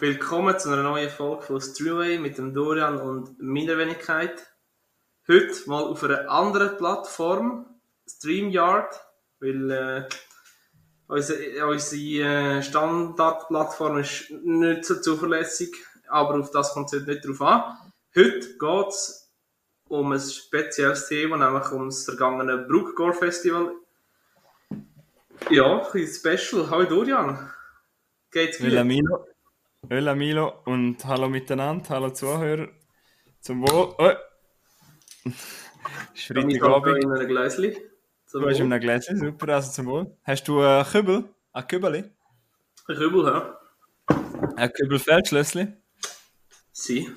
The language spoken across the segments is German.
willkommen zu einer neuen Folge von Streamway mit dem Dorian und meiner Wenigkeit. Heute mal auf einer anderen Plattform, StreamYard, weil äh, unsere, unsere äh, Standardplattform ist nicht so zuverlässig, aber auf das kommt es heute nicht drauf an. Heute geht es um ein spezielles Thema, nämlich um das vergangene Brookgore Festival. Ja, ein special. Hallo Dorian. Geht's gut? Hola Milo und hallo miteinander, hallo Zuhörer. Zum Wohl. Oh. ist Freitagabend. in einem Gläschen. Du bist in einem Gläschen, super, also zum Wohl. Hast du einen Kübel? Ein Kübeli? Ein Kübel, ja. Ein Kübelfeldschlössli? Sie.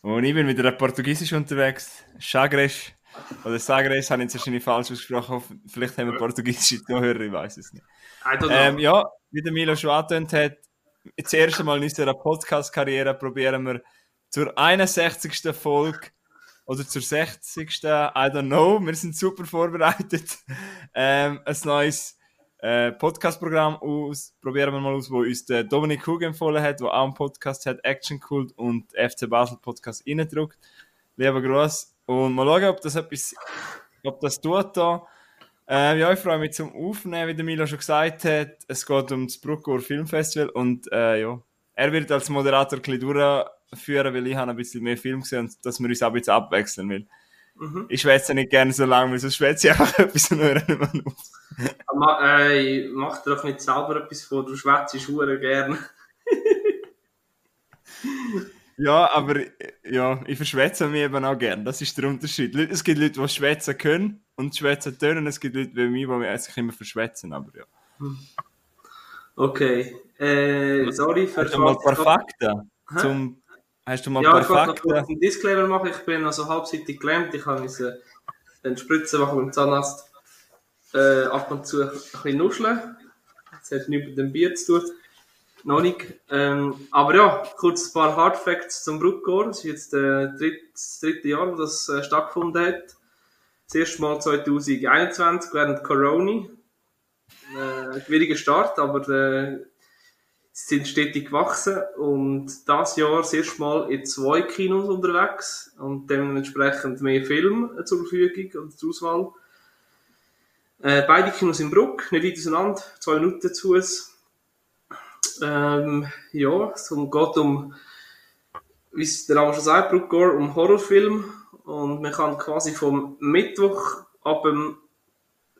Und ich bin mit einer Portugiesisch unterwegs. Chagres. Oder Sagres, habe ich jetzt wahrscheinlich falsch ausgesprochen. Vielleicht haben wir portugiesische Zuhörer, ich weiß es nicht. Ähm, ja, wie der Milo schon angetönt hat, das erste Mal in unserer Podcast-Karriere probieren wir zur 61. Folge oder zur 60. I don't know, wir sind super vorbereitet. Ähm, ein neues äh, Podcast-Programm aus, probieren wir mal aus, wo uns der Dominik Hug empfohlen hat, wo auch einen Podcast hat, Action Cult und FC Basel Podcast reindruckt. Lieber Gruß. Und mal schauen, ob das etwas, ob das tut da. Ähm, ja, ich freue mich zum Aufnehmen, wie der Milo schon gesagt hat. Es geht um das Bruckgor Filmfestival und äh, ja, er wird als Moderator ein bisschen durchführen, weil ich habe ein bisschen mehr Film gesehen und dass wir uns auch ein bisschen abwechseln will. Mhm. Ich schwätze nicht gerne so lange, weil sonst schwätze ich einfach etwas und höre nicht mehr auf. Ma, äh, mach dir doch nicht selber etwas vor, du schwätzt hure gern. Ja, aber äh, ja, ich verschwätze mich eben auch gerne. Das ist der Unterschied. Es gibt Leute, die schwätzen können und schwätzen können. Es gibt Leute wie mich, die sich immer verschwätzen. Aber ja. Okay. Äh, sorry für Hast du mal ein paar Fakten? Hä? Zum, hast du mal ein Ja, paar ich wollte noch Fakten? kurz einen Disclaimer machen. Ich bin also halbseitig gelähmt. Ich habe den Spritzen machen beim Zahnarzt. Äh, ab und zu ein bisschen nuscheln. Das hat nichts mit dem Bier zu tun. Noch nicht. Ähm, aber ja, kurz ein paar Hard Facts zum Bruckgor. Es ist jetzt äh, dritt, das dritte Jahr, wo das äh, stattgefunden hat. Das erste Mal 2021 während Corona. Äh, schwieriger Start, aber äh, sie sind stetig gewachsen und das Jahr das erste Mal in zwei Kinos unterwegs und dementsprechend mehr Film zur Verfügung und zur Auswahl. Äh, beide Kinos in Bruck, nicht weit auseinander, zwei Minuten zu uns. Ähm, ja, es geht um, wie es der Name schon sagt, Bruckgor, um Horrorfilm und man kann quasi vom Mittwoch ab dem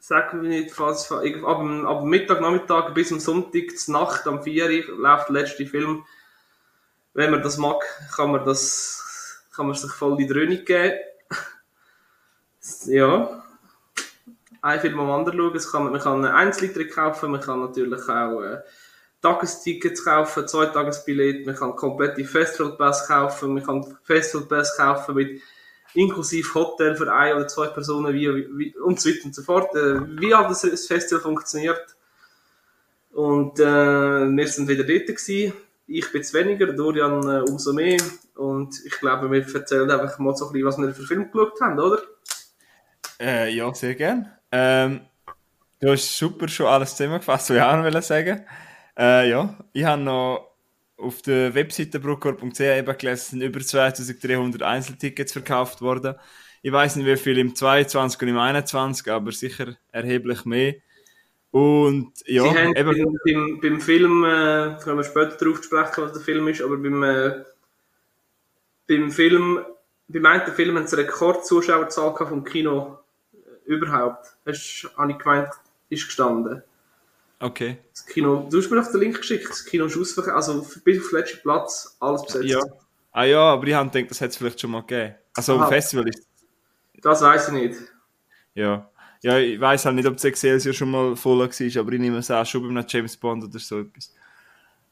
sagen wir nicht, fast, ab, dem, ab dem Mittag, Nachmittag bis am Sonntag, zur Nacht, am 4 Uhr, läuft der letzte Film. Wenn man das mag, kann man das, kann man sich voll die Dröhnung geben. ja. Ein Film am anderen schauen. Man kann einen Einzeltrick kaufen, man kann natürlich auch äh, Tagestickets kaufen, zwei Tagesbillett, man kann komplette Festivalpass kaufen, man kann Festivalpass kaufen mit inklusive Hotel für ein oder zwei Personen wie, wie, und so weiter und so fort. Äh, wie all das Festival funktioniert. Und äh, wir sind wieder dort gewesen. Ich bin zu weniger, Dorian äh, umso mehr. Und ich glaube, wir erzählen einfach mal so ein bisschen, was wir für Film geschaut haben, oder? Äh, ja, sehr gern. Ähm, du hast super schon alles zusammengefasst, was ich auch noch wollte sagen äh, Ja, ich habe noch auf der Webseite bruckor.ch eben gelesen, über 2300 Einzeltickets verkauft worden. Ich weiß nicht, wie viel im 22 und im 21, aber sicher erheblich mehr. Und ja, Sie haben eben, beim, beim, Film, äh, können wir später darauf sprechen, was der Film ist, aber beim, äh, beim Film, beim einen Film haben sie eine Rekordzuschauerzahl vom Kino überhaupt. Hast du, habe ich gemeint, ist gestanden. Okay. Das Kino, du hast mir noch den Link geschickt, das Kino ist ausverkauft, also bis auf den letzten Platz, alles besetzt. Ja. Ah ja, aber ich habe gedacht, das hat es vielleicht schon mal gegeben. Also Aha. Festival ist Das weiß ich nicht. Ja. Ja, ich weiß halt nicht, ob das Excelsior schon mal voll war, aber ich nehme es auch schon beim James Bond oder so etwas.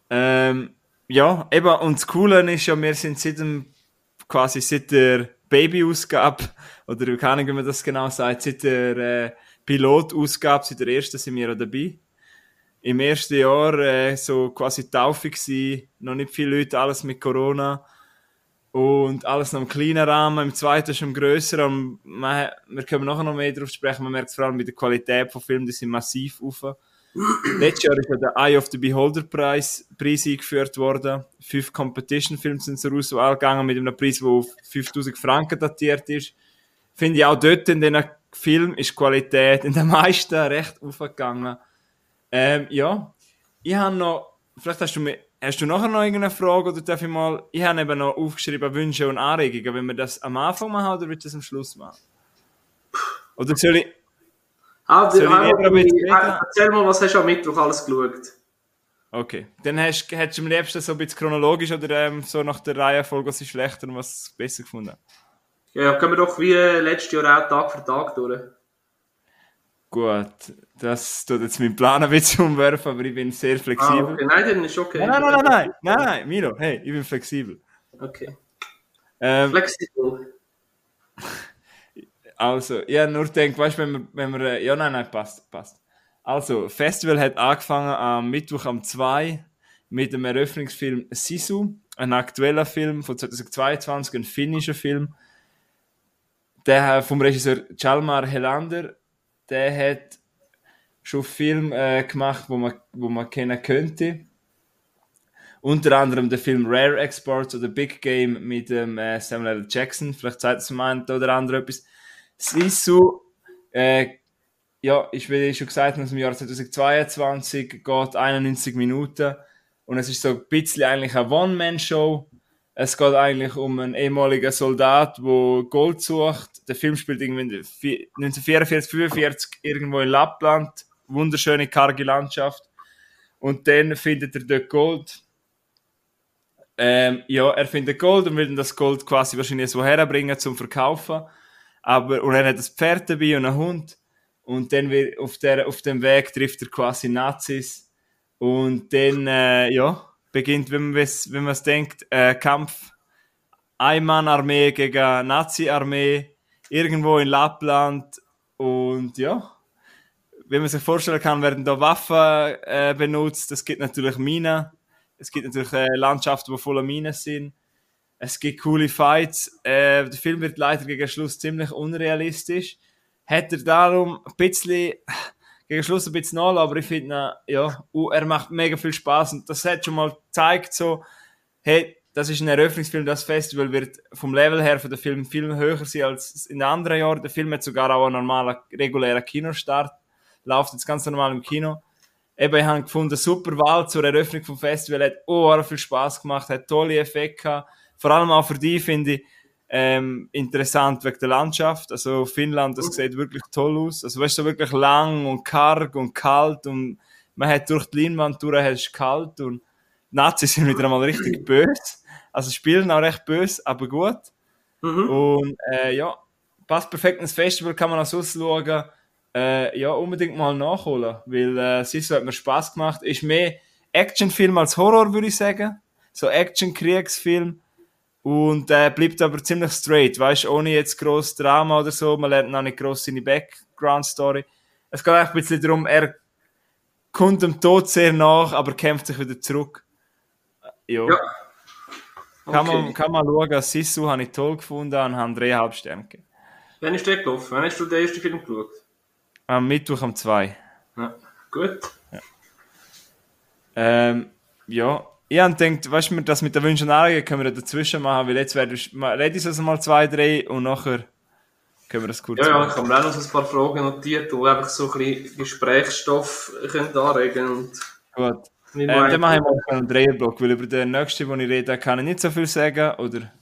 Ähm, ja, eben, und das Coole ist ja, wir sind seit dem, quasi seit der Baby-Ausgabe, oder keine Ahnung, wie man das genau sagt, seit der äh, Pilot-Ausgabe, seit der ersten sind wir auch dabei. Im ersten Jahr äh, so quasi Taufe gewesen, noch nicht viele Leute, alles mit Corona. Und alles noch im kleinen Rahmen, im zweiten schon grösser. Und man, wir können nachher noch mehr darauf sprechen. Man merkt es vor allem bei der Qualität von Filmen, die sind massiv auf. Letztes Jahr ist ja der Eye of the Beholder Preis, Preis eingeführt worden. Fünf Competition-Filme sind zur Auswahl gegangen mit einem Preis, der auf 5000 Franken datiert ist. Finde ich auch dort in diesen Film ist die Qualität in den meisten recht aufgegangen. Ähm, ja, ich habe noch, vielleicht hast du mir, hast du nachher noch irgendeine Frage oder darf ich mal, ich habe eben noch aufgeschrieben Wünsche und Anregungen, wenn wir das am Anfang machen oder willst du das am Schluss machen? Oder soll ich, Ah, Soll ich bisschen äh, reden? erzähl mal, was hast du am Mittwoch alles geschaut? okay, dann hast, hättest du am liebsten so ein bisschen chronologisch oder ähm, so nach der Reihenfolge, was ist schlechter und was besser gefunden? Ja, gehen wir doch wie letztes Jahr auch Tag für Tag durch. Gut, das tut jetzt meinen Plan ein bisschen umwerfen, aber ich bin sehr Ah, flexibel. okay. Nein, dann ist okay. Nein, nein, nein, nein, nein, nein, Milo, hey, ich bin flexibel. Okay. Ähm, Flexibel. Also, habe nur gedacht, weißt du, wenn wir, wenn wir, äh, ja, nein, nein, passt, passt. Also, Festival hat angefangen am Mittwoch am 2 mit dem Eröffnungsfilm Sisu, ein aktueller Film von 2022, ein finnischer Film. Der vom Regisseur Chalmar Helander, der hat schon Film äh, gemacht, wo man, wo man kennen könnte. Unter anderem der Film Rare Exports oder Big Game mit dem äh, Samuel L. Jackson. Vielleicht sagt es einen oder anderen etwas. Sisu, äh, ja, ich schon gesagt aus dem Jahr 2022, geht 91 Minuten. Und es ist so ein bisschen eigentlich eine One-Man-Show. Es geht eigentlich um einen ehemaligen Soldat, der Gold sucht. Der Film spielt irgendwie in den vi- 1944, 45 irgendwo in Lappland. Wunderschöne, karge Landschaft. Und dann findet er dort Gold. Ähm, ja, er findet Gold und will das Gold quasi wahrscheinlich so herbringen zum Verkaufen. Aber, und er hat ein Pferd dabei und einen Hund. Und dann wird, auf, der, auf dem Weg trifft er quasi Nazis. Und dann, äh, ja, beginnt, wenn man es, wenn denkt, äh, Kampf Einmann-Armee gegen Nazi-Armee irgendwo in Lappland. Und ja, wie man sich vorstellen kann, werden da Waffen äh, benutzt. Es gibt natürlich Minen. Es gibt natürlich äh, Landschaften, die voller Minen sind. Es gibt coole Fights. Äh, der Film wird leider gegen Schluss ziemlich unrealistisch. Hat er darum ein bisschen gegen Schluss ein bisschen nach, aber ich finde, ja, uh, er macht mega viel Spaß und das hat schon mal gezeigt, so, hey, das ist ein Eröffnungsfilm, das Festival wird vom Level her von der Film viel höher sein als in den anderen Jahren. Der Film hat sogar auch einen normalen, regulären Kinostart, läuft jetzt ganz normal im Kino. Eben, ich habe gefunden, super Wahl zur Eröffnung vom Festival, hat oh, viel Spaß gemacht, hat tolle Effekte gehabt. Vor allem auch für die finde ich ähm, interessant wegen der Landschaft. Also Finnland, das sieht wirklich toll aus. Also weißt du, so wirklich lang und karg und kalt und man hat durch die Leinwand durch, es ist kalt und die Nazis sind wieder einmal richtig böse. Also spielen auch recht böse, aber gut. Mhm. Und äh, ja, passt perfekt ins Festival, kann man auch so schauen. Äh, ja, unbedingt mal nachholen, weil äh, Sisu hat mir Spaß gemacht. Ist mehr Actionfilm als Horror, würde ich sagen. So Action-Kriegsfilm. Und äh, bleibt aber ziemlich straight, weißt du, ohne jetzt gross Drama oder so. Man lernt noch nicht gross seine Background-Story. Es geht eigentlich ein bisschen darum, er kommt dem Tod sehr nach, aber kämpft sich wieder zurück. Jo. Ja. Kann, man, Okay. kann man schauen, Sisu habe ich toll gefunden und habe dreieinhalb Sterne gegeben. Wann ist der gelaufen? Wann hast du den ersten Film geschaut? Am Mittwoch um zwei. Ja. Gut. Ähm, ja, ich habe gedacht, weißt du, das mit den Wünschen und Anregungen können wir dazwischen machen, weil jetzt werde ich, rede ich also mal zwei, drei und nachher können wir das kurz Ja, ja, ich machen. habe mir auch noch so ein paar Fragen notiert, die einfach so ein bisschen Gesprächsstoff können anregen und Gut. Ähm, dann mache ich mal einen Dreierblock, weil über den nächsten, den ich rede, kann ich nicht so viel sagen, oder?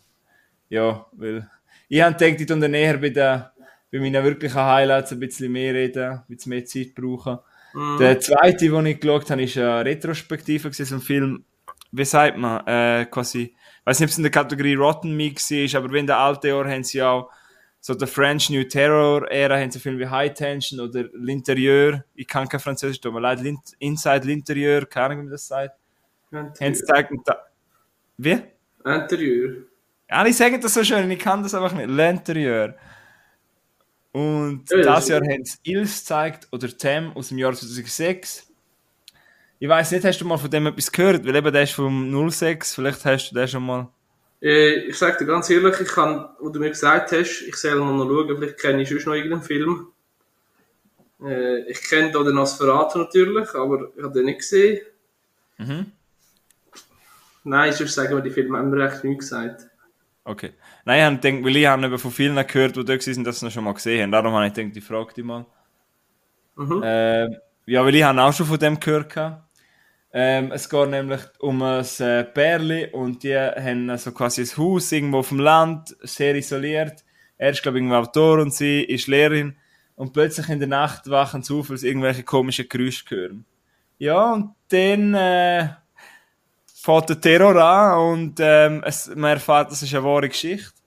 Ja, weil ich habe gedacht, ich tue näher bei, den, bei meinen wirklichen Highlights ein bisschen mehr reden, ein bisschen mehr Zeit brauchen. Mhm. Der zweite, den ich geschaut habe, ist eine Retrospektive gewesen, so ein Film, wie sagt man, äh, quasi, ich weiß nicht, ob es in der Kategorie Rotten Me war, aber wie in den alten Jahren haben sie auch so der French New Terror Ära, haben sie Filme wie High Tension oder L'Intérieur, ich kann kein Französisch, tut mir leid, Inside L'Intérieur, keine Ahnung, wie man das sagt. Haben sie gezeigt, und da, wie? Interieur. Alle sagen das so schön, ich kann das einfach nicht. L'Intérieur. Und Ja, das Jahr haben sie Ils gezeigt, oder Tem aus dem Jahr 2006. Ich weiß nicht, hast du mal von dem etwas gehört? Weil eben der ist vom 06, vielleicht hast du den schon mal. Äh, ich sag dir ganz ehrlich, ich kann, wo du mir gesagt hast, ich soll noch schauen, vielleicht kenne ich sonst noch irgendeinen Film. Äh, ich kenne da den Nosferatu natürlich, aber ich habe den nicht gesehen. Mhm. Nein, sonst sagen wir, die Filme haben mir recht nichts gesagt. Okay. Nein, ich habe gedacht, weil ich habe von vielen gehört, die dort waren, dass sie ihn schon mal gesehen haben. Darum habe ich gedacht, ich frage dich mal. Mhm. Ähm, ja, weil ich habe auch schon von dem gehört. Ähm, es geht nämlich um ein äh, Pärli und die haben also quasi ein Haus irgendwo auf dem Land, sehr isoliert. Er ist, glaube ich, Autor und sie ist Lehrerin. Und plötzlich in der Nacht wachen sie auf, weil sie irgendwelche komischen Geräusche hören. Ja, und dann äh, fängt der Terror an und ähm, es, man erfährt, das ist eine wahre Geschichte.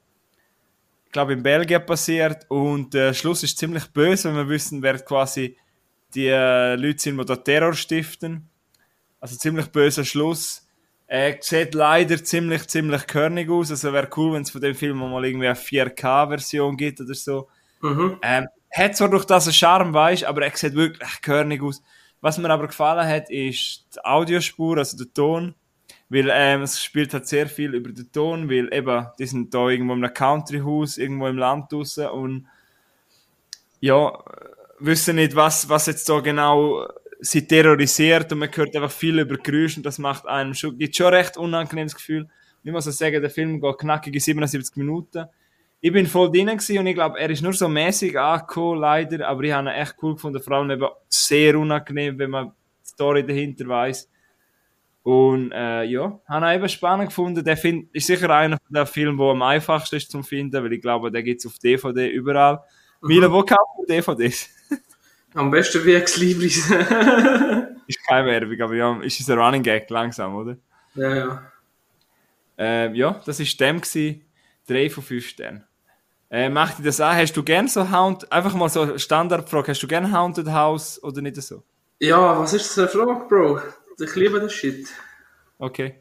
Ich glaube, in Belgien passiert und der Schluss ist ziemlich böse, wenn wir wissen, wer quasi die äh, Leute sind, die da Terror stiften. Also ziemlich böser Schluss. Er sieht leider ziemlich, ziemlich körnig aus. Also wäre cool, wenn es von dem Film mal irgendwie eine 4K-Version gibt oder so. Mhm. Ähm, hat zwar durch das einen Charme, weißt aber er sieht wirklich körnig aus. Was mir aber gefallen hat, ist die Audiospur, also der Ton. Weil ähm, es spielt halt sehr viel über den Ton, weil eben, die sind da irgendwo in einem Countryhaus, irgendwo im Land draussen und ja, wissen nicht, was, was jetzt da genau sie terrorisiert und man hört einfach viel über Geräusche und das macht einem schon, gibt schon recht unangenehmes Gefühl. Ich muss auch sagen, der Film geht knackige 77 Minuten. Ich bin voll drin gewesen und ich glaube, er ist nur so mäßig angekommen, leider, aber ich habe ihn echt cool gefunden, vor allem eben sehr unangenehm, wenn man die Story dahinter weiß. Und äh, ja, habe ihn eben spannend gefunden. Der find, ist sicher einer von den Filmen, der am einfachsten ist zum finden, weil ich glaube, der gibt es auf DVD überall. Milo, wo kauft man DVDs? Am besten wie Ex Libris. ist keine Werbung, aber ja, ist es ein Running Gag langsam, oder? ja, ja. Äh, ja, das war dem gewesen. Drei von fünf Sternen. Äh, macht dir das an? Hast du gern so Hound, einfach mal so Standardfrage, hast du gern Haunted House oder nicht so? Ja, was ist das für eine Frage, Bro? Ich liebe das Shit. Okay.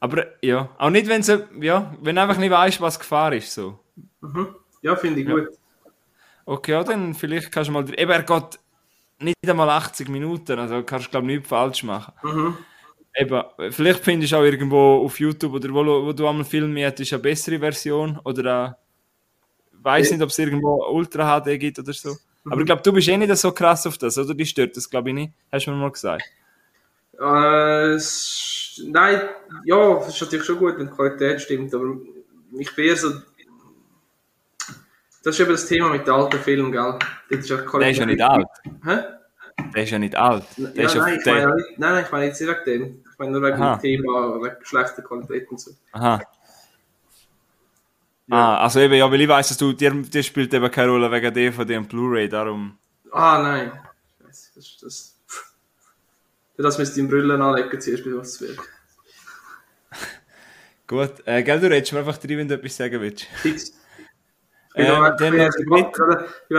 Aber ja, auch nicht, wenn sie, ja, wenn du einfach nicht weißt, was Gefahr ist, so. Mhm. Ja, finde ich Ja. gut. Okay, ja, dann vielleicht kannst du mal, eben, er geht nicht einmal 80 Minuten, also kannst du, glaube ich, nichts falsch machen. Mhm. Eben, vielleicht findest du auch irgendwo auf YouTube oder wo, wo du einmal filmen hättest, eine bessere Version oder ich weiß nicht, ob es irgendwo Ultra HD gibt oder so. Aber ich glaube, du bist eh nicht so krass auf das, oder? Die stört das, glaube ich, nicht. Hast du mir mal gesagt. Äh, es- nein, ja, es ist natürlich schon gut, wenn die Qualität stimmt, aber ich bin eher so. Das ist eben das Thema mit den alten Filmen, gell? Dort ist die Der ist ja nicht alt. Hä? Der ist ja nicht alt. Der Ja, ist ja nein, ich meine, nicht- nein, nein, ich meine jetzt nicht wegen dem. Ich meine nur wegen Aha. dem Thema, wegen schlechter Qualität und so. Aha. Ja. Ah, also eben, ja, weil ich weiss, dass du, dir, dir spielt eben keine Rolle wegen DVD und Blu-ray, darum. Ah, nein. Scheiße, Das, das, Für das müsst ihr im Brüllen anlegen, zuerst bis was wird. Gut, äh, gell, du redest mir einfach drin, wenn du etwas sagen willst. Fix. Ich Ähm, werde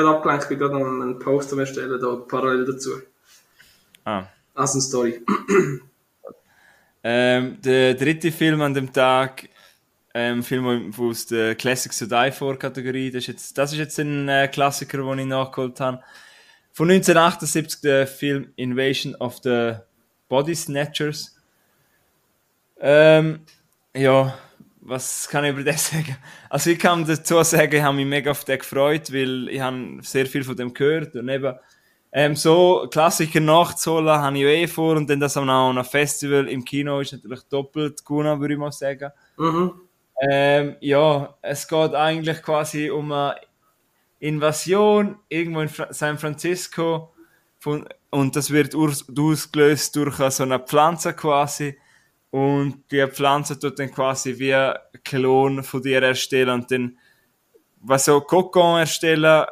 abgelenkt, ich bin gerade noch einen Post am erstellen, da parallel dazu. Ah. Also eine Story. Ähm, der dritte Film an dem Tag, ähm, Film aus der Classics to Die For Kategorie, das ist jetzt, das ist jetzt ein äh, Klassiker, den ich nachgeholt habe. Von 1978 der Film Invasion of the Body Snatchers. Ähm, ja, was kann ich über das sagen? Also ich kann dazu sagen, ich habe mich mega auf den gefreut, weil ich habe sehr viel von dem gehört und eben ähm, so Klassiker nachzuholen, habe ich eh vor und dann das auch noch einem Festival im Kino ist natürlich doppelt gut, würde ich mal sagen. Mhm. Ähm, ja, es geht eigentlich quasi um eine Invasion irgendwo in Fra San Francisco von, und das wird ausgelöst durch so eine Pflanze quasi und die Pflanze tut dann quasi wie ein Klon von dir erstellen und dann was so Kokon erstellen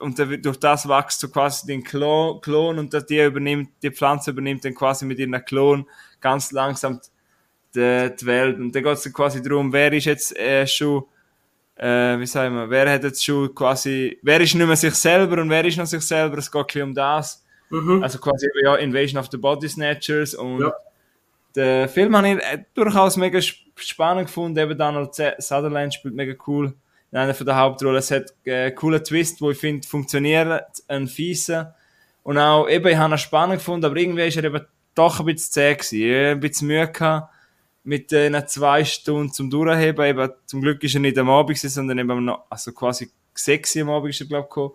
und dann durch das wächst so quasi den Klon, Klon und die übernimmt, die Pflanze übernimmt dann quasi mit ihrem Klon ganz langsam die, die Welt. Und dann geht es quasi darum, wer ist jetzt äh, schon, äh, wie sagen wir, wer hat jetzt schon quasi, wer ist nicht mehr sich selber und wer ist noch sich selber, es geht ein um das. Mhm. Also quasi ja, Invasion of the Body Snatchers und Ja. der Film habe ich äh, durchaus mega sp- spannend gefunden, eben Donald Sutherland spielt mega cool in einer von der Hauptrollen. Es hat äh, einen coolen Twist, wo ich finde, funktioniert, ein fieser. Und auch, eben, ich habe ihn spannend gefunden, aber irgendwie ist er eben doch ein bisschen zäh gewesen. Ich habe ein bisschen Mühe gehabt mit den zwei Stunden zum Durchheben. Eben, zum Glück ist er nicht am Abend gewesen, sondern eben noch, also quasi sechs am Abend ist er, glaube ich, gekommen.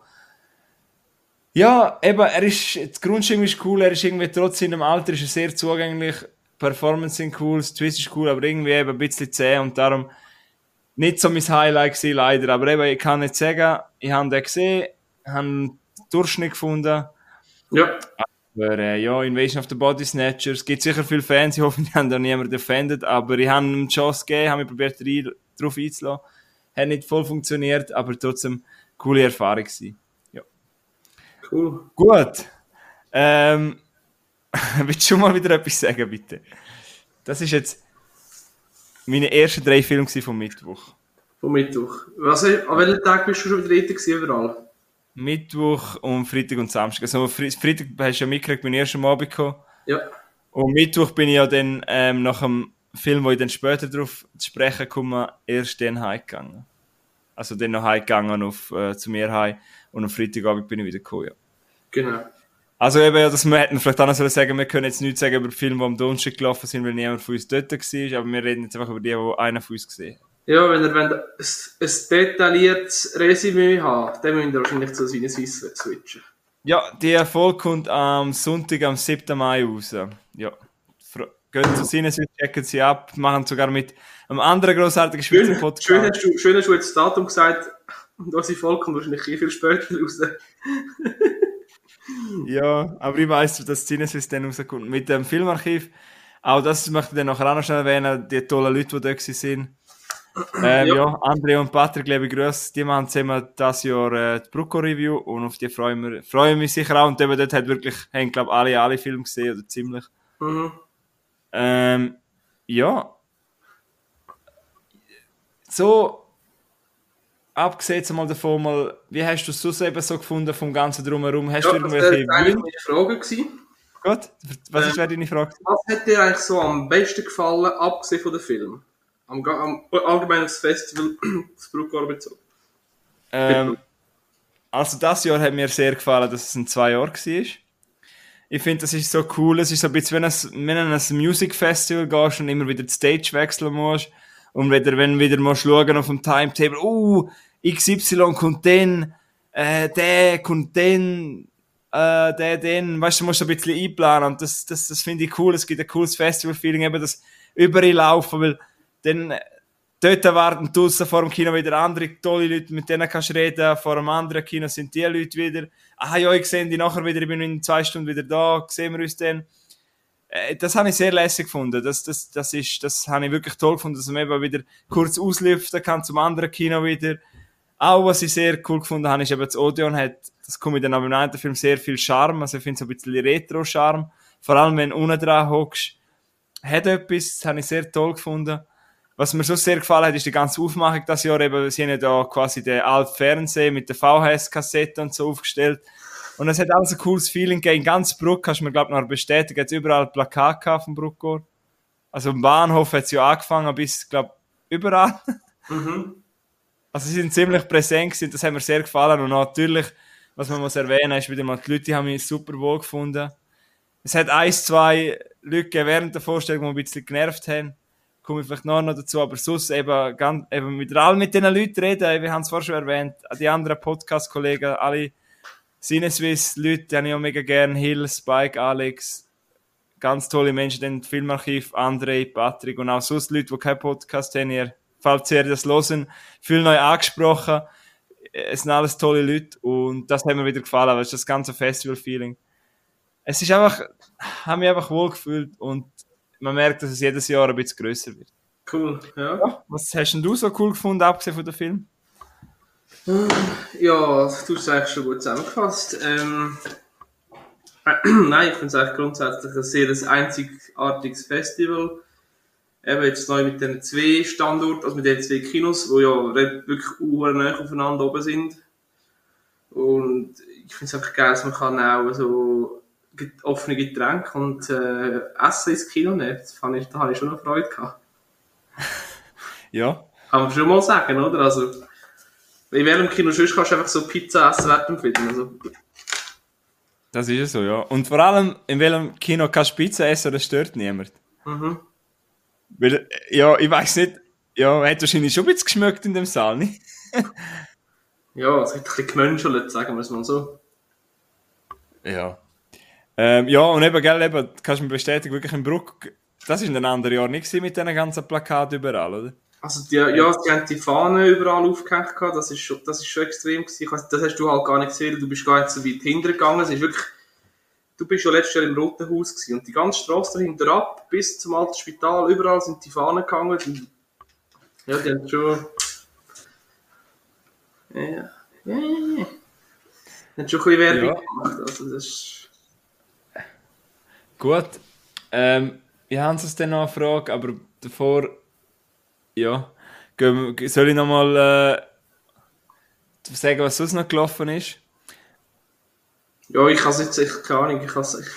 Ja, eben, er ist, das Grundstück ist cool, er ist irgendwie trotz seinem Alter ist er sehr zugänglich, Performance sind cool, das Twist ist cool, aber irgendwie eben ein bisschen zäh und darum nicht so mein Highlight gewesen, leider. Aber eben, ich kann nicht sagen, ich habe den gesehen, habe einen Durchschnitt gefunden. Ja. Aber äh, ja, Invasion of the Body Snatchers, es gibt sicher viele Fans, ich hoffe, die haben da niemand defended, aber ich habe ihm eine Chance gegeben, habe mich probiert, rein, drauf einzulassen. Hat nicht voll funktioniert, aber trotzdem coole Erfahrung gewesen. Cool. Gut. Ähm, willst du mal wieder etwas sagen, bitte? Das ist jetzt meine ersten drei Filme vom Mittwoch. Vom Mittwoch. Was, an welchem Tag bist du schon wieder gewesen, überall? Mittwoch und Freitag und Samstag. Also Fre Freitag hast du ja mitgekriegt, bin ich erst am Abend gekommen. Ja. Und Mittwoch bin ich ja dann ähm, nach dem Film, wo ich dann später darauf zu sprechen komme, erst dann heimgegangen. Also dann noch heimgegangen auf, äh, zu mir heim und am Freitagabend bin ich wieder gekommen, ja. Genau. Also eben, das wir hätten vielleicht auch noch sagen, wir können jetzt nichts sagen über Filme, die am Donnerstag gelaufen sind, weil niemand von uns dort war, aber wir reden jetzt einfach über die, die einer von uns gesehen hat. Ja, wenn ihr wollt, ein, ein detailliertes Resümee habt, dann müsst ihr wahrscheinlich zu seinen Swiss switchen. Ja, die Erfolg kommt am Sonntag, am 7. Mai raus. Ja. Gehen zu Sinnes, checken sie ab, machen sogar mit einem anderen grossartigen Schweizer Schön, Podcast. schön, hast du, schön hast du jetzt das Datum gesagt, und unsere Folge kommt wahrscheinlich viel, viel später raus. Ja, aber ich weiss, dass Sinnes dann rauskommt. Mit dem Filmarchiv, auch das möchte ich dann nachher auch noch schnell erwähnen, die tollen Leute, die da sind. Ähm, Ja. ja. André und Patrick, liebe Grüße, die machen zusammen das Jahr äh, die Brucko-Review und auf die freuen wir, freuen mich sicher auch. Und eben dort hat wirklich, haben glaube alle, alle Filme gesehen, oder ziemlich. Mhm. Ähm, ja. So, abgesehen mal davon mal, wie hast du es sonst eben so gefunden vom Ganzen drumherum? Hast Ja, du das irgendwelche wäre eigentlich Wünsche? meine Frage gewesen. Gut, was ist Ähm, wäre deine Frage? Was hat dir eigentlich so am besten gefallen, abgesehen von den Filmen? Am, am allgemein aufs Festival, das Bruckgau bezogen. Ähm, also das Jahr hat mir sehr gefallen, dass es ein zwei Jahr war. Ich finde, das ist so cool. Es ist so ein bisschen, wenn du wenn du an ein Music Festival gehst und immer wieder die Stage wechseln musst und wieder, wenn du wieder musst schauen auf dem Timetable, uh, XY kommt dann, äh, der kommt dann, äh, der, den, weißt du, du musst ein bisschen einplanen und das, das, das finde ich cool. Es gibt ein cooles Festival-Feeling, eben das überall laufen, weil dann, äh, dort warten draussen vor dem Kino wieder andere tolle Leute, mit denen kannst du reden. Vor einem anderen Kino sind die Leute wieder. Ah ja, ich sehe die nachher wieder, ich bin in zwei Stunden wieder da, sehen wir uns dann. Äh, Das habe ich sehr lässig gefunden. Das, das, das, ist, das habe ich wirklich toll gefunden, dass man eben wieder kurz auslüften kann zum anderen Kino wieder. Auch was ich sehr cool gefunden habe, ist eben das Odeon hat, das kommt aber im einen Film sehr viel Charme, also ich finde so ein bisschen Retro-Charme. Vor allem, wenn du unten dran hockst. Hat etwas, das habe ich sehr toll gefunden. Was mir so sehr gefallen hat, ist die ganze Aufmachung das Jahr eben. Sie haben da quasi den alten Fernseher mit der VHS-Kassette und so aufgestellt. Und es hat alles ein cooles Feeling gegeben. In ganz Bruck kannst du mir, glaube ich, noch bestätigen, hat überall Plakate vom Bruckgor. Also im Bahnhof hat es ja angefangen bis, glaube überall. Mhm. Also sie sind ziemlich präsent gewesen, das hat mir sehr gefallen. Und natürlich, was man muss erwähnen, ist wieder mal, die Leute haben mich super wohl gefunden. Es hat ein, zwei Leute während der Vorstellung, die ein bisschen genervt haben. Komme ich vielleicht noch, dazu, aber sonst eben, ganz, eben mit all mit diesen Leuten reden, wir haben es vorher schon erwähnt, die anderen Podcast-Kollegen, alle Sinneswiss-Leute, die habe ich auch mega gern, Hill, Spike, Alex, ganz tolle Menschen, dann Filmarchiv, André, Patrick und auch sonst Leute, die keinen Podcast haben, ihr, falls ihr das hören, viel neu angesprochen. Es sind alles tolle Leute und das hat mir wieder gefallen, weil es das ganze Festival-Feeling. Es ist einfach, habe mich einfach wohl gefühlt und man merkt, dass es jedes Jahr ein bisschen grösser wird. Cool, ja. Was hast denn du so cool gefunden, abgesehen von dem Film? Ja, du hast es eigentlich schon gut zusammengefasst. Ähm, Nein, ich finde es eigentlich grundsätzlich ein sehr einzigartiges Festival. Eben jetzt neu mit den zwei Standorten, also mit den zwei Kinos, die ja wirklich uhr aufeinander oben sind. Und ich finde es einfach geil, dass man kann auch so offene Getränke und äh, Essen ins Kino nehmen. Das fand ich, da habe ich schon noch Freude gehabt. Ja. Kann man schon mal sagen, oder? Also, in welchem Kino sonst kannst du einfach so Pizza essen Film. Also, Das ist ja so, ja. Und vor allem, in welchem Kino kannst du Pizza essen, das stört niemand. mhm. Weil, äh, ja, ich weiß nicht, ja, hat wahrscheinlich schon ein bisschen geschmeckt in dem Saal, nicht? Ja, es hat ein bisschen gemönschelt, sagen wir es mal so. Ja. Ähm, ja, und eben, gell, eben, kannst du mir bestätigen, wirklich in Bruck, das war ein anderes Jahr nicht gewesen mit diesen ganzen Plakaten überall, oder? Also die, ja, sie haben die Fahnen überall aufgehängt, das ist schon, das ist schon extrem gewesen. Das hast du halt gar nicht gesehen, du bist gar nicht so weit hintergegangen. Es ist wirklich, du bist ja letztes Jahr im Roten Haus gewesen und die ganze Straße dahinter ab, bis zum alten Spital, überall sind die Fahnen gegangen. Und, ja, die haben schon, ja, ja, ja. Die haben schon ein bisschen Werbung Ja. gemacht, also das ist, Gut. Ähm, ich habe es dann noch eine Frage, aber davor, ja, soll ich nochmal äh, sagen, was sonst noch gelaufen ist? Ja, ich kann es jetzt echt, keine Ahnung, ich kann es echt,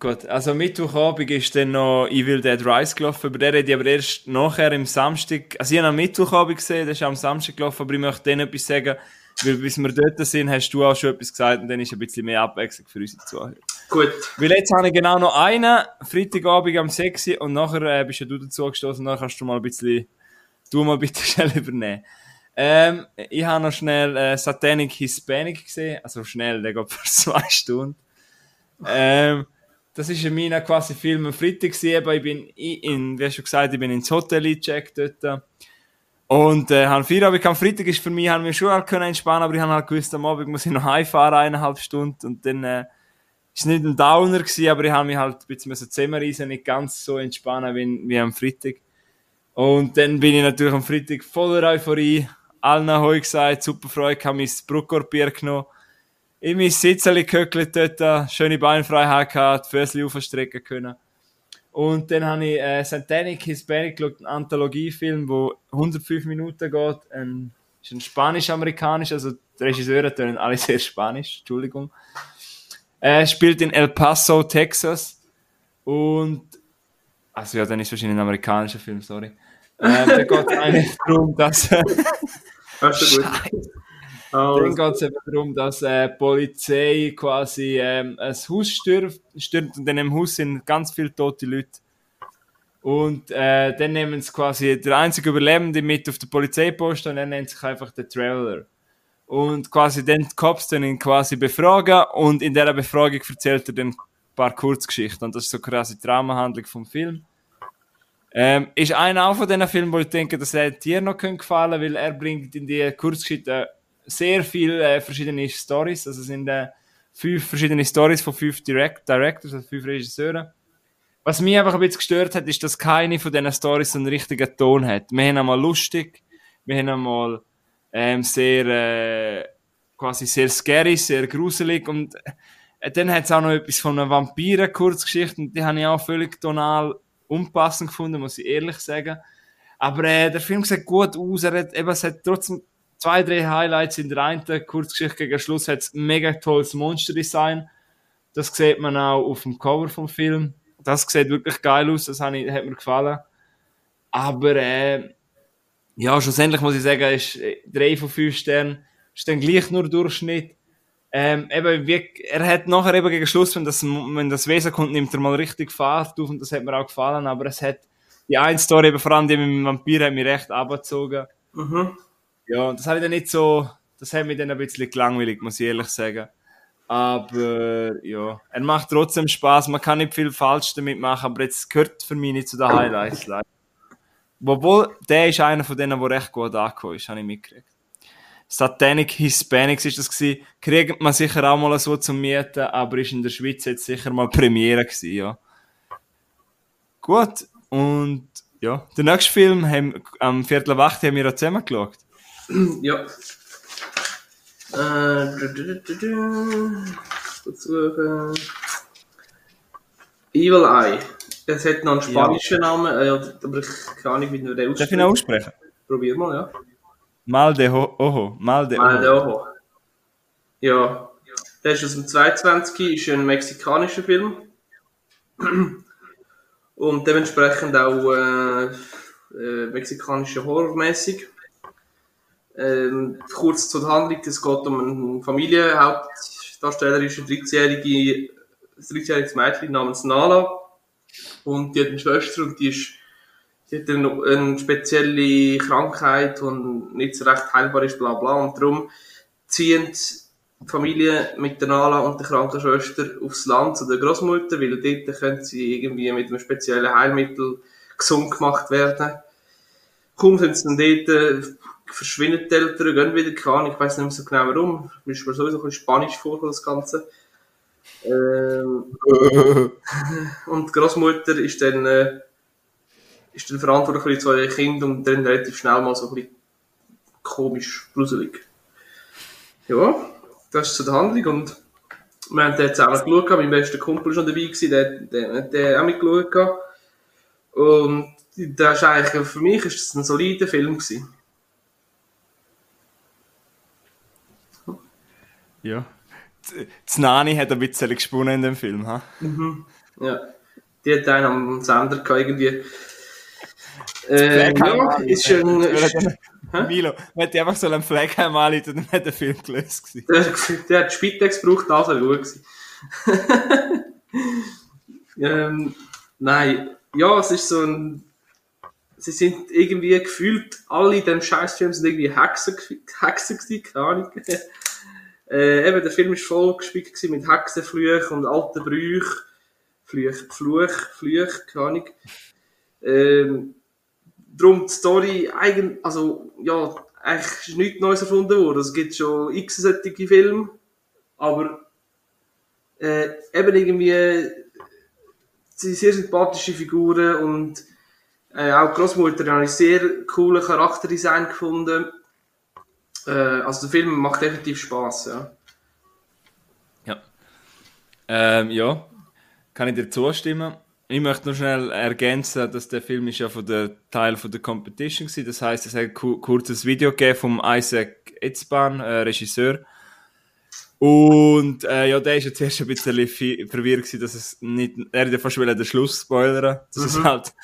Gut, also Mittwochabend ist dann noch Evil Dead Rise gelaufen, über den rede ich aber erst nachher im Samstag, also ich habe am Mittwochabend gesehen, das ist am Samstag gelaufen, aber ich möchte dann etwas sagen, weil bis wir dort sind, hast du auch schon etwas gesagt und dann ist ein bisschen mehr Abwechslung für unsere Zuhörer. gut. Weil jetzt habe ich genau noch einen, Freitagabend am 6 Uhr, und nachher äh, bist ja du dazu gestoßen, und dann kannst du mal ein bisschen, du mal bitte schnell übernehmen. Ähm, ich habe noch schnell äh, Satanic Hispanic gesehen, also schnell, der geht für zwei Stunden. Ähm, das ist in meiner quasi Film am Freitag gewesen, ich bin in, wie schon gesagt, ich bin ins Hotel eingecheckt dort. Und äh, haben Feierabend am Freitag ist für mich, haben wir schon halt können entspannen, aber ich habe halt gewusst, am Abend muss ich noch heimfahren, eineinhalb Stunden, und dann, äh, ist nicht ein Downer gewesen, aber ich habe mich halt ein bisschen müssen zusammenreißen, nicht ganz so entspannen wie, wie am Freitag. Und dann bin ich natürlich am Freitag voller Euphorie, allen Ahoi gesagt, super Freude, habe mein Bruckkorbier genommen, in mein Sitzeli gehöckelt dort, schöne Beinfreiheit gehabt, die Füße aufstrecken können. Und dann habe ich äh, Satanic Hispanic geschaut, einen Anthologiefilm, der 105 Minuten geht. Ein, ist ein spanisch-amerikanisch, also die Regisseure tönen alle sehr spanisch, Entschuldigung. Er spielt in El Paso, Texas. Und. Also ja, dann ist wahrscheinlich ein amerikanischer Film, sorry. Ähm, da geht es eigentlich darum, dass. Das ist schon gut. Dann geht es eben darum, dass äh, die Polizei quasi ähm, ein Haus stürmt, stürmt und in dem Haus sind ganz viele tote Leute. Und äh, dann nehmen sie quasi der einzige Überlebende mit auf den Polizeiposten und er nennt sich einfach der Traveler. Und quasi dann die Cops dann ihn quasi befragen und in dieser Befragung erzählt er dann ein paar Kurzgeschichten. Und das ist so quasi die Dramahandlung vom Film. Ähm, ist einer auch von diesen Filmen, wo ich denke, dass er dir noch gefallen könnte, weil er bringt in die Kurzgeschichten sehr viele äh, verschiedene Stories. Also es sind äh, fünf verschiedene Stories von fünf Direct Directors, also fünf Regisseuren. Was mich einfach ein bisschen gestört hat, ist, dass keine von diesen Stories einen richtigen Ton hat. Wir haben einmal lustig, wir haben einmal ähm, sehr, äh, quasi sehr scary, sehr gruselig und äh, dann hat es auch noch etwas von einer Vampiren-Kurzgeschichte und die habe ich auch völlig tonal unpassend gefunden, muss ich ehrlich sagen. Aber äh, der Film sieht gut aus, er hat, eben, es hat trotzdem zwei, drei Highlights in der einen Kurzgeschichte gegen Schluss hat es ein mega tolles Monsterdesign. Das sieht man auch auf dem Cover vom Film. Das sieht wirklich geil aus, das hat, ich, hat mir gefallen. Aber äh, ja, schlussendlich muss ich sagen, ist äh, 3 von 5 Sternen ist dann gleich nur Durchschnitt. Ähm, eben, wie, er hat nachher eben gegen Schluss, wenn das, wenn das Wesen kommt, nimmt er mal richtig Fahrt auf und das hat mir auch gefallen, aber es hat die eine Story, eben vor allem die mit dem Vampir, hat mich recht abgezogen. mhm. Ja, das habe ich dann nicht so, das hat mich dann ein bisschen gelangweilig, muss ich ehrlich sagen. Aber ja, er macht trotzdem Spaß. Man kann nicht viel falsch damit machen, aber jetzt gehört für mich nicht zu den Highlights. leider. Obwohl, der ist einer von denen, der recht gut angekommen ist, habe ich mitgekriegt. Satanic Hispanics ist das gewesen. Kriegt man sicher auch mal so zum Mieten, aber ist in der Schweiz jetzt sicher mal Premiere gewesen, ja. Gut, und ja, den nächsten Film haben, am Viertel acht haben wir auch zusammen geschaut. Ja. Äh, du, du, suchen. Evil Eye. Es hat noch einen spanischen Namen, äh, aber ich keine Ahnung, wie man den Darf ich ihn ausspricht. aussprechen? Probier mal, ja. Mal de Ho Oho, mal de Mal der Oho. Ja. Der ist aus dem 22, ist ein mexikanischer Film. Und dementsprechend auch äh, äh, mexikanischer Horrormäßig. Ähm, kurz zur Handlung, es geht um eine Familie, Hauptdarsteller ist ein 13-jährige, ein 13-jähriges Mädchen namens Nala. Und die hat eine Schwester und die ist die hat eine, eine spezielle Krankheit und nicht so recht heilbar ist, bla bla. Und darum ziehen die Familie mit der Nala und der kranken Schwester aufs Land zu der Großmutter, weil dort können sie irgendwie mit einem speziellen Heilmittel gesund gemacht werden. Kaum sind sie dann dort, äh, verschwinden die Eltern, gehen wieder, keine Ahnung, ich weiß nicht mehr so genau warum. Mir ist mir sowieso ein bisschen spanisch vor, das Ganze. Ähm, und die Großmutter ist dann, äh, ist dann verantwortlich für die zwei Kinder und dann relativ schnell mal so ein bisschen komisch, gruselig. Ja, das ist zu der Handlung und wir haben den zusammen geschaut, mein bester Kumpel war schon dabei, gewesen, der, der hat den auch mitgeschaut. Und das ist eigentlich, für mich ist das ein solider Film gewesen. Ja. Die Nani hat ein bisschen gesponnen in dem Film, ha? Ja. Die hat einen am Sender gehabt, irgendwie. Äh, ja, ist schon. Hä? Milo, man hätte einfach so einen Fleckheim anrufen und dann hat der Film gelöst gewesen. Der, der hat Spitex gebraucht, also gut gewesen. ähm, nein, ja, es ist so ein. Sie sind irgendwie gefühlt, alle in dem Scheißfilm sind irgendwie Hexen, Hexen gewesen, keine Ahnung. Äh, eben, der Film war voll gespickt mit Hexenflüchen und alten Brüchen. Flüch, Fluch, Flüch, keine Ahnung. Ähm, darum die Story, eigen, also, ja, eigentlich ist nichts Neues erfunden worden. Es gibt schon x solche Filme, aber äh, eben irgendwie sind sehr sympathische Figuren und äh, auch die Großmutter habe ich sehr coole Charakterdesign gefunden. Äh, also der Film macht definitiv Spaß, ja. Ja. Ähm, ja, kann ich dir zustimmen. Ich möchte nur schnell ergänzen, dass der Film ist ja von der Teil von der Competition war. Das heißt, es hat ein ku- kurzes Video gegeben vom Isaac Etzban, äh, Regisseur. Und äh, ja, der ist ja zuerst ein bisschen verwirrt gewesen, dass es nicht, er hat ja fast den Schluss spoilern, dass es halt,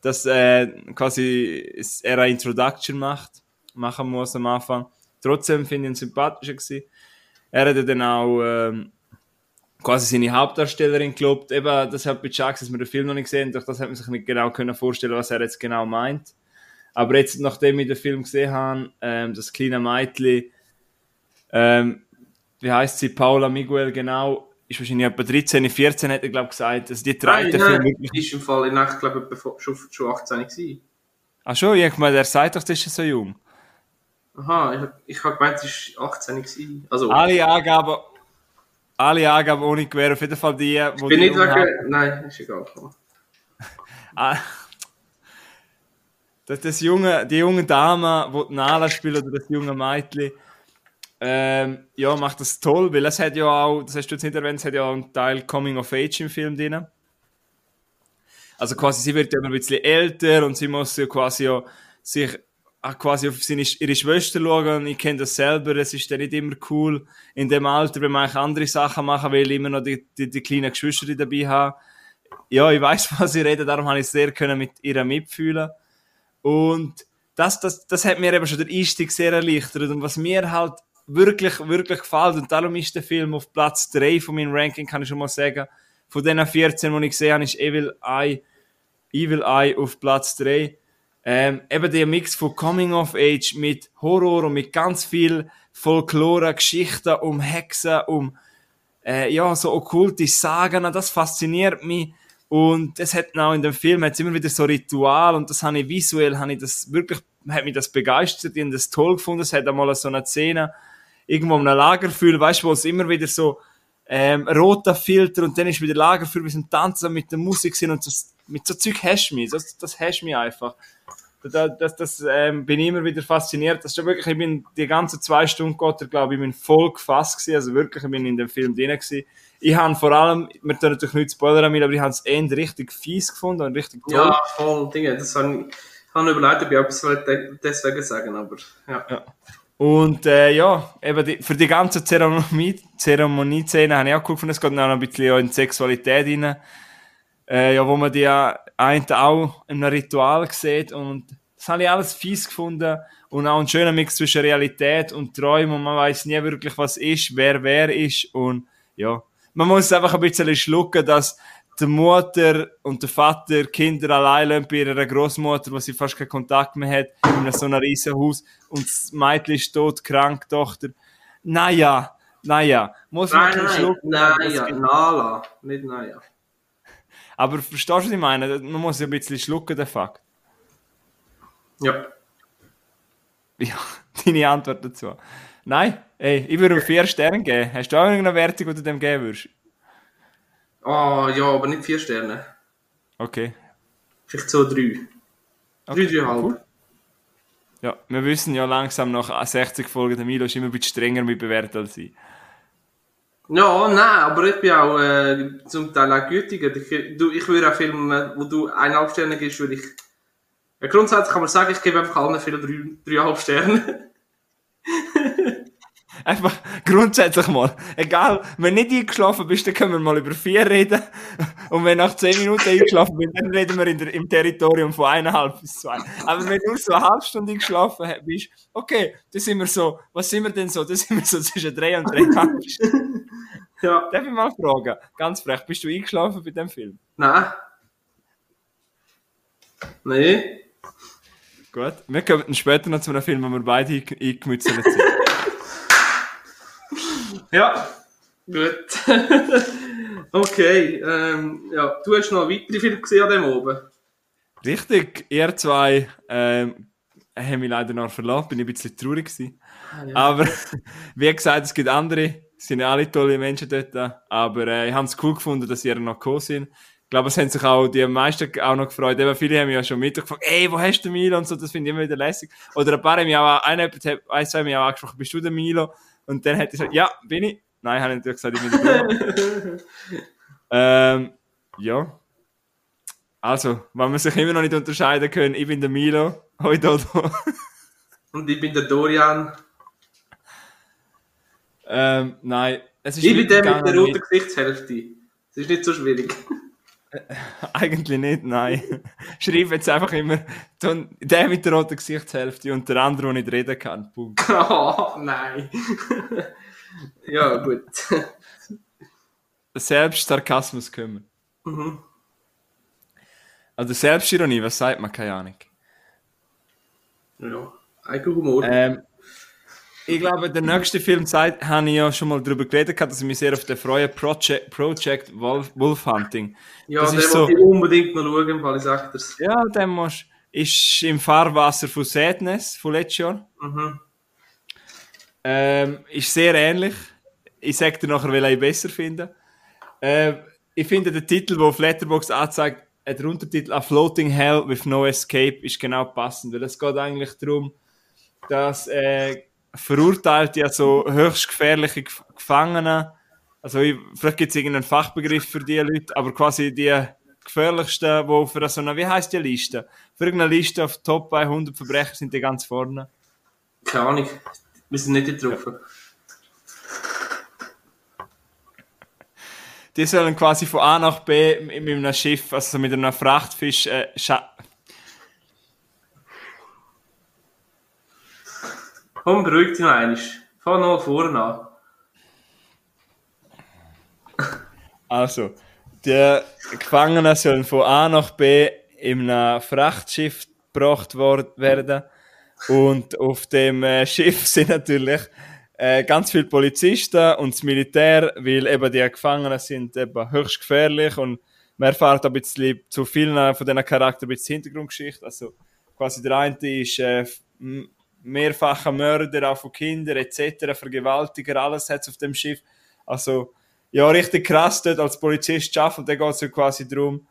dass äh, quasi er eine Introduction macht, machen muss am Anfang. Trotzdem finde ich ihn sympathischer gewesen. Er hat dann auch ähm, quasi seine Hauptdarstellerin gelobt. Eben, das hat bei Chucks, dass wir den Film noch nicht gesehen durch das hat man sich nicht genau können vorstellen, was er jetzt genau meint. Aber jetzt, nachdem ich den Film gesehen habe, ähm, das kleine Mädchen, ähm, wie heißt sie, Paula Miguel genau, ist wahrscheinlich etwa 13, 14, hat er, glaube ich, gesagt, dass die trägt den Film wirklich. ist im Fall in echt, glaube ich, schon, schon 18 gewesen. Ach schon, ich meine, der sagt doch, das ist so jung. Aha, ich, ich habe gemeint, es war 18 gewesen. Also, Alle Angaben, alle Angaben ohne Gewähr, auf jeden Fall die, wo bin die nicht wegen... Nein, ist egal. Ah, das, das junge, die junge Dame, die die Nala spielt, oder das junge Mädchen, ähm, ja, macht das toll, weil es hat ja auch, das hast du jetzt nicht erwähnt, es hat ja auch einen Teil Coming of Age im Film drin. Also quasi, sie wird ja immer ein bisschen älter und sie muss ja quasi ja sich quasi auf seine, ihre Schwester schauen. Ich kenne das selber, es ist dann nicht immer cool in dem Alter, wenn man eigentlich andere Sachen machen will, immer noch die, die, die kleinen Geschwister dabei haben ja, ich weiß, was ich rede, darum habe ich sehr können mit ihr mitfühlen. Und das, das, das hat mir eben schon der Einstieg sehr erleichtert. Und was mir halt wirklich, wirklich gefällt, und darum ist der Film auf Platz 3 von meinem Ranking, kann ich schon mal sagen. Von den 14, die ich gesehen habe, ist Evil Eye, Evil Eye auf Platz 3. Ähm, eben der Mix von Coming of Age mit Horror und mit ganz viel Folklore, Geschichten um Hexen, um äh, ja, so okkulte Sagen, das fasziniert mich. Und es hat auch in dem Film hat's immer wieder so Ritual und das habe ich visuell, habe ich das wirklich, hat mich das begeistert, habe das toll gefunden. Es hat einmal so eine Szene, irgendwo in einem Lagerfeuer, weißt du, wo es immer wieder so ähm, roter Filter und dann ist wieder Lagerfeuer, wir sind tanzen mit der Musik sind und das, mit so Zeug hast du mich, das, das hast du mich einfach. Das, das, das ähm, bin ich immer wieder fasziniert. Das ist ja wirklich, ich bin die ganzen zwei Stunden Gott, glaube ich, bin voll gefasst gewesen, also wirklich, ich bin in dem Film drin gewesen. Ich habe vor allem, wir tun natürlich nicht spoilern, aber ich habe es eher richtig fies gefunden und richtig toll. Ja, voll Dinge. Das habe ich, ich habe überlegt, ob ich etwas deswegen sagen, aber ja. Und äh, ja, eben die, für die ganze Zeremonie, Zeremonie-Szene habe ich auch geguckt, es geht noch ein bisschen in die Sexualität rein. Äh, ja, wo man die ja einen auch in einem Ritual sieht und das habe ich alles fies gefunden und auch ein schöner Mix zwischen Realität und Träumen und man weiß nie wirklich, was ist, wer wer ist und ja, man muss einfach ein bisschen schlucken, dass die Mutter und der Vater Kinder allein lassen bei ihrer Großmutter, wo sie fast keinen Kontakt mehr hat, in so einem riesen Haus und das Mädchen ist tot, krank, Tochter. Naja, Naja, muss man Nein, nein, schlucken. nein, Das ja, gibt- Nala, nicht Naya. Aber verstehst du, was ich meine? Man muss ja ein bisschen schlucken, den Fakt. Ja. Ja, deine Antwort dazu. Nein, ey, ich würde ihm vier Sterne geben. Hast du auch irgendeine Wertung, die du dem geben würdest? Ah, ja, aber nicht vier Sterne. Okay. Vielleicht so drei. Drei, dreieinhalb. cool. Ja, wir wissen ja langsam nach 60 Folgen, der Milo ist immer ein bisschen strenger mit bewertet als ich. Ja, nein, aber ich bin auch äh, zum Teil auch gütiger. Ich, du, ich würde auch Filme, wo du eineinhalb Sterne gibst, würde ich... Ja, grundsätzlich kann man sagen, ich gebe einfach allen Filmen drei, dreieinhalb Sterne. Einfach grundsätzlich mal, egal, wenn du nicht eingeschlafen bist, dann können wir mal über vier reden. Und wenn nach 10 Minuten eingeschlafen bist, dann reden wir in der, im Territorium von eineinhalb bis zwei. Aber wenn du so eine halbe Stunde eingeschlafen bist, okay, dann sind wir so, was sind wir denn so? Dann sind wir so zwischen drei und dreieinhalb Stunden. Ja. Darf ich mal fragen, ganz frech, bist du eingeschlafen bei dem Film? Nein. Nee. Gut. Wir kommen später noch zu einem Film, wo wir beide einge- eingemützelt sind. Ja. Gut. okay. Ähm, ja, du hast noch weitere Filme gesehen an dem oben. Richtig, ihr zwei ähm, haben mich leider noch verlassen, bin ich ein bisschen traurig gewesen. Aber wie gesagt, es gibt andere, es sind ja alle tolle Menschen dort, aber äh, ich habe es cool gefunden, dass ihr noch gekommen sind. Ich glaube, es haben sich auch die meisten auch noch gefreut. Eben viele haben mich ja schon Mittag gefragt, ey, wo hast du den Milo und so, das finde ich immer wieder lässig. Oder ein paar haben mich auch, einer, ein, zwei haben mich auch angesprochen, bist du der Milo? Und dann hat er gesagt, ja, bin ich. Nein, habe ich natürlich gesagt, ich bin der Bro. ähm, ja. Also, wenn wir sich immer noch nicht unterscheiden können, ich bin der Milo, hoi Dodo. Und ich bin der Dorian. ähm, nein, es ist Ich bin der mit der roten Gesichtshälfte. Das ist nicht so schwierig. Eigentlich nicht, nein. Schreib jetzt einfach immer dann der mit der roten Gesichtshälfte und der andere, der nicht reden kann. Punkt. oh, nein. ja, gut. Selbst Sarkasmus können. Mhm. Also Selbstironie, was sagt man? Keine Ahnung. Ja, Eigenhumor. Ähm, ich glaube, der nächste Film zeigt, habe ich ja schon mal darüber geredet, dass ich mich sehr auf den freue. Project, Project Wolf, Wolf Hunting. ja, das den ist so- ich unbedingt noch schauen, weil ich sage das. Ja, der musst, ist im Fahrwasser von Sadness von letztes Jahr. Mhm. Ähm, ist sehr ähnlich. Ich sage dir nachher, welchen ich besser finde. Ähm, ich finde den Titel, der auf Letterboxd anzeigt, der Untertitel A Floating Hell with No Escape ist genau passend, weil es geht eigentlich darum, dass äh, Verurteilte, also höchst gefährliche Gef- Gefangene, also ich, vielleicht gibt es irgendeinen Fachbegriff für die Leute, aber quasi die gefährlichsten, wo für so eine, wie heißt die Liste? Für irgendeine Liste auf Top 100 Verbrecher sind die ganz vorne. Keine Ahnung. Wir sind nicht getroffen. Die sollen quasi von A nach B mit mit einem Schiff, also mit einem Frachtfisch, äh, Komm, beruhig dich noch einmal. Fang noch vorne an. Also, die Gefangenen sollen von A nach B in einem Frachtschiff gebracht werden. Und auf dem äh, Schiff sind natürlich äh, ganz viele Polizisten und das Militär, weil eben die Gefangenen sind eben höchst gefährlich und man erfährt ein bisschen zu vielen von diesen Charakteren ein bisschen Hintergrundgeschichte. Also quasi der eine ist äh, mehrfacher Mörder auch von Kindern etc., Vergewaltiger, alles hat auf dem Schiff. Also ja, richtig krass dort als Polizist zu arbeiten. Und dann geht es ja quasi darum,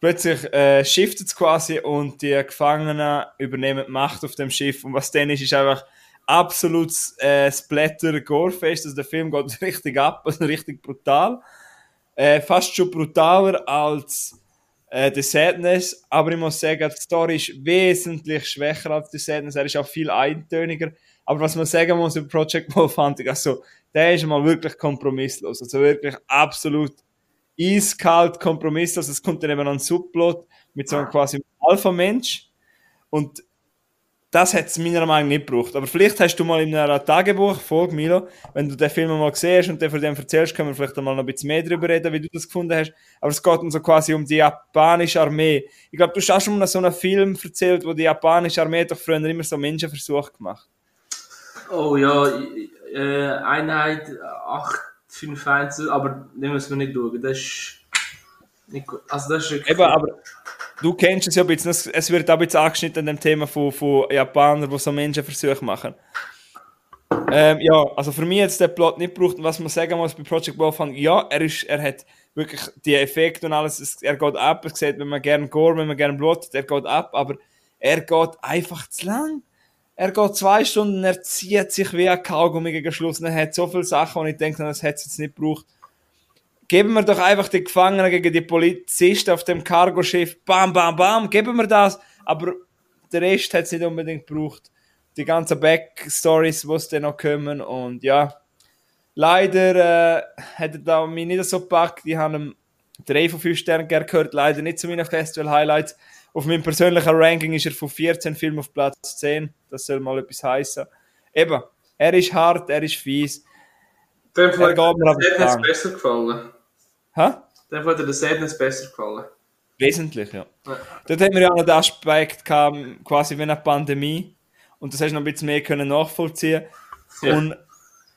plötzlich äh, shiftet es quasi und die Gefangenen übernehmen die Macht auf dem Schiff. Und was dann ist, ist einfach absolut äh, Splatter Gorefest. Also der Film geht richtig ab, also richtig brutal. Äh, fast schon brutaler als äh, The Sadness, aber ich muss sagen, die Story ist wesentlich schwächer als The Sadness. Er ist auch viel eintöniger. Aber was man sagen muss über Project Wolf Hunting, also der ist mal wirklich kompromisslos. Also wirklich absolut eiskalt kompromisslos. Es kommt dann eben ein Subplot mit so einem quasi Alpha-Mensch. Und das hat es meiner Meinung nach nicht gebraucht. Aber vielleicht hast du mal in einer Tagebuch-Folge, Milo, wenn du den Film mal siehst und dir von dem erzählst, können wir vielleicht mal noch ein bisschen mehr darüber reden, wie du das gefunden hast. Aber es geht so quasi um die japanische Armee. Ich glaube, du hast auch schon mal so einen Film erzählt, wo die japanische Armee doch früher immer so Menschenversuche gemacht Oh ja, äh, Einheit 851, aber den müssen wir nicht schauen. Das ist nicht gut. Also das ist wirklich- Eben, aber du kennst es ja ein bisschen, es- es wird auch ein bisschen angeschnitten an dem Thema von, von Japanern, die so Menschenversuche machen. Ähm, ja, also für mich jetzt der Plot nicht gebraucht. Und was man sagen muss bei Project Wolfgang, ja, er, ist, er hat wirklich die Effekte und alles, es, er geht ab, er sieht, wenn man gerne Gore, wenn man gerne Blut hat, er geht ab, aber er geht einfach zu lang. Er geht zwei Stunden, er zieht sich wie ein Kaugummi gegen Schluss und er hat so viele Sachen, und ich denke, das hätte es jetzt nicht gebraucht. Geben wir doch einfach die Gefangenen gegen die Polizisten auf dem Cargoschiff. Bam, bam, bam. Geben wir das. Aber der Rest hat es nicht unbedingt gebraucht. Die ganzen Backstories, die es dann noch kommen. Und ja, leider äh, hat er da mich nicht so gepackt. Ich habe ihm 3 von 5 Sternen gerne gehört. Leider nicht zu meinen Festival-Highlights. Auf meinem persönlichen Ranking ist er von 14 Filmen auf Platz 10. Das soll mal etwas heißen. Eben, er ist hart, er ist fies. Dem Er geht mir hat aber besser gefallen. Hä? Hat dir der Sadness besser gefallen. Wesentlich, ja. Ja. Dort haben wir ja noch den Aspekt gehabt, quasi wie eine Pandemie. Und das hast du noch ein bisschen mehr können nachvollziehen. Ja. Und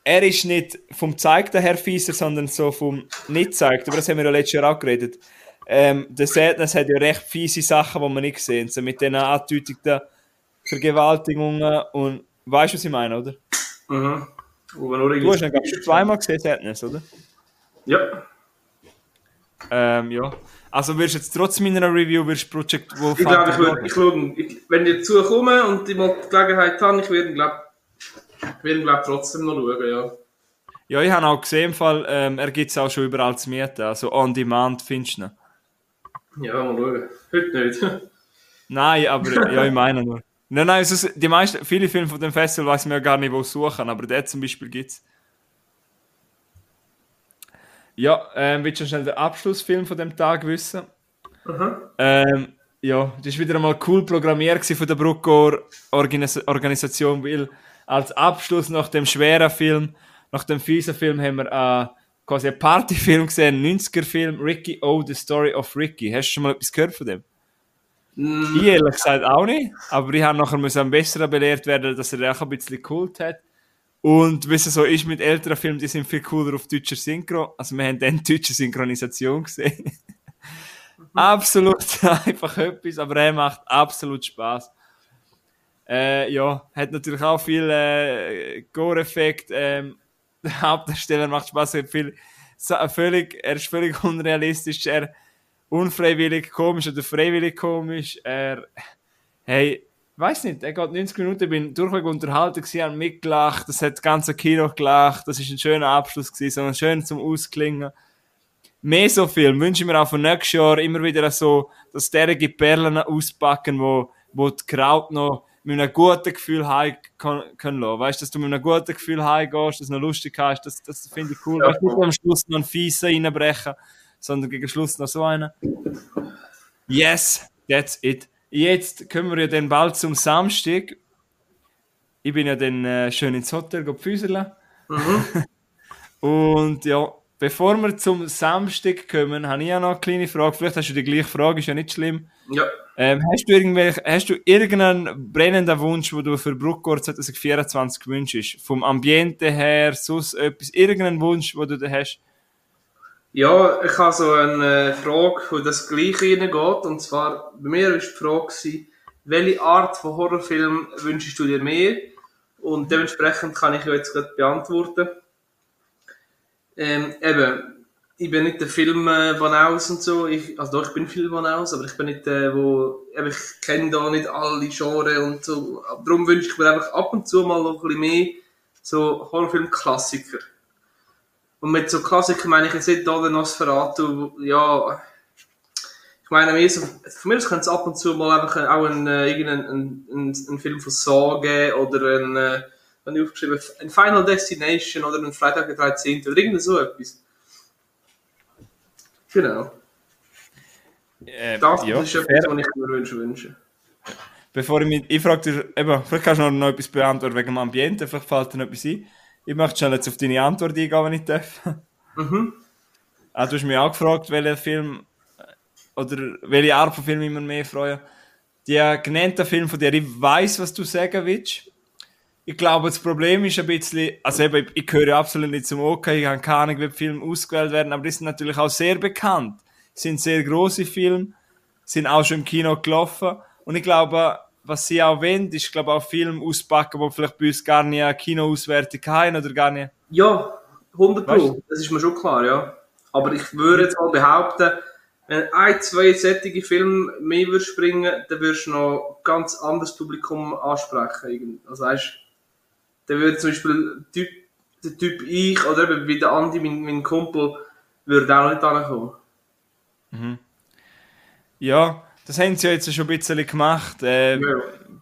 er ist nicht vom Zeigten her fieser, sondern so vom nicht zeigt. Aber das haben wir ja letztes Jahr auch geredet. Ähm, der Sadness hat ja recht fiese Sachen, die wir nicht sehen. So mit den angedeuteten Vergewaltigungen und weißt du, was ich meine, oder? Mhm. Man Du hast ihn, glaube ich, schon zweimal gesehen, Sadness, oder? Ja. Ähm, ja. Also wirst du jetzt trotz meiner Review wirst Project Wolf Ich glaube, ich würde, ich ich, wenn ich dazu komme und die Gelegenheit habe, ich werde, glaube ich, werde, glaube trotzdem noch schauen, ja. Ja, ich habe auch gesehen, im Fall, ähm, er gibt es auch schon überall zu mieten. Also on demand findest du ihn. Ja, mal schauen. Heute nicht. Nein, aber ja, ich meine nur. Nein, nein, es ist, die meisten, viele Filme von dem Festival weiß man ja gar nicht, wo suchen, aber der zum Beispiel gibt's. Ja, ähm, willst du schnell den Abschlussfilm von dem Tag wissen? Mhm. Ähm, ja, das war wieder einmal cool programmiert von der Bruckor Organis Organisation, weil als Abschluss nach dem schweren Film, nach dem fiesen Film, haben wir äh, quasi einen Partyfilm gesehen, einen 90er-Film, Ricky O, The Story of Ricky. Hast du schon mal etwas gehört von dem? Mm, Ich ehrlich gesagt auch nicht, aber ich habe nachher müssen am besseren belehrt werden, dass er auch ein bisschen Kult hat. Und wie es so ist mit älteren Filmen, die sind viel cooler auf deutscher Synchro. Also wir haben dann deutsche Synchronisation gesehen. absolut einfach etwas, aber er macht absolut Spaß. Äh, ja, hat natürlich auch viel äh, Gore-Effekt. Ähm, der Hauptdarsteller macht Spaß, hat viel, völlig, er ist völlig unrealistisch, er unfreiwillig komisch oder freiwillig komisch. Er, hey, weiß nicht, er geht 90 Minuten, ich bin durchweg unterhalten gewesen, habe mitgelacht, das hat das ganze Kino gelacht, das ist ein schöner Abschluss gewesen, so schön zum Ausklingen. Mehr so Film wünsche ich mir auch für nächstes Jahr immer wieder so, dass derige Perlen auspacken, wo, wo die Kraut noch mit einem guten Gefühl heim können lassen. Weißt du, dass du mit einem guten Gefühl heimgehst, dass du noch lustig hast, das, das finde ich cool. Ja. Weißt du, nicht am Schluss noch einen Fiesen reinbrechen, sondern gegen Schluss noch so einen. Yes, that's it. Jetzt kommen wir ja dann bald zum Samstag. Ich bin ja dann äh, schön ins Hotel gepfüserle. Mhm. Und ja, bevor wir zum Samstag kommen, habe ich ja noch eine kleine Frage. Vielleicht hast du die gleiche Frage, ist ja nicht schlimm. Ja. Ähm, hast, du irgendwelche, hast du irgendeinen brennenden Wunsch, den du für Bruckgor 2024 wünschst? Vom Ambiente her, sonst etwas, irgendeinen Wunsch, den du da hast? Ja, ich habe so eine Frage, wo das Gleiche reingeht. Und zwar, bei mir war die Frage, welche Art von Horrorfilm wünschst du dir mehr? Und dementsprechend kann ich jetzt gerade beantworten. Ähm, eben, ich bin nicht der Film-Banaus und so. Ich, also doch, ich bin Film-Banaus, aber ich bin nicht der, wo, eben, ich kenne da nicht alle Genres und so. Darum wünsche ich mir einfach ab und zu mal noch ein bisschen mehr so Horrorfilm-Klassiker. Und mit so Klassikern meine ich jetzt nicht den Nosferatu, ja, ich meine, mehr so, von mir aus könnte es ab und zu mal einfach auch äh, irgendein ein, ein, ein Film von Saw geben oder ein, äh, ich aufgeschrieben, ein Final Destination oder ein Freitag der 13. oder irgend so etwas. Genau. Äh, Das ja, ist etwas, was ich mir wünsche. wünsche. Bevor ich mich, ich frage dich, eben, vielleicht kannst du noch, noch etwas beantworten wegen dem Ambiente, vielleicht fällt dir noch etwas ein. Ich möchte schnell jetzt auf deine Antwort eingehen, wenn ich darf. Mhm. Ah, du hast mich auch gefragt, welcher Film äh, oder welche Art von Film ich mir mehr freue. Die genannten Film, von der ich weiß, was du sagen willst. Ich ich glaube, das Problem ist ein bisschen, also eben, ich, ich gehöre absolut nicht zum OK, ich habe keine Ahnung, wie Filme ausgewählt werden, aber die sind natürlich auch sehr bekannt. Sind sehr große Filme, sind auch schon im Kino gelaufen. Und ich glaube, was sie auch wollen, ist, glaube auch Filme auspacken, die vielleicht bei uns gar nicht eine Kinoauswertung haben oder gar nicht. Ja, 100 Pro, das ist mir schon klar, ja. Aber ich würde jetzt mal behaupten, wenn ein, zwei sättige Filme mehr würdest springen, dann würdest du noch ein ganz anderes Publikum ansprechen. Also weißt, dann würde zum Beispiel der Typ, der typ ich oder eben wie der Andi, mein, mein Kumpel, würde auch noch nicht ankommen. Mhm. Ja, das haben sie ja jetzt schon ein bisschen gemacht. Äh, ja.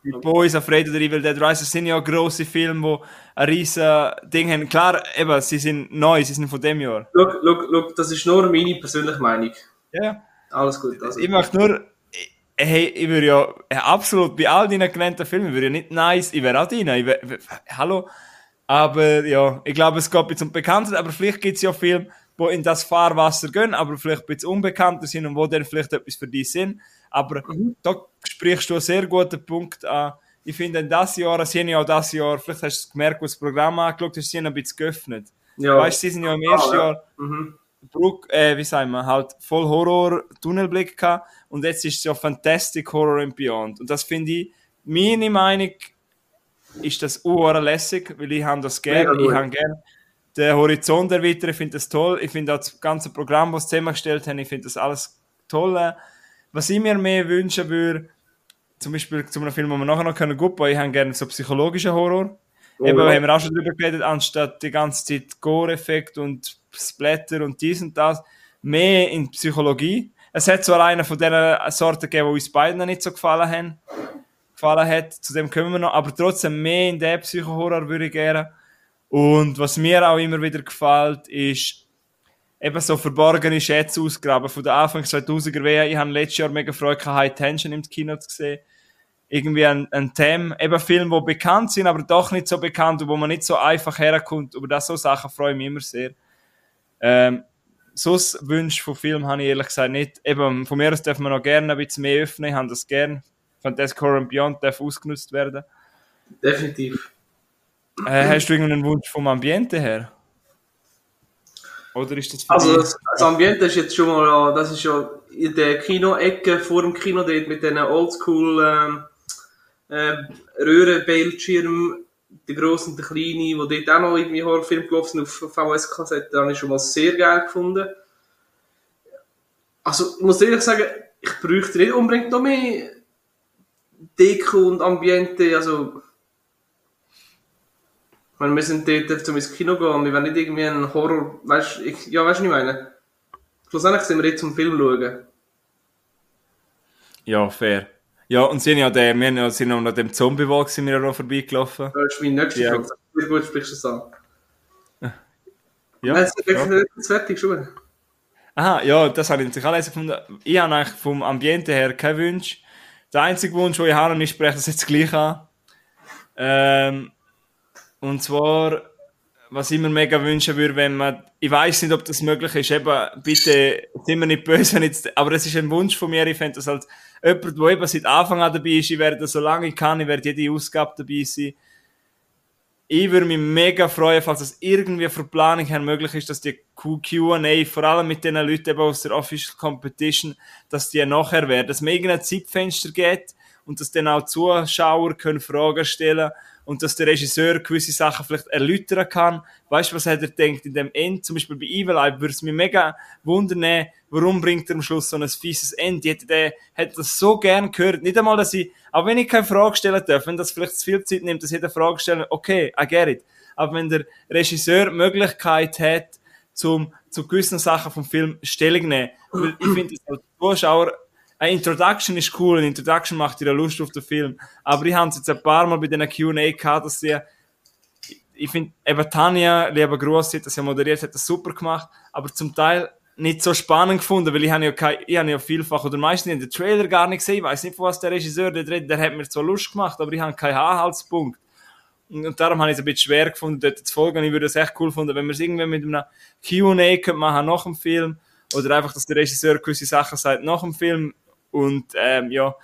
Die Boys, Afraid the Evil Dead Rises sind ja grosse Filme, die ein riesen Ding haben. Klar, eben, sie sind neu, sie sind von dem Jahr. Look, look, look, das ist nur meine persönliche Meinung. Ja. Alles gut. Also. Ich möchte nur, hey, ich würde ja absolut bei all deinen genannten Filmen, würde ja nicht nice, ich wäre auch. Ich wär, hallo. Aber ja, ich glaube, es geht jetzt um Bekannte, aber vielleicht gibt es ja Filme, die in das Fahrwasser gehen, aber vielleicht ein bisschen unbekannter sind und wo dann vielleicht etwas für dich sind. Aber mhm. da sprichst du einen sehr guten Punkt an. Ich finde, in das Jahr, sie haben ja auch das Jahr, vielleicht hast du es gemerkt, was das Programm angeschaut hast, sie haben ein bisschen geöffnet. Ja. Weißt du, sie sind ja im ersten ah, ja. Jahr, mhm. Brook, äh, wie sagen wir, halt voll Horror-Tunnelblick gehabt und jetzt ist es ja Fantastic Horror and Beyond. Und das finde ich, meine Meinung ist das lässig, weil ich habe das gerne, ich habe gerne den Horizont erweitern, ich finde das toll, ich finde auch das ganze Programm, was sie zusammengestellt haben, ich finde das alles toll. Was ich mir mehr wünschen würde, zum Beispiel zu einem Film, wo wir nachher noch können gut ich habe gerne so psychologischen Horror. Oh, Eben, ja. haben wir auch schon drüber geredet, anstatt die ganze Zeit Gore-Effekt und Splatter und dies und das, mehr in Psychologie. Es hat zwar eine von diesen Sorten gegeben, die uns beiden nicht so gefallen haben, gefallen hat, zu dem kommen wir noch, aber trotzdem mehr in der Psychohorror würde ich gerne. Und was mir auch immer wieder gefällt, ist eben so verborgene Schätze ausgraben. Von der Anfang 2000er WM, ich habe letztes Jahr mega Freude High Tension im Kino zu sehen. Irgendwie ein, ein Thema, eben Filme, die bekannt sind, aber doch nicht so bekannt und wo man nicht so einfach herkommt. Über das so Sachen freue ich mich immer sehr. Ähm, sonst Wünsche von Filmen habe ich ehrlich gesagt nicht. Eben, von mir aus dürfen wir noch gerne ein bisschen mehr öffnen. Ich habe das gerne. Fantastic Horror Beyond darf ausgenutzt werden. Definitiv. Äh, hast du irgendeinen Wunsch vom Ambiente her? Oder ist das Also das, das, Ambiente ist jetzt schon mal, das ist ja in der Kino-Ecke vor dem Kino dort mit diesen Oldschool ähm, äh, Röhrenbildschirmen der grosse und der kleine, wo dort auch noch irgendwie Horrorfilm gelaufen sind auf VS-Kassette, habe ich schon mal sehr geil gefunden. Also, ich muss ehrlich sagen, ich bräuchte nicht unbedingt noch mehr Deko und Ambiente, also meine, wir sind dort zum ins Kino gehen und wir wollen nicht irgendwie einen Horror, weißt du, ja, weißt du, was ich meine? Schlussendlich sind wir jetzt zum Film schauen. Ja, fair. Ja, und sind ja der, wir sind noch an dem Zombie-Walk sind wir ja noch vorbeigelaufen. Das ist meine nächste ja. Frage. Wie gut sprichst du das an? Ja. Nein, es ist ja. fertig schon. Aha, ja, das habe ich natürlich alles gefunden. Ich habe eigentlich vom Ambiente her keinen Wunsch. Der einzige Wunsch, den ich habe, und ich spreche das jetzt gleich an. Ähm, und zwar, was ich mir mega wünschen würde, wenn man, ich weiß nicht, ob das möglich ist, eben, bitte, sind wir nicht böse, jetzt, aber es ist ein Wunsch von mir, ich fände das als jemand, der eben seit Anfang an dabei ist, ich werde, solange ich kann, ich werde jede Ausgabe dabei sein. Ich würde mich mega freuen, falls das irgendwie für Planung her möglich ist, dass die Q&A, vor allem mit den Leuten eben aus der Official Competition, dass die nachher werden, dass man irgendein Zeitfenster geht und dass dann auch Zuschauer können Fragen stellen können und dass der Regisseur gewisse Sachen vielleicht erläutern kann. Weißt du, was hat er denkt in dem End? Zum Beispiel bei Evil Eye würde es mich mega wundern, warum bringt er am Schluss so ein fieses Ende? Ich hätte, der, hätte das so gern gehört. Nicht einmal, dass ich, aber wenn ich keine Frage stellen darf, wenn das vielleicht zu viel Zeit nimmt, dass jeder Frage stellen, okay, I get it. Aber wenn der Regisseur Möglichkeit hat, zum, zu gewissen Sachen vom Film Stellung nehmen, weil ich finde, als Zuschauer eine Introduction ist cool, eine Introduction macht dir Lust auf den Film. Aber ich habe es jetzt ein paar Mal bei diesen Q&A gehabt, dass sie, ich finde, eben Tanja, lieber Gruß, hat das ja moderiert, hat das super gemacht, aber zum Teil nicht so spannend gefunden, weil ich habe ja, kein, ich habe ja vielfach oder meistens in den Trailer gar nicht gesehen, ich weiß nicht, was der Regisseur der redet, der hat mir zwar Lust gemacht, aber ich habe keinen Anhaltspunkt. Und, darum habe ich es ein bisschen schwer gefunden, dort zu folgen. Ich würde es echt cool finden, wenn wir es irgendwie mit einem Q&A machen nach dem Film, oder einfach, dass der Regisseur gewisse Sachen sagt nach dem Film, und ähm, ja,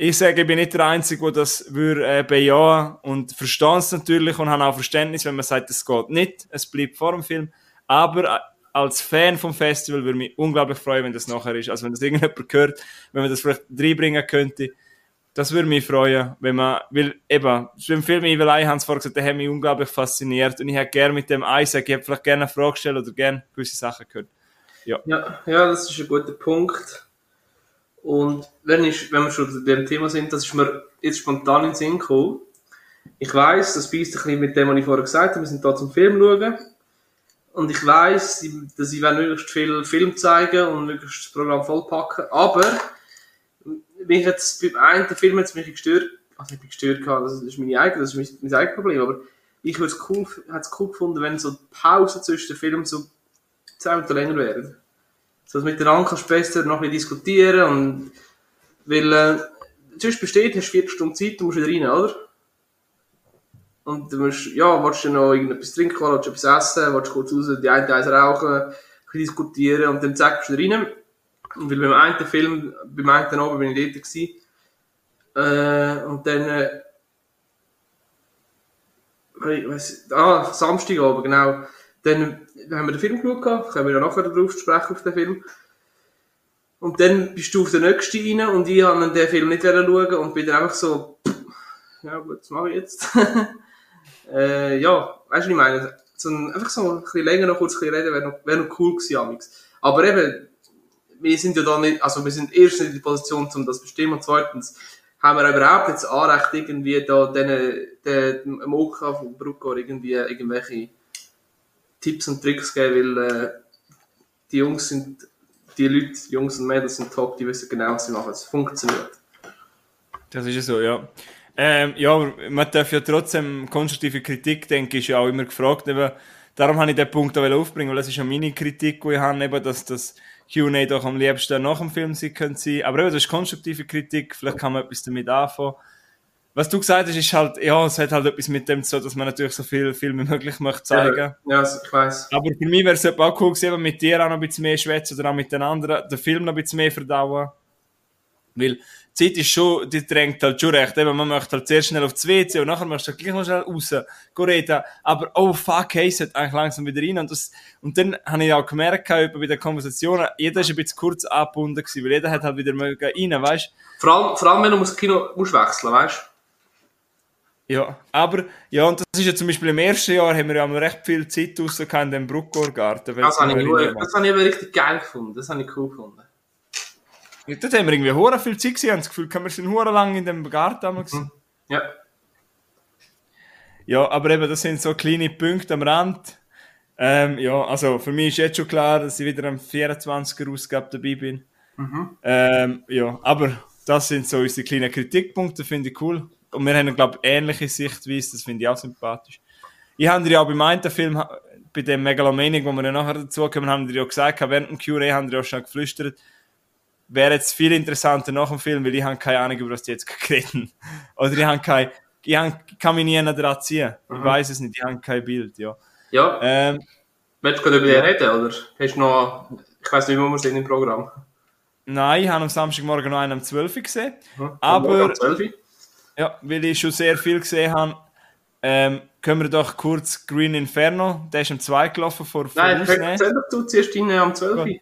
ich sage, ich bin nicht der Einzige, der das würde, äh, bejahen und verstehe es natürlich und habe auch Verständnis, wenn man sagt, es geht nicht, es bleibt vor dem Film. Aber äh, als Fan vom Festival würde mich unglaublich freuen, wenn das nachher ist. Also wenn das irgendjemand hört, wenn man das vielleicht reinbringen könnte, das würde mich freuen, wenn man, weil eben, im Film Evil Eye haben sie vorher gesagt, der hat mich unglaublich fasziniert und ich hätte gerne mit dem Isaac, ich hätte vielleicht gerne eine Frage gestellt oder gerne gewisse Sachen gehört. Ja. ja, ja, das ist ein guter Punkt. Und wenn, ich, wenn wir schon zu dem Thema sind, das ist mir jetzt spontan in den Sinn gekommen. Ich weiss, das beißt ein bisschen mit dem, was ich vorher gesagt habe, wir sind da zum Film schauen. Und ich weiss, dass ich möglichst viel Film zeigen und möglichst das Programm vollpacken. Aber, mich jetzt beim einen Film jetzt mich gestört, also ich bin gestört gehabt, das ist meine eigene, das ist mein, mein eigenes Problem, aber ich würde es cool, es cool gefunden, wenn so die Pause zwischen den Filmen so 10 Minuten länger wären. So, miteinander kannst du besser noch ein bisschen diskutieren und, weil, äh, sonst besteht, hast du 40 Stunden Zeit, du musst wieder rein, oder? Und du musst, ja, willst du noch irgendetwas trinken, willst du etwas essen, willst du kurz raus, die einen eins rauchen, ein diskutieren und dann zeigst du wieder rein. Und weil beim einen Film, beim einen Abend bin ich dort gewesen, äh, und dann, äh, ich weiss, ah, Samstagabend, genau. Dann haben wir den Film geschaut, können wir ja nachher darauf sprechen, auf den Film. Und dann bist du auf den nächsten rein und ich habe den Film nicht schauen und bin dann einfach so, ja gut, was mache ich jetzt? äh, ja, weißt du, was ich meine? So ein, einfach so ein bisschen länger noch kurz reden wäre noch, wär noch cool gewesen, Amix. Aber eben, wir sind ja da nicht, also wir sind erstens nicht in der Position, um das zu bestimmen und zweitens haben wir überhaupt das Anrecht, irgendwie da den, den, dem OK von Bruckor irgendwie irgendwelche Tipps und Tricks geben, weil äh, die Jungs sind, die Leute, Jungs und Mädels sind top, die wissen genau, was sie machen. Es funktioniert. Das ist ja so, ja. Ähm, ja, man darf ja trotzdem konstruktive Kritik, denke ich, ist ja auch immer gefragt. Eben, darum habe ich den Punkt auch aufbringen, weil das ist ja meine Kritik, die ich habe, eben, dass das Q&A doch am liebsten nach dem Film sein könnte Aber eben, das ist konstruktive Kritik, vielleicht kann man etwas damit anfangen was du gesagt hast, ist halt, ja, es hat halt etwas mit dem zu dass man natürlich so viel, viel wie möglich möchte zeigen. Ja, ja ich weiß. Aber für mich wäre es auch cool gewesen, mit dir auch noch ein bisschen mehr schwätzen oder auch mit den anderen, den Film noch ein bisschen mehr verdauen. Weil die Zeit ist schon, die drängt halt schon recht. Eben, man möchte halt sehr schnell aufs WC und nachher möchte du halt gleich noch schnell raus, reden. Aber, oh fuck, hey, es hat eigentlich langsam wieder rein. Und, das, und dann habe ich auch gemerkt, bei den Konversationen, jeder ist ein bisschen kurz abgebunden gewesen, weil jeder hat halt wieder rein, weißt Vor allem, vor allem wenn du das Kino musst wechseln, weißt ja, aber, ja, und das ist ja zum Beispiel im ersten Jahr haben wir ja recht viel Zeit rausgekommen in dem Bruckgorgarten. Das habe ich, das habe ich aber richtig geil gefunden, das habe ich cool gefunden. Ja, dort haben wir irgendwie hure viel Zeit gesehen, das Gefühl, wir sind hure lang in dem Garten. Mhm. Ja. Ja, aber eben, das sind so kleine Punkte am Rand. Ähm, ja, also für mich ist jetzt schon klar, dass ich wieder am 24er Ausgabe dabei bin. Mhm. Ähm, ja, aber das sind so unsere kleinen Kritikpunkte, finde ich cool und wir haben, glaube ich, ähnliche Sichtweise, das finde ich auch sympathisch. Ich habe dir ja auch beim einen Film, bei dem Megalomaniac, wo wir ja nachher dazu kommen, haben dir ja gesagt, während dem Q&A haben dir ja schon geflüstert, wäre jetzt viel interessanter nach dem Film, weil ich habe keine Ahnung, über was die jetzt reden. Oder ich habe keine, ich, habe, kann mich nie daran ziehen. Ich mhm. weiß es nicht, ich habe kein Bild, ja. Ja. Ähm, Willst du gerade über den reden, oder? Hast du noch, ich weiß nicht, wo wir sind im Programm. Nein, ich habe am Samstagmorgen noch einen um 12 Uhr gesehen. Mhm. Aber... Um 12 Uhr? Ja, weil ich schon sehr viel gesehen habe, ähm, können wir doch kurz Green Inferno, der ist am 2 gelaufen vor Nein, doch du zuerst rein am 12. Gut.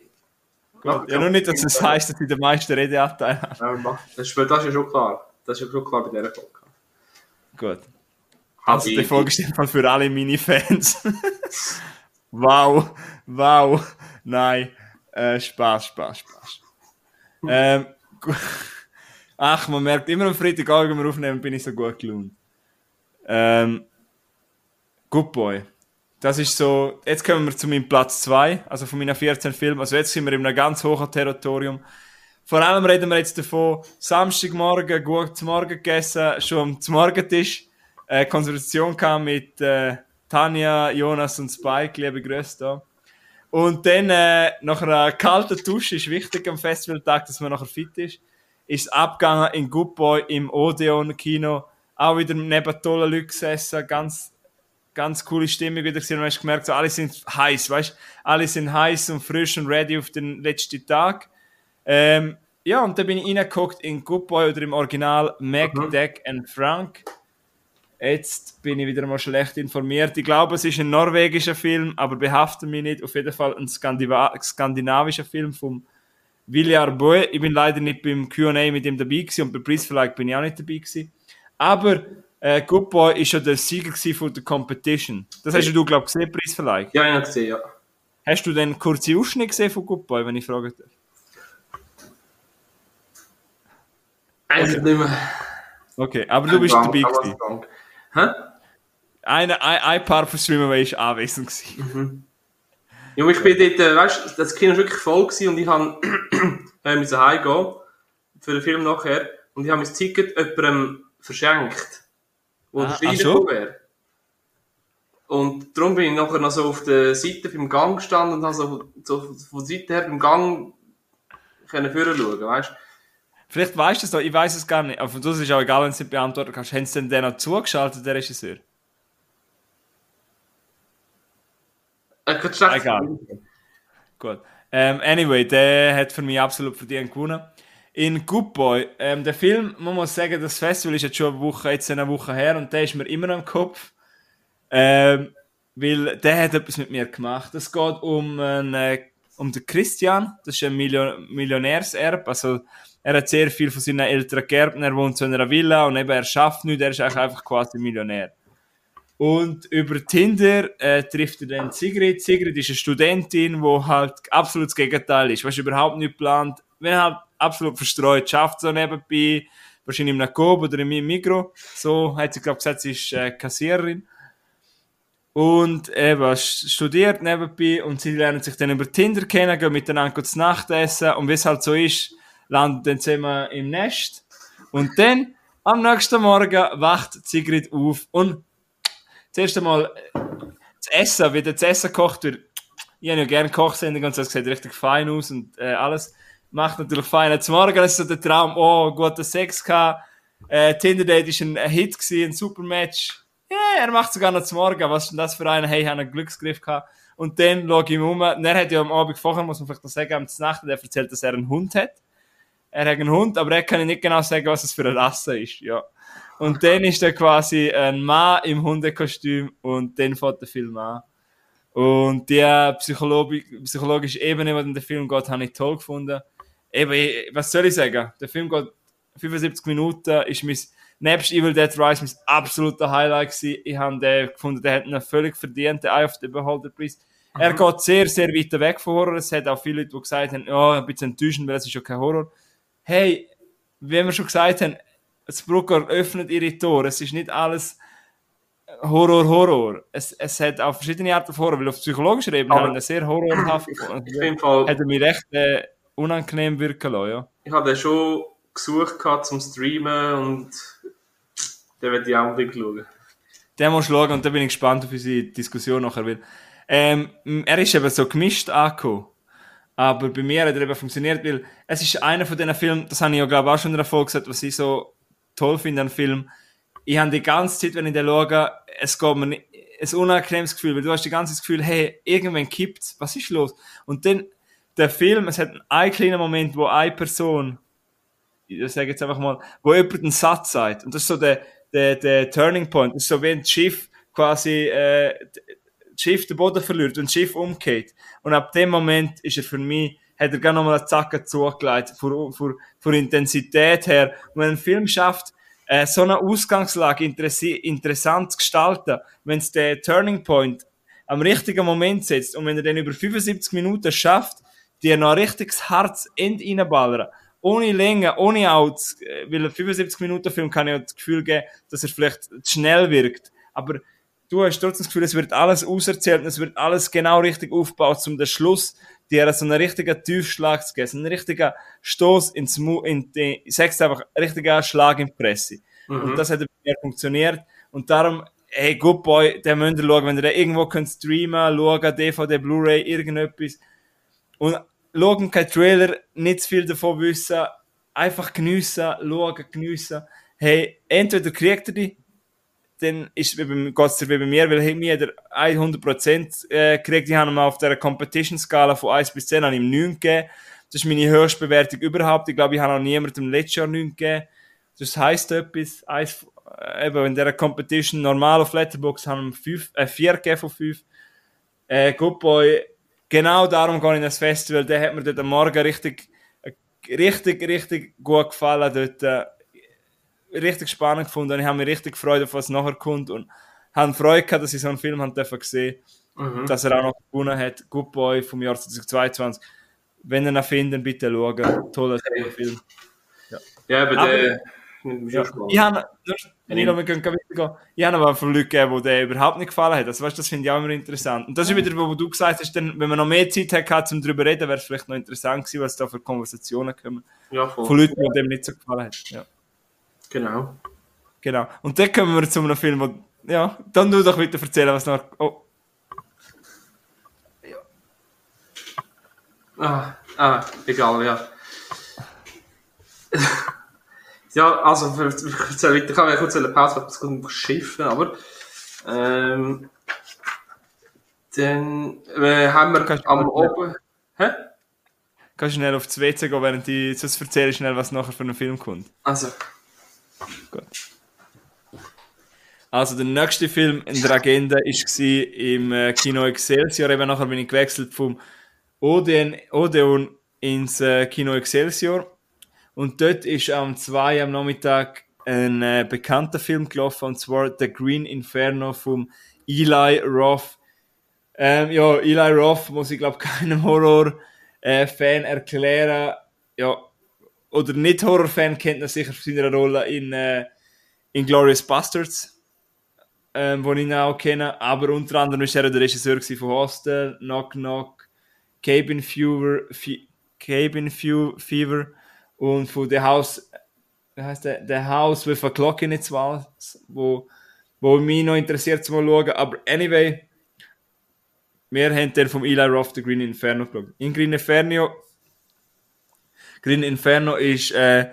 Gut. Ja, nur nicht, dass es das heisst, dass ich den meisten Redeanteil habe. Ja, das, ist, das ist ja schon klar. Das ist ja schon klar bei dieser Folge. Gut. Also, die Folge ist Fall für alle Mini-Fans. wow, wow, nein, äh, Spaß, Spaß, Spaß. ähm, Ach, man merkt immer am Freitagabend, wenn wir aufnehmen, bin ich so gut gelaunt. Ähm, Good Boy. Das ist so, jetzt kommen wir zu meinem Platz 2, also von meinen 14 Filmen. Also jetzt sind wir in einem ganz hohen Territorium. Vor allem reden wir jetzt davon, Samstagmorgen gut zum Morgen gegessen, schon am Morgentisch. Äh, Konsultation kam mit äh, Tanja, Jonas und Spike, liebe Grüße da. Und dann äh, nach einer kalten Dusche ist wichtig am Festivaltag, dass man nachher fit ist ist abgegangen in Good Boy im Odeon Kino. Auch wieder neben tollen Leuten gesessen, ganz, ganz coole Stimmung wieder gesehen. Und hast gemerkt, so, alle sind heiß, weißt Alle sind heiß und frisch und ready auf den letzten Tag. Ähm, ja, und dann bin ich reingeguckt in Good Boy oder im Original Mac, Mhm. Deck and Frank. Jetzt bin ich wieder mal schlecht informiert. Ich glaube, es ist ein norwegischer Film, aber behafte mich nicht. Auf jeden Fall ein skandinavischer Film vom Viljar Boe. Ich bin leider nicht beim Q&A mit ihm dabei gewesen und beim Preisverleih bin ich auch nicht dabei gewesen. Aber äh, Good Boy ist schon der Sieger von der Competition. Das hast du, glaube ich, gesehen, Preisverleih. Ja, ich habe gesehen, ja. Hast du den kurze Ausschnitt gesehen von Good Boy, wenn ich frage? darf? Eigentlich nicht mehr. Okay, aber du bist Dank, dabei gewesen. Hä? Eine, ein, ein Paar von Streamer war anwesend gewesen. Ja, ich bin dort, äh, weißt du, das Kino war wirklich voll gewesen und ich habe, äh, müssen heimgehen. Für den Film nachher. Und ich habe mein Ticket jemandem verschenkt. Wo Ah, der gekommen wäre. Und darum bin ich nachher noch so auf der Seite beim Gang gestanden und habe so, so von der Seite her beim Gang können schauen, weißt du? Vielleicht weißt du es doch, ich weiß es gar nicht. Aber das ist auch egal, wenn du es nicht beantworten kannst. Haben sie denn den noch zugeschaltet, der Regisseur? Äh, kannst du Egal. Gut. Ähm, anyway, der hat für mich absolut verdient gewonnen. In Good Boy, ähm, der Film, man muss sagen, das Festival ist jetzt schon eine Woche, jetzt eine Woche her und der ist mir immer noch im Kopf. Ähm, weil der hat etwas mit mir gemacht. Es geht um, einen, äh, um den Christian, das ist ein Million Millionärserb, also er hat sehr viel von seinen Eltern geerbt, er wohnt in einer Villa und eben er schafft nichts, er ist einfach quasi Millionär. Und über Tinder äh, trifft er dann Sigrid. Sigrid ist eine Studentin, die halt absolut das Gegenteil ist. Du, überhaupt nicht geplant. Wenn halt absolut verstreut, schafft so nebenbei, wahrscheinlich in einem Coop oder in einem Mikro. So hat sie, glaube gesagt, sie ist äh, Kassiererin. Und eben studiert nebenbei und sie lernen sich dann über Tinder kennen, gehen miteinander zu Nacht essen und wie es halt so ist, landen dann zusammen im Nest. Und dann, am nächsten Morgen, wacht Sigrid auf und zuerst einmal äh, das Essen, wie das Essen gekocht wird. Ich habe ja gerne Kochsendungen und so, es sieht richtig fein aus und äh, alles. Macht natürlich fein. Zum Morgen ist so der Traum, oh, guter Sex gehabt. Äh, Tinder Date ist ein Hit gewesen, ein super Match. Ja, er macht sogar noch zum Morgen. Was ist denn das für einen? Hey, ich habe einen Glücksgriff gehabt. Und dann schaue ich ihm um. Er hat ja am Abend vorher, muss man vielleicht noch sagen, am Nacht, er erzählt, dass er einen Hund hat. Er hat einen Hund, aber er kann nicht genau sagen, was es für eine Rasse ist. Ja. Und dann ist er quasi ein Mann im Hundekostüm und dann fängt der Film an. Und die psychologi psychologische Ebene, die in den Film geht, habe ich toll gefunden. Eben, was soll ich sagen? Der Film geht 75 Minuten, ist mein, nebst Evil Dead Rise mein absoluter Highlight gewesen. Ich habe den gefunden, der hat einen völlig verdienten Eye of the Beholder Preis. Er geht sehr, sehr weit weg von Horror. Es hat auch viele Leute, die gesagt haben, ja, ein bisschen enttäuschend, weil es ist ja kein Horror. Hey, wie wir schon gesagt haben, das Brucker öffnet ihre Tore. Es ist nicht alles Horror, Horror. Es, es hat auch verschiedene Arten von Horror, weil auf psychologischer Ebene Aber- habe ich ihn sehr horrorhaft gefunden. Ich bin Fall, Hat er mich recht äh, unangenehm wirken lassen, ja. ich habe den schon gesucht gehabt zum Streamen und den werde ich auch unbedingt schauen. Den musst du schauen und da bin ich gespannt auf unsere Diskussion nachher. Weil, ähm, er ist eben so gemischt angekommen. Aber bei mir hat er eben funktioniert, weil es ist einer von diesen Filmen, das habe ich ja glaube ich auch schon in der Folge gesagt, was ich so toll finde an Film. Ich habe die ganze Zeit, wenn ich den schaue, es geht mir ein unangenehmes Gefühl, weil du hast die ganze Zeit das Gefühl, hey, irgendwann kippt's, was ist los? Und dann, der Film, es hat einen kleinen Moment, wo eine Person, ich sage jetzt einfach mal, wo jemand einen Satz sagt. Und das ist so der, der, der Turning Point. Das ist so, wenn das Schiff quasi, äh, Schiff den Boden verliert und das Schiff umgeht. Und ab dem Moment ist er für mich, hat er gerne nochmal einen Zacken zugelegt, von, von, von Intensität her. Und wenn ein Film schafft, äh, so eine Ausgangslage interessi- interessant zu gestalten, wenn es den Turning Point am richtigen Moment setzt und wenn er dann über 75 Minuten schafft, dir noch ein richtiges Herz End reinballern, ohne Länge, ohne Outs, äh, weil ein 75 Minuten Film kann ja das Gefühl geben, dass er vielleicht zu schnell wirkt, aber du hast trotzdem das Gefühl, es wird alles auserzählt und es wird alles genau richtig aufgebaut, um den Schluss dir so einen richtigen Tiefschlag zu geben, so einen richtigen Stoß ins Mu, in die, ich sag's einfach, einen richtigen Schlag in die Presse. Und das hat bei mir funktioniert. Und darum, hey, Good Boy, den müsst ihr schauen, wenn ihr den irgendwo könnt streamen, schauen, DVD, Blu-ray, irgendetwas. Und schauen, kein Trailer, nicht zu viel davon wissen, einfach geniessen, schauen, geniessen. Hey, entweder kriegt ihr die, dann ist geht's dir wie bei mir, weil mir hat er 100% äh, gekriegt. Ich habe ihm auf der Competition-Skala von 1 bis 10 habe ihm 9 gegeben. Das ist meine höchste Bewertung überhaupt. Ich glaube, ich habe noch niemandem letztes Jahr nichts gegeben. Das heisst etwas, eins, äh, eben in dieser Competition normal auf Letterboxd haben wir äh, vier gegeben von fünf. Äh, Good Boy, genau darum gehe ich in das Festival. Der hat mir dort am Morgen richtig, äh, richtig, richtig gut gefallen. Dort, äh, richtig spannend gefunden und ich habe mich richtig gefreut, auf was nachher kommt und habe Freude gehabt, dass ich so einen Film habe gesehen mhm. dass er auch noch gewonnen hat. Good Boy vom Jahr 2022. Wenn ihr ihn findet, bitte schauen. Toller Film. Ja, ja aber, aber der... Ja. Ich habe, Nilo, wir können weitergehen. Ich habe aber von Leuten gegeben, die der überhaupt nicht gefallen hat. Also, weißt, das finde ich auch immer interessant. Und das ist wieder, wo du gesagt hast, dann, wenn man noch mehr Zeit hat, um darüber zu reden, wäre es vielleicht noch interessant gewesen, was da für Konversationen kommen. Ja. Von Leuten, die dem nicht so gefallen hat. Ja. Genau. Genau. Und dann kommen wir zu einem Film, wo, ja, dann du doch weiter erzählen, was noch, oh. Ja. Ah, ah, egal, ja. ja, also, für, für, ich kann ja kurz eine Pause, weil es gut schiffen, aber, ähm, dann äh, haben wir am Oben, hä? Kannst du schnell auf das WC gehen, während ich sonst erzähle schnell, was nachher für einen Film kommt. Also. Gut. Also der nächste Film in der Agenda war im äh, Kino Excelsior. Eben nachher bin ich gewechselt vom Odeon, Odeon ins äh, Kino Excelsior. Und dort ist am 2 am Nachmittag ein äh, bekannter Film gelaufen, und zwar The Green Inferno vom Eli Roth. Ähm, ja, Eli Roth muss ich glaube keinem Horror-Fan äh, erklären. Ja, oder nicht Horror-Fan kennt er sicher von seiner Rolle in, äh, Glorious Bastards, ähm, wo ich ihn auch kenne. Aber unter anderem war er der Regisseur von Hostel, Knock Knock, Cabin Fever, Cabin Fever und von The House, wie heißt der? The House with a Clock in its Walls, wo, wo mich noch interessiert zu schauen. Aber anyway, wir haben den vom Eli Roth, The Green Inferno geschaut. In Green Inferno Green Inferno ist äh,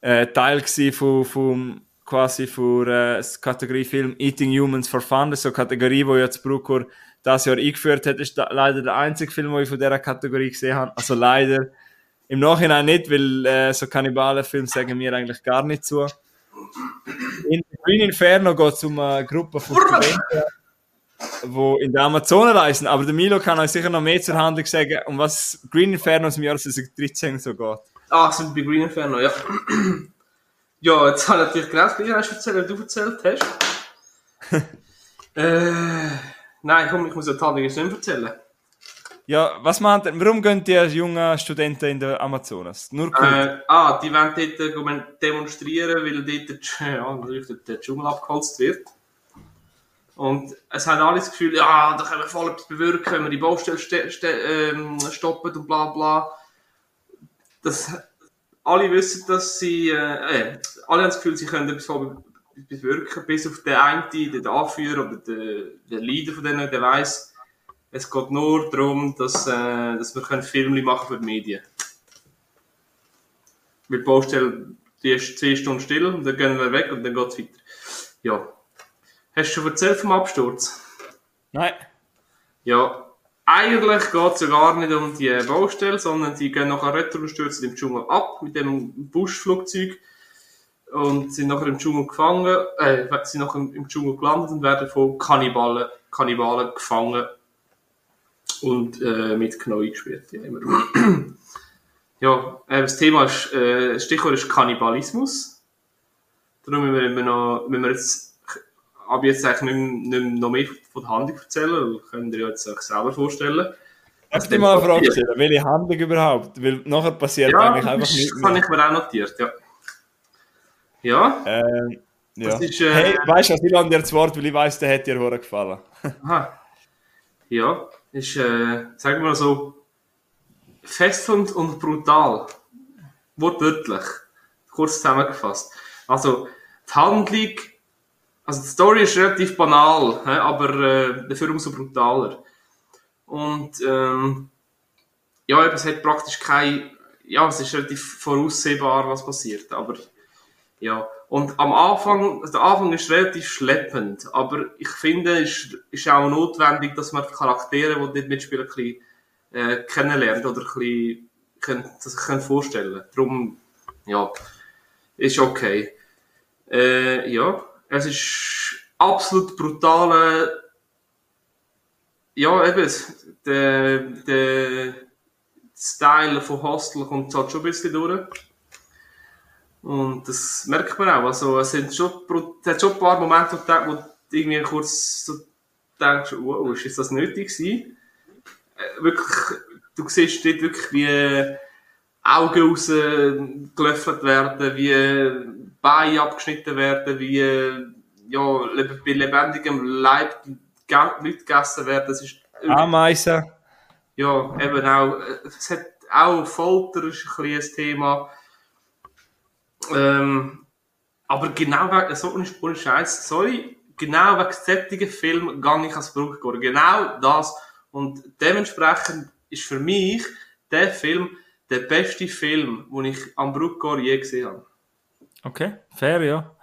äh, Teil von, von quasi für äh, Kategorie Film Eating Humans for Fun, das ist so eine Kategorie, die jetzt Brucker das Jahr eingeführt hat, ist da, leider der einzige Film, den ich von dieser Kategorie gesehen habe. Also leider im Nachhinein nicht, weil äh, so Kannibalen-Filme sagen mir eigentlich gar nicht zu. In Green Inferno geht es um eine Gruppe von Studenten, die in der Amazonen reisen. Aber der Milo kann euch sicher noch mehr zur Handlung sagen, um was Green Inferno im Jahr 2013 so geht. Ah, sind bei Green Inferno, ja. ja, jetzt habe ich natürlich genau das gleiche erzählt, wie du erzählt hast. äh, nein, komm, ich muss ja die Handlung jetzt nicht erzählen. Ja, was meint ihr, warum gehen die jungen Studenten in der Amazonas? Nur kurz. Äh, ah, die wollen dort demonstrieren, weil dort ja, der Dschungel abgeholzt wird. Und es haben alle das Gefühl, ja, da können wir voll etwas bewirken, wenn wir die Baustelle ähm, stoppen und bla bla dass alle wissen, dass sie, äh, äh, alle haben das Gefühl, sie können etwas bewirken, bis auf den einen, den Anführer oder den, den Leader von denen, der weiss, es geht nur darum, dass, äh, dass wir Filme machen für die Medien. Weil die Baustelle, die ist zwei Stunden still und dann gehen wir weg und dann geht es weiter. Ja. Hast du schon erzählt vom Absturz? Nein. Ja, eigentlich geht es ja gar nicht um die Baustelle, sondern die gehen nachher retour und stürzen im Dschungel ab mit dem Buschflugzeug und sind nachher im Dschungel gefangen, äh, sind nachher im Dschungel gelandet und werden von Kannibalen, Kannibalen gefangen und äh, mit Knäuel gespielt. Ja, immer. ja äh, das Thema ist, äh, das Stichwort ist Kannibalismus. Darum müssen wir, noch, müssen wir jetzt aber jetzt eigentlich nicht, nicht noch mehr von der Handlung erzählen, könnt ihr jetzt euch selber vorstellen. Darf ich mal eine Frage stellen? Welche Handlung überhaupt? Weil nachher passiert ja, eigentlich einfach nichts Das habe ich mir auch notiert, ja. Ja? Ähm, ja. Ist, äh, hey, weißt du, ich lande dir das Wort, weil ich weiss, der hat dir gefallen. Aha. Ja, ist, äh, sagen wir mal so, fesselnd und brutal. Wortwörtlich. Kurz zusammengefasst. Also, die Handlung also die Story ist relativ banal, aber äh, dafür umso brutaler. Und ähm, ja, es hat praktisch kein, ja, es ist relativ voraussehbar, was passiert, aber ja. Und am Anfang, also der Anfang ist relativ schleppend, aber ich finde, es ist, auch notwendig, dass man die Charaktere, die dort mitspielen, ein bisschen äh, kennenlernt oder ein bisschen das können vorstellen. Darum, ja, ist okay. Äh, ja, es ist absolut brutale, ja, eben, der, der Style von Hostel kommt halt schon ein bisschen durch. Und das merkt man auch. Also, es, sind schon, es hat schon ein paar Momente, wo wo du irgendwie kurz so denkst, wow, ist das nötig gewesen? Äh, wirklich, du siehst dort wirklich, wie Augen rausgelöffelt werden, wie Beine abgeschnitten werden, wie ja, bei lebendigem Leib Leute gegessen werden. Das ist Ameisen. Ja, eben auch. Es hat auch Folter ist ein, ein Thema. Ähm, aber genau wegen so ohne Scheiß, sorry, genau wegen solchen Film gehe ich als Bruckgor. Genau das. Und dementsprechend ist für mich der Film der beste Film, den ich am Bruckgor je gesehen habe. Okay, fair, ja.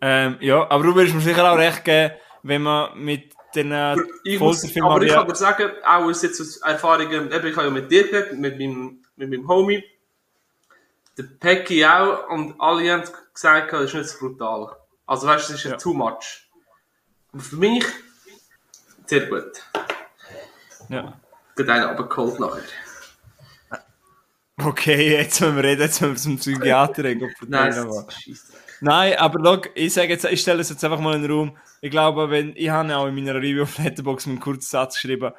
Ähm, ja, aber du würdest mir sicher auch recht geben, wenn man mit den äh, ich muss, Aber ich kann dir sagen, auch aus jetzt aus Erfahrungen, eben, ich habe ja mit dir geredet, mit meinem, mit meinem Homie, der Pecky auch, und alle haben gesagt, das ist nicht so brutal. Also weißt du, das ist ja too much. Aber für mich, sehr gut. Ja. Geht einer aber kalt nachher. Okay, jetzt müssen wir reden, jetzt müssen wir zum Psychiater reden. Nein, Nein, aber look, ich sage jetzt, ich stelle es jetzt einfach mal in den Raum. Ich glaube, wenn, ich habe auch in meiner Review auf Letterboxd einen kurzen Satz geschrieben.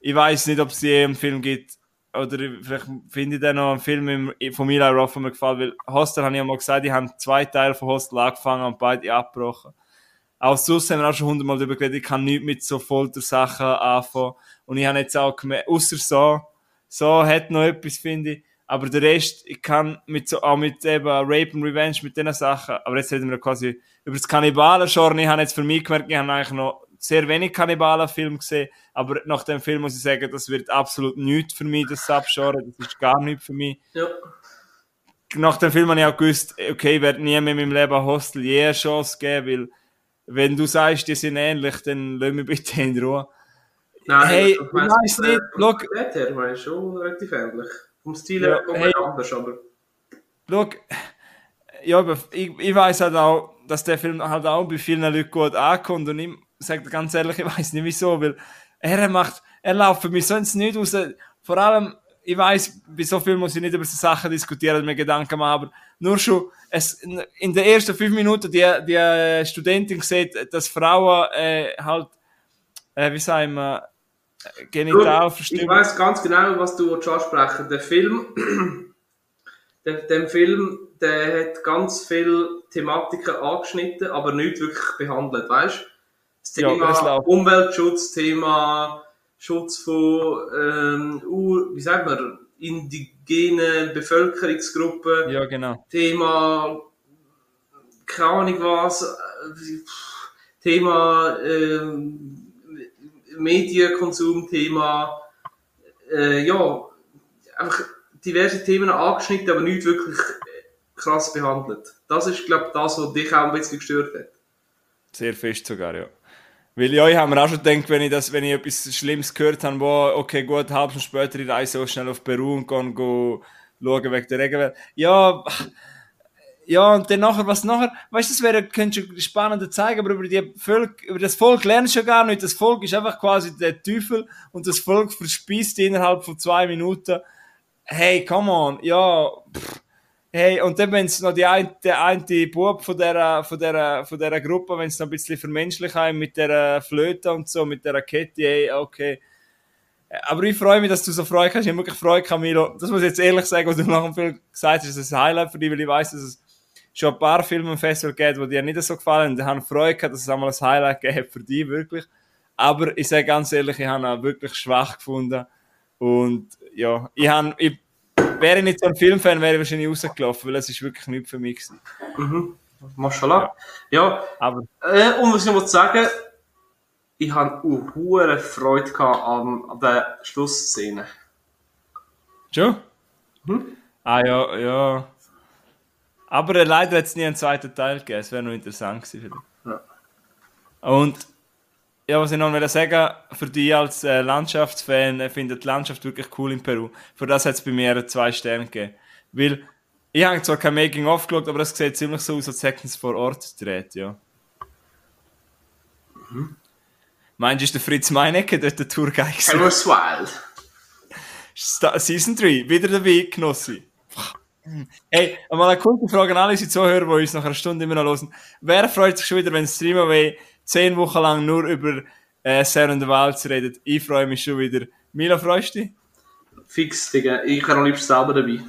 Ich weiß nicht, ob es je einen Film gibt, oder vielleicht finde ich dann noch einen Film von Eli Roth, der mir gefällt, weil Hostel habe ich ja mal gesagt, ich habe zwei Teile von Hostel angefangen und beide abgebrochen. Auch sonst haben wir auch schon hundertmal darüber geredet, ich kann nichts mit so Foltersachen anfangen. Und ich habe jetzt auch gemerkt, außer so, so hat noch etwas, finde ich. Aber der Rest, ich kann mit so, auch mit eben Rape and Revenge, mit diesen Sachen, aber jetzt reden wir quasi über das Kannibalen-Genre. Ich habe jetzt für mich gemerkt, ich habe eigentlich noch sehr wenig Kannibalen-Filme gesehen, aber nach dem Film muss ich sagen, das wird absolut nichts für mich, das Subgenre, das ist gar nichts für mich. Ja. Nach dem Film habe ich auch gewusst, okay, ich werde nie mehr in meinem Leben Hostel je eine Chance geben, weil wenn du sagst, die sind ähnlich, dann lass mich bitte in Ruhe. Nein, hey, ich weiß nicht, look. Der her ist schon relativ ähnlich. Vom Stil her ja, hey, anders, aber. Look, ja, ich, ich weiß halt auch, dass der Film halt auch bei vielen Leuten gut ankommt und ich sage ganz ehrlich, ich weiß nicht wieso, weil er macht, er läuft für mich sonst nicht raus. Vor allem, ich weiß, bei so viel muss ich nicht über so Sachen diskutieren, mir Gedanken machen, aber nur schon, es, in den ersten fünf Minuten, die, die Studentin sieht, dass Frauen äh, halt, äh, wie sagen wir, Genitalverstümmelung. Ich weiß ganz genau, was du ansprechen Der Film, der, der Film, der hat ganz viele Thematiken angeschnitten, aber nicht wirklich behandelt, weißt? Das Thema ja, Umweltschutz, Thema Schutz von, ähm, wie sagt man, indigenen Bevölkerungsgruppen. Ja, genau. Thema, keine Ahnung was, äh, Thema, ähm, Medienkonsumthema, äh, ja, einfach diverse Themen angeschnitten, aber nicht wirklich krass behandelt. Das ist, glaube ich, das, was dich auch ein bisschen gestört hat. Sehr fest sogar, ja. Weil ja, ich habe mir auch schon gedacht, wenn ich, das, wenn ich etwas Schlimmes gehört habe, wo, okay, gut, halb Stunde später ich reise so schnell auf Peru und gehe, gehe schauen wegen der Regenwelt. Ja, ja, und dann nachher, was nachher, weißt du, das wäre, könntest du spannender zeigen, aber über die Volk, über das Volk lernst du ja gar nicht. Das Volk ist einfach quasi der Teufel und das Volk verspeist innerhalb von zwei Minuten. Hey, come on, ja, pff. Hey, und dann, wenn es noch die ein, der eine Bub von der, von der, von der Gruppe, wenn es noch ein bisschen vermenschlich haben mit der Flöte und so, mit der Kette, hey, okay. Aber ich freue mich, dass du so Freude hast. Ich habe wirklich Freude, Camilo. Das muss ich jetzt ehrlich sagen, was du nach dem Film gesagt hast, ist ein Highlight für dich, weil ich weiß, dass es schon ein paar Filme im Festival gibt, die dir nicht so gefallen. Ich habe Freude gehabt, dass es einmal ein Highlight gibt für dich, wirklich. Aber ich sage ganz ehrlich, ich habe ihn wirklich schwach gefunden. Und ja, ich, habe, ich wäre ich nicht so ein Filmfan, wäre ich wahrscheinlich rausgelaufen, weil es ist wirklich nichts für mich gewesen. Mhm. Mashallah. Ja, ja aber. Äh, und was ich noch sagen ich habe auch hohe Freude an, an der Schlussszene. Schon? Hm? Ah ja, ja. Aber leider hat es nie einen zweiten Teil gegeben. Es wäre noch interessant gewesen. Ja. Und ja, was ich noch will sagen, für dich als äh, Landschaftsfan, äh, finde die Landschaft wirklich cool in Peru. Für das hat es bei mir zwei Sterne gegeben. Weil, ich habe zwar kein Making-of geschaut, aber es sieht ziemlich so aus, als hätten sie vor Ort gedreht, ja. Mhm. Meinst du, ist der Fritz Meinecke dort der Tourguide? Carlos Wild. Season 3, wieder dabei, Knossi. Hey, mal eine kurze Frage an alle unsere Zuhörer, die uns nach einer Stunde immer noch hören. Wer freut sich schon wieder, wenn Streamaway zehn Wochen lang nur über äh, Sarah the Wilds redet? Ich freue mich schon wieder. Milo, freust du dich? Fix, Digga. Ich kann am liebsten selber dabei.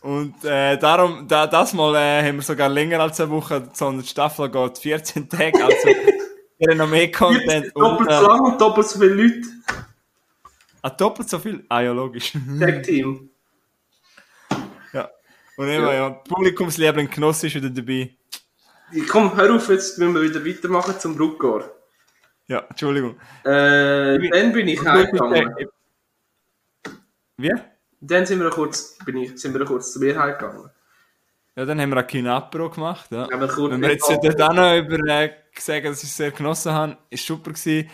Und äh, darum, da, das Mal äh, haben wir sogar länger als eine Woche, sondern die Staffel geht 14 Tage, also wir haben noch mehr Content. Doppelt Und, so äh, lang und doppelt so viele Leute. ah, doppelt so viel? Ah ja, logisch. Tag-Team. ja. Und immer, ja, Publikumsliebling Knossi ist wieder dabei. Komm, hör auf, jetzt müssen wir wieder weitermachen zum Bruckgor. Ja, Entschuldigung. Äh, dann bin ich heimgegangen. Wie? Dann sind wir kurz, bin ich, sind wir kurz zu mir heimgegangen. Ja, dann haben wir ein Kinapro gemacht. Ja. Haben wir kurz Wenn wir jetzt dort auch noch über äh, sagen, dass ich es sehr genossen habe, ist super gewesen.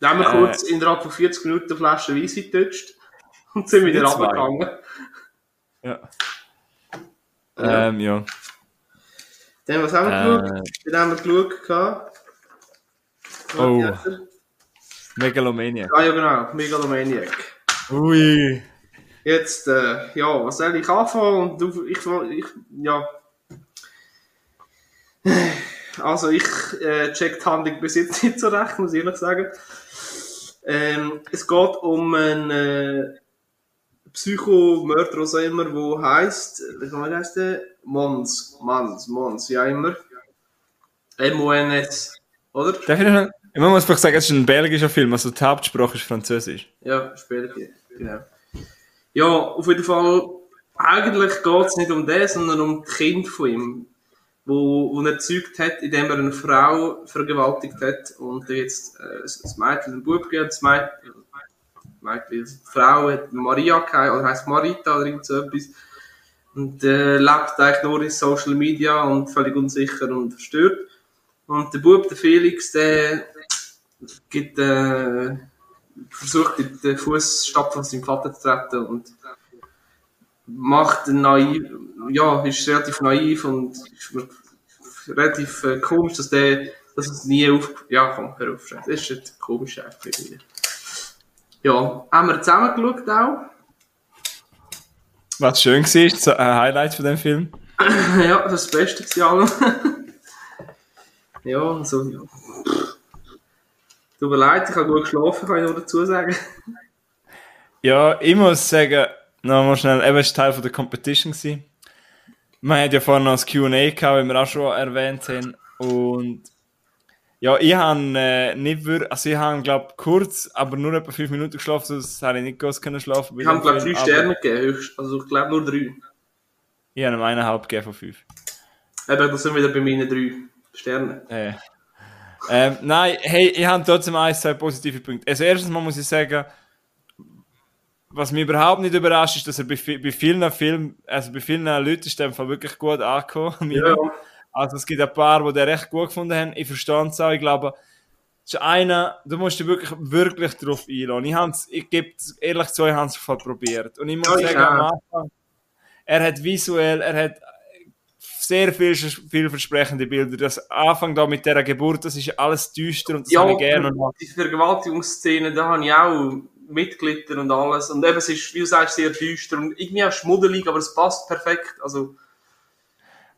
Dann haben wir Äh, kurz innerhalb von 40 Minuten eine Flasche Weisse getatscht und sind wieder runtergegangen. Ja. Ja. Ähm, ja. Dann, was haben wir Äh. geschaut? Dann haben wir geschaut. Oh. Wie heißt er? Megalomania. Ah ja, genau. Megalomaniac. Ui. Jetzt, äh, ja, was soll ich anfangen? Und du, ich, ich, ja. Also, ich äh, check die Handlung bis jetzt nicht so recht, muss ich ehrlich sagen. Ähm, es geht um einen äh, Psychomörder, was auch immer, der heisst, wie kann man das heißen? Mons, Mons, Mons, auch immer. M-O-N-S, oder? Darf ich noch, man muss vielleicht sagen, es ist ein belgischer Film, also die Hauptsprache ist Französisch. Ja, später, genau. Ja, auf jeden Fall, eigentlich geht es nicht um das, sondern um das Kind von ihm, wo, wo er gezeugt hat, indem er eine Frau vergewaltigt hat und jetzt äh, das Mädchen einen Bub gegeben, das Mädchen, Die Frau hat Maria oder heisst Marita oder irgend so etwas. Und äh, lebt eigentlich nur in Social Media und völlig unsicher und verstört. Und der Bub, der Felix, der gibt, äh, versucht in den Fußstapfen von seinem Vater zu treten und macht naiv, ja, ist relativ naiv und relativ äh, komisch, dass der, dass es nie auf, ja, komm, hör auf, das ist komisch irgendwie. Ja, haben wir zusammen geschaut auch. Was schön war, so ein Highlight von dem Film. ja, das das Beste allem. ja, also, ja. Tut mir leid, ich habe gut geschlafen, kann ich nur dazu sagen. Ja, ich muss sagen, nochmal schnell, eben, war Teil von der Competition. Gewesen. Man hat ja vorhin noch das Q&A gehabt, wie wir auch schon erwähnt haben. Und ja, ich habe äh, nicht wirklich, also ich habe, glaube kurz, aber nur etwa fünf Minuten geschlafen, sonst hätte ich nicht groß können schlafen. Ich habe, glaube drei Sterne gegeben. Also, ich glaube nur drei. Ich habe ihm eineinhalb gegeben von fünf. Eben, das sind wieder bei meinen drei Sternen. Äh. Ähm, nein, hey, ich habe trotzdem ein, zwei positive Punkte. Also erstens mal muss ich sagen, was mich überhaupt nicht überrascht, ist, dass er bei, bei vielen Filmen, also bei vielen Leuten ist der Fall wirklich gut angekommen. Ja. Also es gibt ein paar, die den recht gut gefunden haben. Ich verstehe es auch. Ich glaube, es ist einer, du musst dich wirklich, wirklich darauf einlassen. Ich, hab's, ich gebe es ehrlich zu, ich habe es probiert. Und ich muss Ja, ich sagen, am auch. Anfang, er hat visuell, er hat sehr viel, vielversprechende Bilder. Das Anfang da mit dieser Geburt, das ist alles düster und das habe ich gerne. Die Vergewaltigungsszene, da habe ich auch mitgelitten und alles. Und eben, es ist, wie du sagst, sehr düster und irgendwie auch schmuddelig, aber es passt perfekt. Also,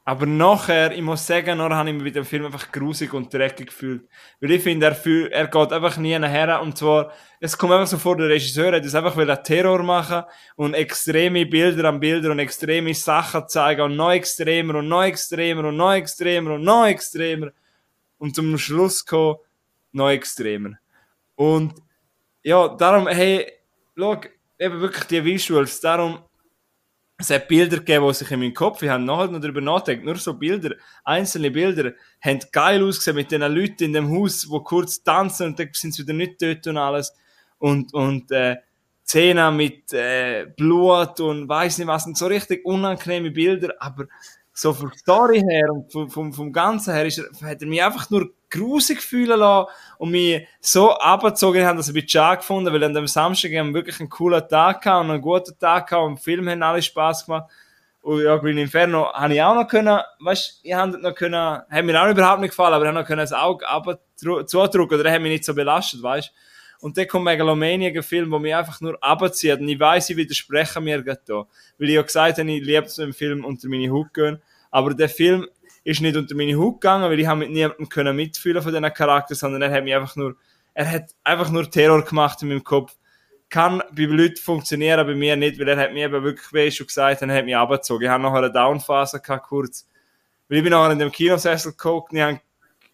Aber nachher, ich muss sagen, nachher habe ich mich mit dem Film einfach grusig und dreckig gefühlt. Weil ich finde, er, fühl, er geht einfach nie her. Und zwar, es kommt einfach so vor, der Regisseur hat es einfach will Terror machen und extreme Bilder an Bilder und extreme Sachen zeigen und noch extremer und noch extremer und noch extremer und noch extremer. Und zum Schluss kommen, noch extremer. Und ja, darum, hey, schau, eben wirklich die Visuals, darum, es hat Bilder gegeben, die sich in meinem Kopf, ich habe nachher noch darüber nachgedacht, nur so Bilder, einzelne Bilder, haben geil ausgesehen mit den Leuten in dem Haus, die kurz tanzen und dann sind sie wieder nicht dort und alles. Und, und, äh, Szenen mit, äh, Blut und weiss nicht was, und so richtig unangenehme Bilder, aber so von der Story her und vom, vom, vom Ganzen her ist er, hat er mich einfach nur grusig fühlen lassen und mich so abgezogen haben, dass ich ein schade gefunden, weil an dem Samstag haben wir wirklich einen coolen Tag gehabt und einen guten Tag gehabt und im Film haben alle Spaß gemacht. Und ja, Green Inferno habe ich auch noch können, weißt, ich habe noch können, hat mir auch überhaupt nicht gefallen, aber ich habe noch können das Auge zudrücken oder hat mich nicht so belastet, weißt. Und dann kommt Megalomania, ein Film, der mich einfach nur abzieht. Und ich weiss, ich widerspreche mir gerade da. Weil ich ja gesagt habe, ich liebe so einen Film unter meine Haut gehen. Aber der Film ist nicht unter meine Haut gegangen, weil ich habe mit niemandem können mitfühlen von diesen Charakteren, sondern er hat mich einfach nur, er hat einfach nur Terror gemacht in meinem Kopf. Kann bei Leuten funktionieren, bei mir nicht, weil er hat mir eben wirklich, wie ich schon gesagt habe, er hat mich abgezogen. Ich habe nachher eine Downphase gehabt, kurz. Weil ich bin nachher in dem Kinosessel geguckt und ich habe,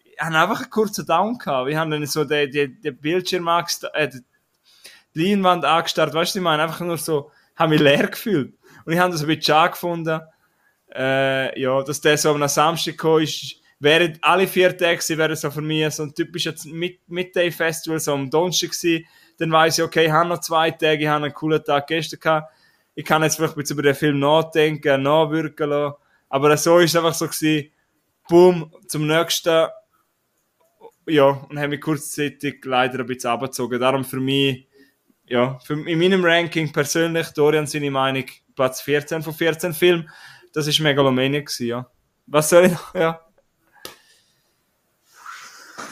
ich habe einfach einen kurzen Down gehabt. Ich habe dann so den, den, den Bildschirm äh, die Leinwand angestarrt, weißt du, ich meine, einfach nur so, habe mich leer gefühlt. Und ich habe das ein bisschen schade gefunden äh, ja, dass der so am Samstag gekommen ist, wären alle vier Tage wäre so für mich so ein typisches Midday-Festival, so am Donnerstag gewesen. Dann weiss ich, okay, ich habe noch zwei Tage, ich habe einen coolen Tag gestern gehabt. Ich kann jetzt vielleicht ein bisschen über den Film nachdenken, nachwirken lassen. Aber so ist es einfach so gewesen, boom, zum nächsten, ja, und habe mich kurzzeitig leider ein bisschen abgezogen. Darum für mich, ja, für, in meinem Ranking persönlich, Dorian seine Meinung, Platz 14 von 14 Filmen. Das war Megalomania, gewesen, ja. Was soll ich noch? Ja.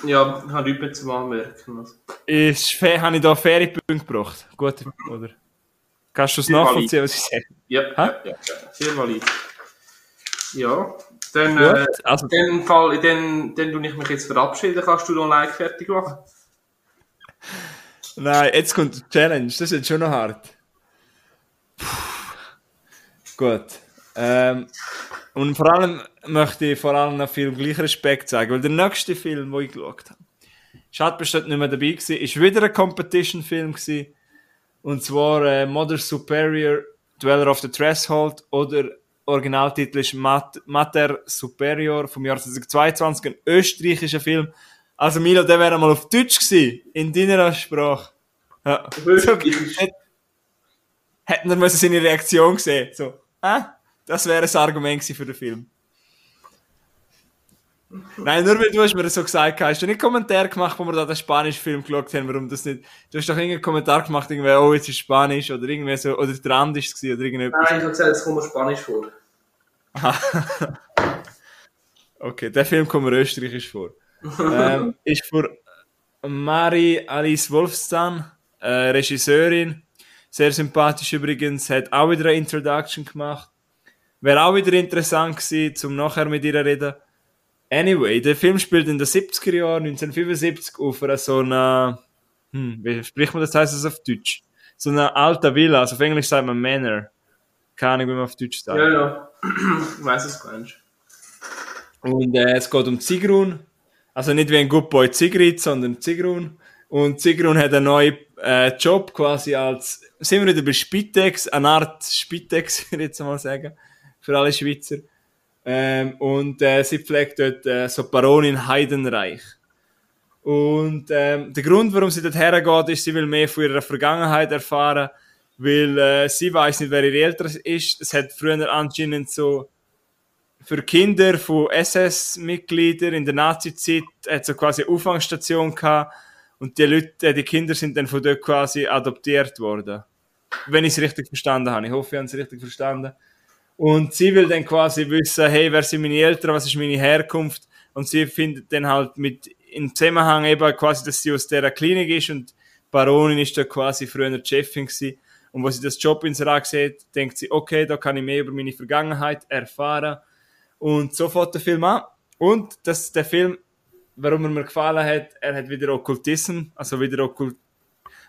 Ja, ich habe nichts zum Anmerken. Also. Ist, habe ich da faire Punkte gebracht? Gut, oder? Kannst du es nachvollziehen, was ich sage? Ja, ja, ja, sehr valid. Ja, dann, äh, also, in dem Fall, in dem, dann tue ich mich jetzt verabschieden, kannst du noch Like fertig machen? Nein, jetzt kommt die Challenge, das ist jetzt schon noch hart. Puh. Gut. Ähm, und vor allem möchte ich vor allem noch Film gleich Respekt zeigen, weil der nächste Film, den ich geschaut habe, Schade bestimmt nicht mehr dabei gewesen, ist wieder ein Competition-Film gewesen, und zwar äh, Mother Superior, Dweller of the Threshold oder Originaltitel ist Mat Mater Superior vom Jahr 2022, ein österreichischer Film. Also Milo, der wäre mal auf Deutsch gewesen, in deiner Sprache. Ja. So, hätten wir seine Reaktion gesehen. So, hä? Das wäre ein Argument für den Film. Nein, nur weil du hast mir so gesagt hast, du nicht Kommentar gemacht, wo wir da den spanischen Film geschaut haben, warum das nicht, du hast doch irgendeinen Kommentar gemacht, irgendwie, oh, jetzt ist Spanisch, oder irgendwie so, oder der Rand ist es, oder irgendetwas. Nein, ich habe gesagt, es kommt mir Spanisch vor. okay, der Film kommt mir österreichisch vor. ähm, ist für Marie Alice Wolfstan, äh, Regisseurin, sehr sympathisch übrigens, hat auch wieder eine Introduction gemacht. Wäre auch wieder interessant gewesen, zum nachher mit ihr reden. Anyway, der Film spielt in den 70er Jahren, 1975, auf einer so einer, hm, wie spricht man das, heißt das auf Deutsch? So einer alten Villa, also auf Englisch sagt man Manor. Keine Ahnung, wie man auf Deutsch sagt. Ja, ja. ich weiß es gar nicht. Und äh, es geht um Zigrun. Also nicht wie ein Good Boy Zigrid, sondern Zigrun. Und Zigrun hat einen neuen äh, Job quasi als, sind wir wieder bei Spitex, eine Art Spitex, würde ich jetzt mal sagen für alle Schweizer. Ähm, und äh, sie pflegt dort äh, so Baronin Heidenreich. Und ähm, der Grund, warum sie dort hergeht, ist, sie will mehr von ihrer Vergangenheit erfahren, weil äh, sie weiß nicht, wer ihre Eltern ist. Es hat früher anscheinend so für Kinder von SS-Mitgliedern in der Nazi-Zeit hat so quasi eine Auffangstation gehabt und die Leute, äh, die Kinder sind dann von dort quasi adoptiert worden. Wenn ich es richtig verstanden habe. Ich hoffe, ich habe es richtig verstanden. Und sie will dann quasi wissen, hey, wer sind meine Eltern, was ist meine Herkunft? Und sie findet dann halt mit, im Zusammenhang eben quasi, dass sie aus dieser Klinik ist und Baronin ist da quasi früher die Chefin gewesen. Und wo sie das Job ins Rad sieht, denkt sie, okay, da kann ich mehr über meine Vergangenheit erfahren. Und so fährt der Film an. Und das, der Film, warum er mir gefallen hat, er hat wieder Okkultismus, also wieder Okkult,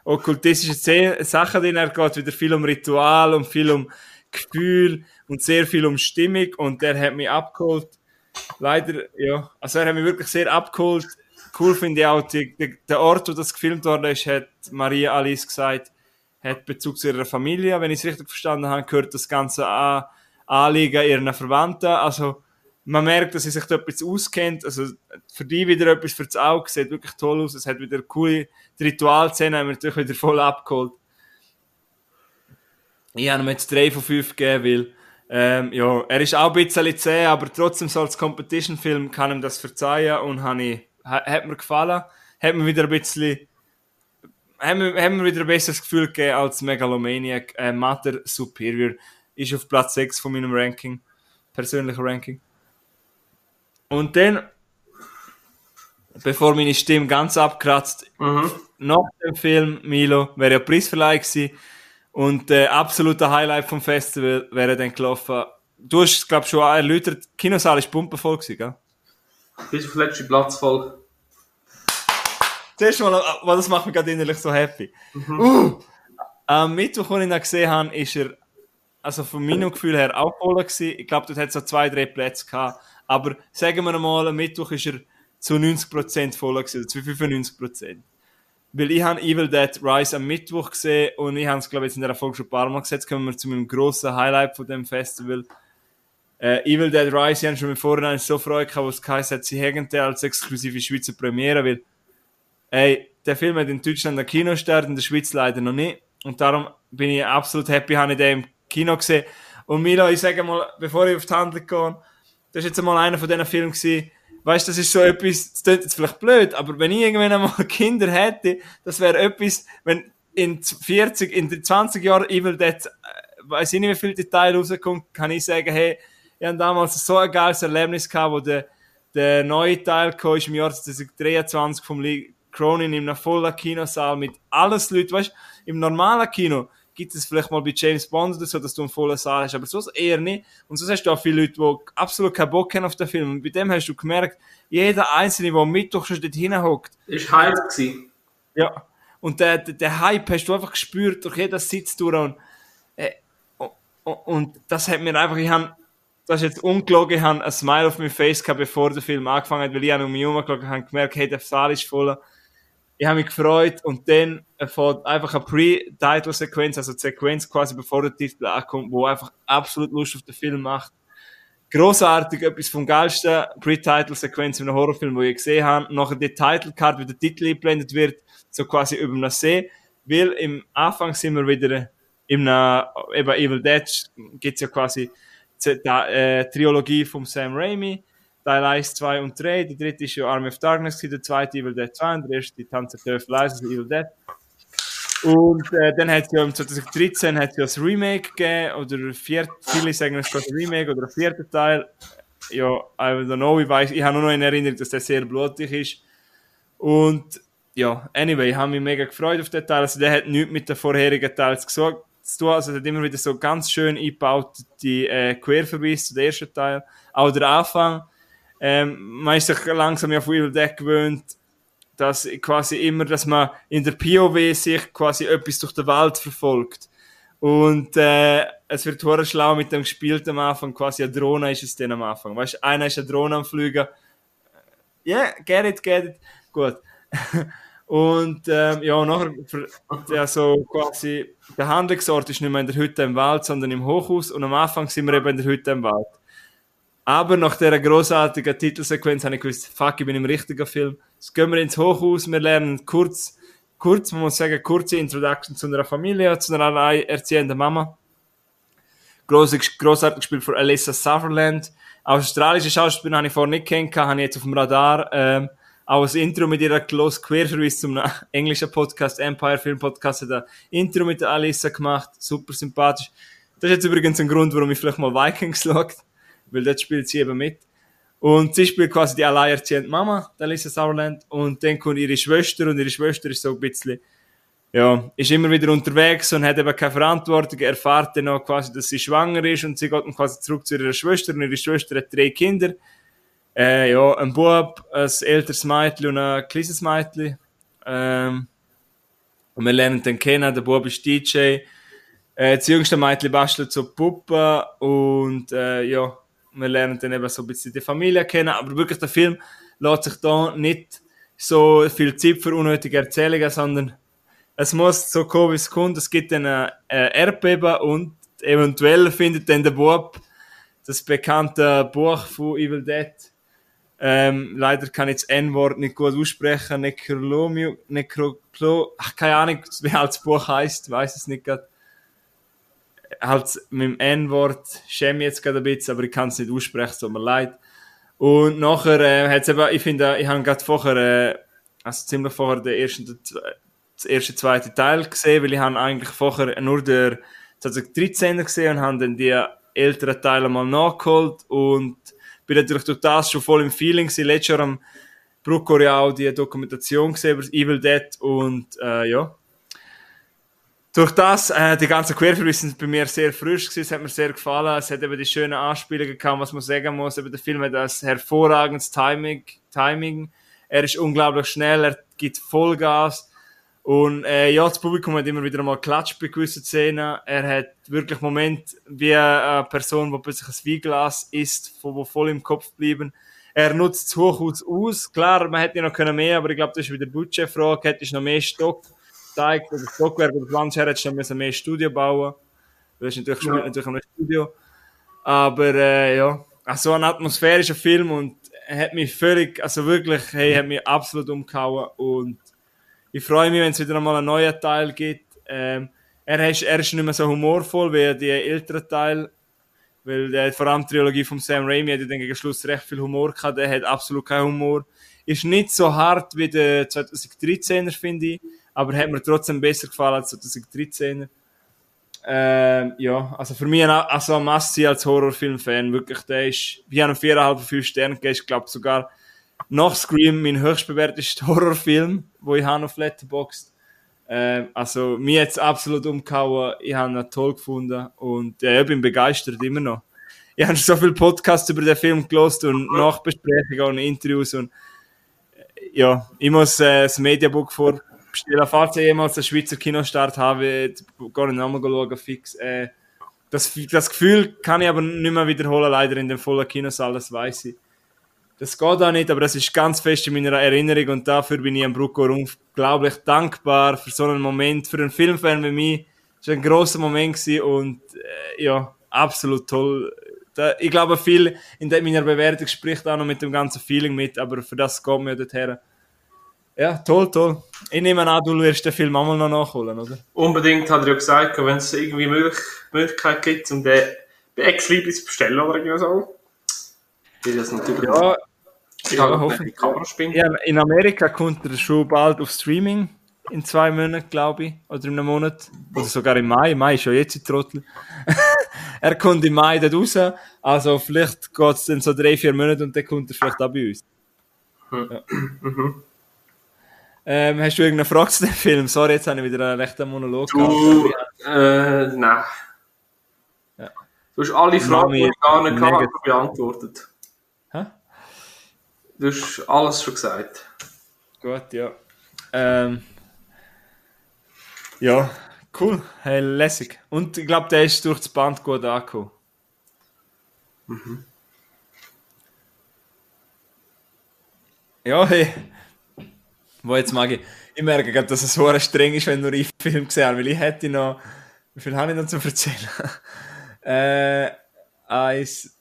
okkultistische Sachen drin. Er geht wieder viel um Ritual und viel um Gefühl und sehr viel um Stimmung und der hat mich abgeholt. Leider, ja, also er hat mich wirklich sehr abgeholt. Cool finde ich auch, die, die, der Ort, wo das gefilmt worden ist, hat Maria Alice gesagt, hat Bezug zu ihrer Familie. Wenn ich es richtig verstanden habe, gehört das Ganze an Anliegen ihrer Verwandten. Also, man merkt, dass sie sich da etwas auskennt. Also, für die wieder etwas fürs Auge. Sieht wirklich toll aus. Es hat wieder coole Ritualszenen, haben wir natürlich wieder voll abgeholt. Ich habe ihm jetzt 3 von 5 gegeben, weil ähm, ja, er ist auch ein bisschen zäh, aber trotzdem so als Competition-Film kann ihm das verzeihen und ich ha- hat mir gefallen. Hat mir wieder ein bisschen, haben wir, haben wir wieder ein besseres Gefühl gegeben als Megalomaniac. Äh, Matter Superior ist auf Platz 6 von meinem Ranking. Persönlicher Ranking. Und dann, bevor meine Stimme ganz abkratzt, Mhm. nach dem Film, Milo, wäre ja Preisverleih gewesen. Und der absolute Highlight vom Festival wäre dann gelaufen. Du hast, glaube ich, schon erläutert, die Kinosaal ist pumpenvoll gewesen, gell? Bis auf letzte Platz voll. Zuerst mal, das macht mich gerade innerlich so happy. Uh, am Mittwoch, als ich ihn gesehen habe, ist er, also von meinem Gefühl her, auch voll gewesen. Ich glaube, dort hat es so zwei, drei Plätze gehabt. Aber sagen wir mal, am Mittwoch ist er zu 90% voll gewesen, oder zu 95%. Weil ich habe Evil Dead Rise am Mittwoch gesehen und ich habe es, glaube ich, jetzt in der Folge schon ein paar Mal gesehen. Jetzt kommen wir zu meinem grossen Highlight von dem Festival. Äh, Evil Dead Rise, ich habe schon im Vorhinein so Freude gehabt, was es geheißen hat, sie hätten als exklusive Schweizer Premiere, weil Ey, der Film hat in Deutschland ein Kinostart, in der Schweiz leider noch nicht. Und darum bin ich absolut happy, habe ich den im Kino gesehen. Und Milo, ich sage mal, bevor ich auf die Handlung gehe, das ist jetzt einmal einer von diesen Filmen weißt, das ist so etwas, das klingt jetzt vielleicht blöd, aber wenn ich irgendwann einmal Kinder hätte, das wäre etwas, wenn in 40, in 20 Jahren Evil Dead, äh, weiß ich nicht, wie viel Detail rauskommt, kann ich sagen, hey, ich habe damals so ein geiles Erlebnis gehabt, wo der, der neue Teil kam, ist im Jahr 2023 vom Lee Cronin in einem vollen Kinosaal mit alles Leuten, weißt im normalen Kino gibt es vielleicht mal bei James Bond oder so, dass du einen vollen Saal hast, aber sonst eher nicht. Und sonst hast du auch viele Leute, die absolut keinen Bock haben auf den Film. Und bei dem hast du gemerkt, jeder Einzelne, der Mittwoch schon dort hinhockt, Ist Hype gewesen. ja. Und der, der, der Hype hast du einfach gespürt durch jeden Sitz durch. Und, äh, und, und das hat mir einfach, ich habe, das ist jetzt ungelogen, ich habe ein Smile auf meinem Face gehabt, bevor der Film angefangen hat, weil ich habe um mich herumgeschaut und habe gemerkt, hey, der Saal ist voll. Ich habe mich gefreut und dann erfolgt einfach eine Pre-Title-Sequenz, also die Sequenz quasi bevor der Titel ankommt, wo einfach absolut Lust auf den Film macht. Grossartig, etwas vom geilsten Pre-Title-Sequenz in einem Horrorfilm, wo ich gesehen habe. Nachher die Title-Card, wie der Titel eingeblendet wird, so quasi über einem See. Weil im Anfang sind wir wieder einer, eben Evil Dead, gibt's ja quasi die äh, Trilogie von Sam Raimi. Teil 1, 2 und 3. Die dritte ist ja Army of Darkness, der zweite Evil Dead 2 und der erste die Tanz der Teufel 1, also Evil Dead. Und äh, dann hat es ja im 2013 hat ja das Remake gegeben, oder vier, viele sagen es gerade Remake oder ein vierter Teil. Ja, I don't know, ich weiß, ich habe nur noch in Erinnerung, dass der sehr blutig ist. Und ja, anyway, ich habe mich mega gefreut auf den Teil. Also der hat nichts mit den vorherigen Teilen zu tun. Also der hat immer wieder so ganz schön eingebaut, die äh, Querverweis zu dem ersten Teil. Auch der Anfang. Ähm, man ist sich langsam von Evil Dead gewöhnt, dass quasi immer, dass man in der POW sich quasi etwas durch die Welt verfolgt. Und äh, es wird hure schlau mit dem gespielt am Anfang, quasi eine Drohne ist es dann am Anfang. Weißt einer ist eine Drohne am Fliegen. Ja, yeah, get it, get it. Gut. Und ähm, ja, nachher, ja, so quasi, der Handlungsort ist nicht mehr in der Hütte im Wald, sondern im Hochhaus. Und am Anfang sind wir eben in der Hütte im Wald. Aber nach dieser großartigen Titelsequenz habe ich gewusst, fuck, ich bin im richtigen Film. Jetzt gehen wir ins Hochhaus, wir lernen kurz, kurz, man muss sagen, kurze Introduction zu einer Familie, zu einer alleinerziehenden Mama. Gross, grossartig gespielt von Alyssa Sutherland. Australische Schauspielerin habe ich vorher nicht kennengelernt, habe ich jetzt auf dem Radar. Ähm, auch das Intro mit ihrer Close Querverweis zum englischen Podcast, Empire Film Podcast, hat ein Intro mit der Alyssa gemacht, super sympathisch. Das ist jetzt übrigens ein Grund, warum ich vielleicht mal Vikings schaut, weil dort spielt sie eben mit. Und sie spielt quasi die alleinerziehende Mama, die Alyssa Sutherland, und dann kommt ihre Schwester, und ihre Schwester ist so ein bisschen, ja, ist immer wieder unterwegs und hat eben keine Verantwortung, erfahrt dann auch quasi, dass sie schwanger ist, und sie geht dann quasi zurück zu ihrer Schwester, und ihre Schwester hat drei Kinder, äh, ja, ein Bub, ein älteres Mädchen und ein kleines Mädchen. Ähm, und wir lernen den kennen, der Bub ist DJ. Äh, das jüngste Mädchen bastelt so Puppen und äh, ja, wir lernen dann eben so ein bisschen die Familie kennen. Aber wirklich, der Film lässt sich da nicht so viel Zeit für unnötige Erzählungen, sondern es muss so kommen, wie es kommt. Es gibt dann ein Erdbeben und eventuell findet dann der Bub das bekannte Buch von Evil Dead ähm, leider kann ich das N-Wort nicht gut aussprechen. Necrolomio, Necroclo, ach, keine Ahnung, wie halt das Buch heisst, weiß es nicht gerade. Halt mit dem N-Wort schäme ich jetzt gerade ein bisschen, aber ich kann es nicht aussprechen, tut mir leid. Und nachher äh, hat's eben, ich finde, ich habe gerade vorher, äh, also ziemlich vorher den ersten, den, das erste, zweite Teil gesehen, weil ich habe eigentlich vorher nur der 2013er gesehen und habe dann die älteren Teile mal nachgeholt und bin natürlich durch das schon voll im Feeling gewesen. Letztes Jahr am ja auch die Dokumentation gesehen über Evil Dead und äh, ja. Durch das, äh, die ganzen Querverweise sind bei mir sehr frisch gewesen, es hat mir sehr gefallen, es hat eben die schönen Anspielungen gehabt, was man sagen muss, eben der Film hat das hervorragendes Timing, Timing, er ist unglaublich schnell, er gibt Vollgas, und äh, ja, das Publikum hat immer wieder mal klatscht bei gewissen Szenen. Er hat wirklich Moment wie eine Person, die plötzlich ein Weinglas isst, wo, voll im Kopf bleiben. Er nutzt das Hochhaus aus. Klar, man hätte noch können mehr, aber ich glaube, das ist wieder Budgetfrage. Hättest du noch mehr Stock gezeigt oder Stockwerk oder Plansch her, hättest du noch mehr Studio bauen. Das ist natürlich, ja. natürlich ein Studio. Aber äh, ja, also ein atmosphärischer Film und hat mich völlig, also wirklich, hey, hat mich absolut umgehauen und ich freue mich, wenn es wieder einmal einen neuen Teil gibt. Ähm, er, ist, er ist nicht mehr so humorvoll wie die älteren Teile, weil der, vor allem die Trilogie von Sam Raimi hat ja gegen Schluss recht viel Humor gehabt, der hat absolut keinen Humor. Ist nicht so hart wie der 2013er, finde ich, aber hat mir trotzdem besser gefallen als 2013er. Ähm, ja, also für mich also ein must als Horrorfilm-Fan, wirklich, der ist, wir haben 4,5, 5 Sterne gegeben, ich glaube sogar nach Scream mein höchstbewertester Horrorfilm, wo ich habe auf Letterboxd. Äh, also, mir jetzt absolut umgehauen. Ich habe ihn toll gefunden und ja, ich bin begeistert immer noch. Ich habe so viele Podcasts über den Film gelost und Nachbesprechungen und Interviews und äh, ja, ich muss äh, das Mediabook vorbestellen. Falls ich jemals einen Schweizer Kinostart habe, gar nicht nochmal schauen, fix. Äh, das, das Gefühl kann ich aber nicht mehr wiederholen, leider in dem vollen Kinosaal, das weiß ich das geht auch nicht, aber das ist ganz fest in meiner Erinnerung und dafür bin ich am Brucko unglaublich dankbar für so einen Moment, für einen Filmfan wie mich. Das war ein grosser Moment und äh, ja, absolut toll. Da, ich glaube, viel in meiner Bewertung spricht auch noch mit dem ganzen Feeling mit, aber für das geht mir dorthin. Ja, toll, toll. Ich nehme an, du wirst den Film auch mal noch nachholen, oder? Unbedingt, hat er ja gesagt, wenn es irgendwie Möglich Möglichkeit gibt, um den bei Ex-Libris zu bestellen oder irgendwie so. Wie das natürlich ja, ja, hoffe ja, in Amerika kommt er schon bald auf Streaming in zwei Monaten, glaube ich, oder in einem Monat, oder sogar im Mai. Mai ist ja jetzt ein Trottel. er kommt im Mai dort raus, also vielleicht geht es dann so drei, vier Monate und dann kommt er vielleicht auch bei uns. Hm. Ja. Ähm, hast du irgendeine Frage zu dem Film? Sorry, jetzt habe ich wieder einen rechten Monolog du, gehabt. Äh, nein. Ja. Du hast alle Fragen, die ich gar nicht gehabt, beantwortet. Du hast alles schon gesagt. Gut, ja. Ähm, ja, cool. Hey, lässig. Und ich glaube, der ist durch das Band gut angekommen. Mhm. Ja, hey. Wo jetzt mag ich. Ich merke gerade, dass es so streng ist, wenn nur ich Film gesehen habe, weil ich hätte noch. Wie viel habe ich noch zu erzählen? äh, eins.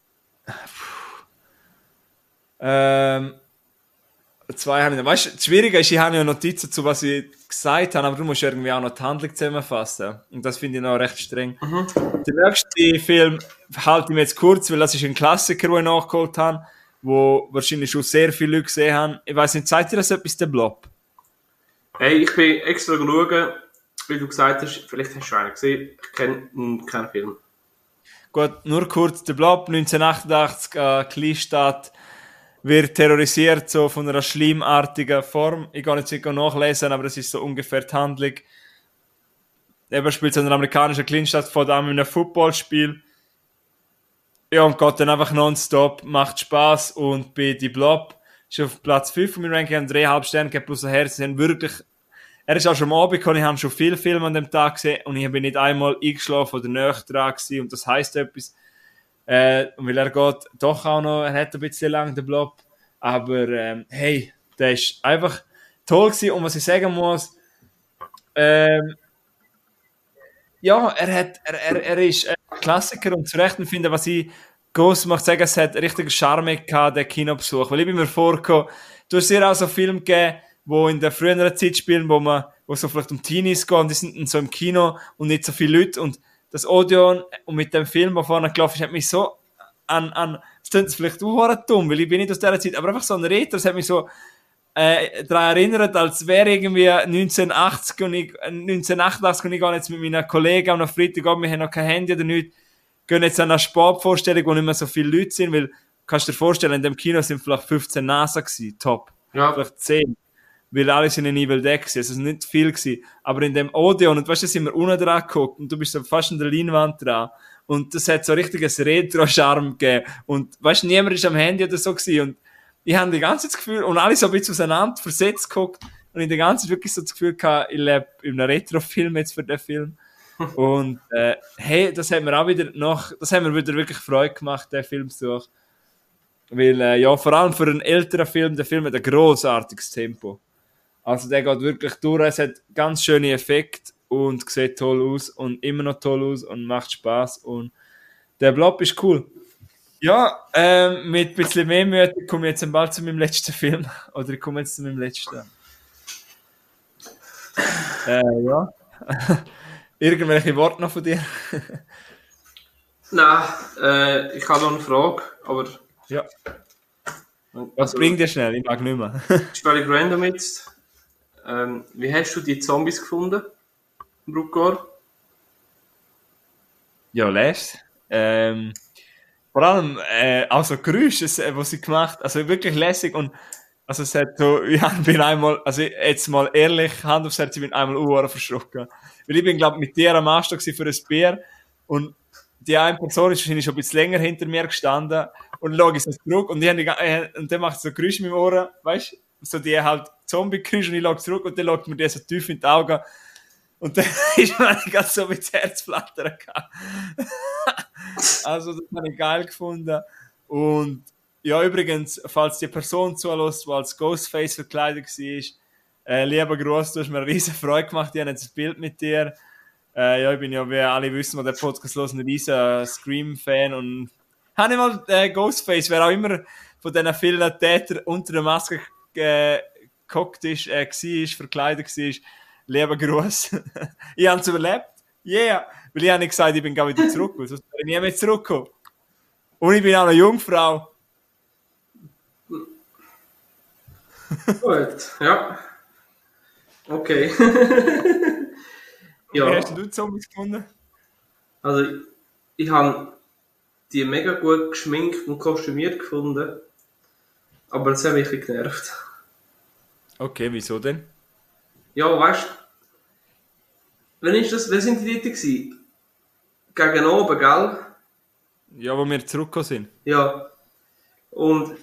Ähm, zwei habe ich Weißt du, das Schwierige ist, ich habe ja Notizen zu, was ich gesagt habe, aber du musst irgendwie auch noch die Handlung zusammenfassen. Und das finde ich noch recht streng. Mhm. Der nächste Film halte ich mir jetzt kurz, weil das ist ein Klassiker, den ich nachgeholt habe, wo wahrscheinlich schon sehr viele Leute gesehen haben. Ich weiß nicht, zeigt dir das etwas, der Blob? Hey, ich bin extra schauen, wie du gesagt hast, vielleicht hast du einen gesehen, ich kenne keinen Film. Gut, nur kurz, der Blob, 1988, äh, Kleinstadt, wird terrorisiert so von einer schlimmartigen Form. Ich kann nicht sicher nachlesen, aber das ist so ungefähr die Handlung. Er spielt so eine amerikanische Kleinstadt vor allem in einem Footballspiel. Ja, und geht dann einfach nonstop, macht Spaß und bei die Blob ist auf Platz 5 von meinem Ranking, haben 3,5 Sterne plus ein Herz. Sie haben wirklich, er ist auch schon am Abend gekommen, ich habe schon viele Filme an dem Tag gesehen und ich bin nicht einmal eingeschlafen oder näher dran gewesen und das heisst etwas. Äh, weil er geht doch auch noch, er hat ein bisschen lang den Blob. Aber ähm, hey, der ist einfach toll gewesen. Und was ich sagen muss, ähm, ja, er, hat, er, er, er ist ein Klassiker und zu Recht finde, was ich groß macht sagen, es hat richtig Charme gehabt, der Kinobesuch. Weil ich bin mir vorgekommen, du hast sehr auch so Filme gegeben, wo in der früheren Zeit spielen, wo man, wo so vielleicht um Teenies gehen, und die sind so im Kino und nicht so viele Leute und das Audio und mit dem Film, der vorne gelaufen ist, hat mich so an, an das klingt vielleicht auch dumm, weil ich bin nicht aus dieser Zeit, aber einfach so ein Retro, das hat mich so äh, daran erinnert, als wäre irgendwie 1980 und ich, 1988 und ich gehe jetzt mit meinen Kollegen am Freitag wir haben noch kein Handy oder nichts, gehen jetzt an eine Sportvorstellung, wo nicht mehr so viele Leute sind, weil, kannst du dir vorstellen, in dem Kino sind vielleicht 15 NASA gewesen, top. Ja. Vielleicht 10. Weil alle sind in Evil Dead gewesen, also es ist nicht viel gewesen. Aber in dem Odeon, und weißt du, sind wir unten dran geguckt und du bist so fast an der Leinwand dran. Und das hat so richtiges Retro-Charme gegeben. Und weißt du, niemand ist am Handy oder so gewesen. Und ich habe die ganze Zeit das Gefühl, und alle so ein bisschen auseinander versetzt geguckt. Und die ganze Zeit wirklich so das Gefühl gehabt, ich lebe in einem Retro-Film jetzt für den Film. Und äh, hey, das hat mir auch wieder noch, das hat mir wieder wirklich Freude gemacht, der Filmsuch. Weil, äh, ja, vor allem für einen älteren Film, der Film hat ein großartiges Tempo. Also der geht wirklich durch, es hat ganz schöne Effekte und sieht toll aus und immer noch toll aus und macht Spaß und der Blob ist cool. Ja, ähm, mit ein bisschen mehr Mühe komme ich jetzt bald zu meinem letzten Film. Oder ich komme jetzt zu meinem letzten. Äh, ja. Irgendwelche Worte noch von dir? Nein, äh, ich habe noch eine Frage, aber. Ja. Was bringt dir schnell? Ich mag nicht mehr. ist völlig random jetzt. Ähm, wie hast du die Zombies gefunden? Brugor? Ja, lässt. Ähm, vor allem, äh, also Geräusche, äh, was sie gemacht, also wirklich lässig und also es hat so, ich bin einmal, also jetzt mal ehrlich, Hand aufs Herz, ich bin einmal Uhr verschrocken. Weil ich bin, glaube mit dir am Anstieg für ein Bier. Und die eine Person ist wahrscheinlich schon ein bisschen länger hinter mir gestanden. Und schaue ich so zurück und, die die, äh, und der macht so Geräusche mit dem Ohren, weißt? Du, so die halt Zombie-Geräusche und ich schaue zurück und dann schaut mir die so tief in die Augen. Und dann ist mir ganz so mit Herz flattern Also das habe ich geil gefunden. Und ja, übrigens, falls die Person zulässt, die als Ghostface verkleidet war, äh, lieber Gruß, du hast mir eine riesen Freude gemacht, ich habe jetzt ein Bild mit dir. Äh, ja, ich bin ja, wie alle wissen, den Podcast hören, ein riesen Scream-Fan und habe ich mal äh, Ghostface, wer auch immer von diesen vielen Tätern unter der Maske äh, gehockt ist, äh, war, verkleidet war, lieber Gruß. ich habe es überlebt. Yeah! Weil ich habe nicht gesagt, ich bin gar wieder zurück, sonst wäre ich nie mehr zurückgekommen. Und ich bin auch eine Jungfrau. Gut, ja. Okay. ja. Wie hast du Zombies gefunden? Also, ich, ich habe die mega gut geschminkt und kostümiert gefunden. Aber das hat mich ein bisschen genervt. Okay, wieso denn? Ja, weißt du, wann ist das, wer sind die dort gewesen? Gegen oben, gell? Ja, wo wir zurückgekommen sind. Ja. Und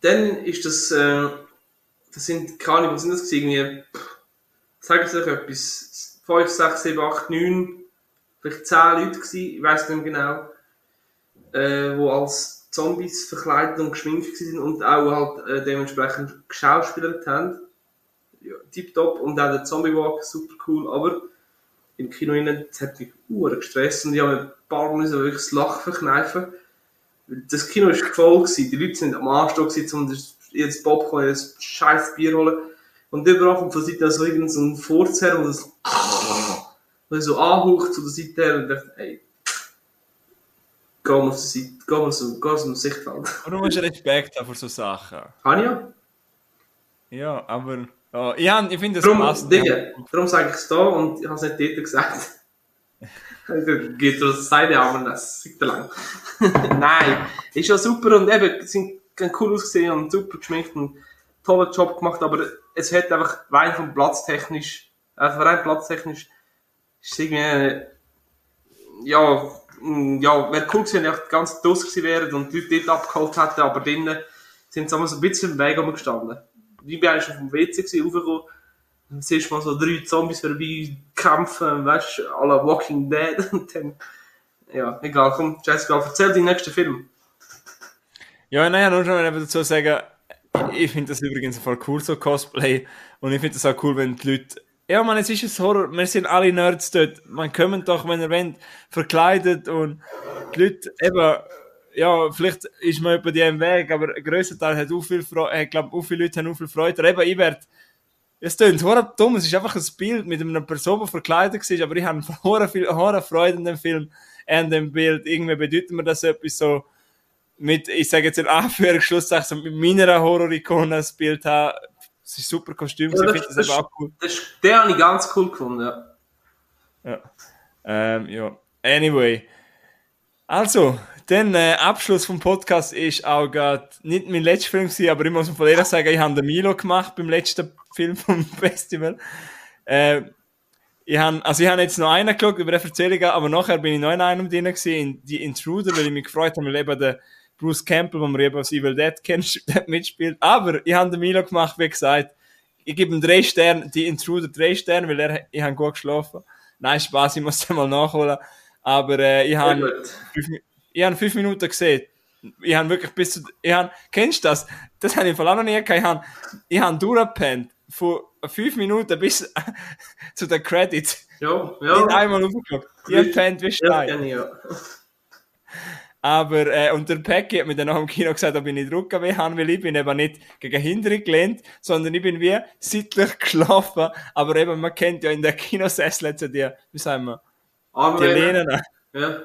dann ist das, äh, das sind, keine Ahnung, was sind das gewesen? Irgendwie, sagen Sie euch etwas, 5, 6, 7, 8, 9, vielleicht 10 Leute gewesen, ich weiß nicht mehr genau, äh, wo als Zombies verkleidet und geschminkt sind und auch halt äh, dementsprechend geschauspielert haben. Ja, tipptopp und auch der Zombie Walk super cool, aber im Kino innen, das hat mich uhr gestresst und ich habe ein paar Mal wirklich das Lachen verkneifen. Das Kino war voll, gewesen. die Leute sind am Anstieg, um ihr Popcorn, ein scheiß Bier holen. Und überall von Seite so irgendein so ein Furz her, und das so anhaucht zu der Seite her und dachte, ey, geh mal auf die Seite, geh mal so, geh aus dem Sichtfeld. Aber du musst Respekt haben für so Sachen. Ich ja? Ja, aber ja, ich, ich finde das darum. Dinge, darum sage ich es da und ich habe es nicht dort gesagt. geht das Seite aber das ist lang. Nein, ist ja super und eben, sind cool ausgesehen und super geschminkt und tollen Job gemacht, aber es hat einfach rein vom Platztechnisch, also rein platztechnisch, ist irgendwie, äh, ja, mm, ja, wäre cool gewesen, wenn ich ganz draus gewesen wäre und die Leute dort abgeholt hätten, aber drinnen sind sie so ein bisschen im Weg gestanden. Ich bin eigentlich schon vom WC gewesen, raufgekommen, dann siehst du mal so drei Zombies vorbei kämpfen, weißt du, alle Walking Dead und dann, ja, egal, komm, Jessica, erzähl den nächsten Film. Ja, naja, nur schon dazu sagen, ich finde das übrigens voll cool, so Cosplay. Und ich finde das auch cool, wenn die Leute. Ja, man, es ist ein Horror. Wir sind alle Nerds dort. Man kommt doch, wenn ihr wollt, verkleidet und die Leute eben. Ja, vielleicht ist man über die im Weg, aber ein grösser Teil hat auch viel Freude, ich glaube, auch viele Leute haben auch viel Freude. Eben, ich werde, es klingt horror dumm, es ist einfach ein Bild mit einer Person, die verkleidet ist, aber ich habe horror viel, Freude in dem Film, an dem Bild. Irgendwie bedeutet mir das etwas so, mit, ich sage jetzt in Anführungsschlusszeichen, mit meiner Horror-Ikone das Bild habe. Es ist super Kostüm, Ja, ich das- finde das, das- eben auch cool. Das, den habe ich ganz cool gefunden, ja. Ja. Ähm, ja. Anyway. Also, der äh, Abschluss vom Podcast ist auch gerade nicht mein letzter Film gewesen, aber ich muss von ehrlich sagen, ich habe den Milo gemacht beim letzten Film vom Festival. Äh, ich habe, also ich habe jetzt noch einen geschaut über eine Erzählung, aber nachher bin ich noch in einem drin gewesen, in die Intruder, weil ich mich gefreut habe, weil eben der Bruce Campbell, den wir eben aus Evil Dead kennen, dort mitspielt. Aber ich habe den Milo gemacht, wie gesagt, ich gebe ihm drei Sterne, die Intruder drei Sterne, weil er, ich habe gut geschlafen. Nein, Spaß, ich muss den mal nachholen. Aber äh, ich habe fünf, ich habe fünf Minuten gesehen. Ich habe wirklich bis zu, ich habe, kennst du das? Das habe ich vor allem noch nie gehabt. Ich habe, ich habe durchgepennt. Von fünf Minuten bis zu den Credits. Ja, Nicht ja. einmal aufgeguckt. Ich habe gepennt wie Ja, Stein. ich, ja. Aber, äh, und der Peggy hat mir dann nach dem Kino gesagt, ob ich nicht Rückenweh habe, weil ich bin eben nicht gegen Hintergrund gelehnt, sondern ich bin wie seitlich geschlafen. Aber eben, man kennt ja in der Kinosessel jetzt die, wie sagen wir, die Armlehne. Lehnen. Ja.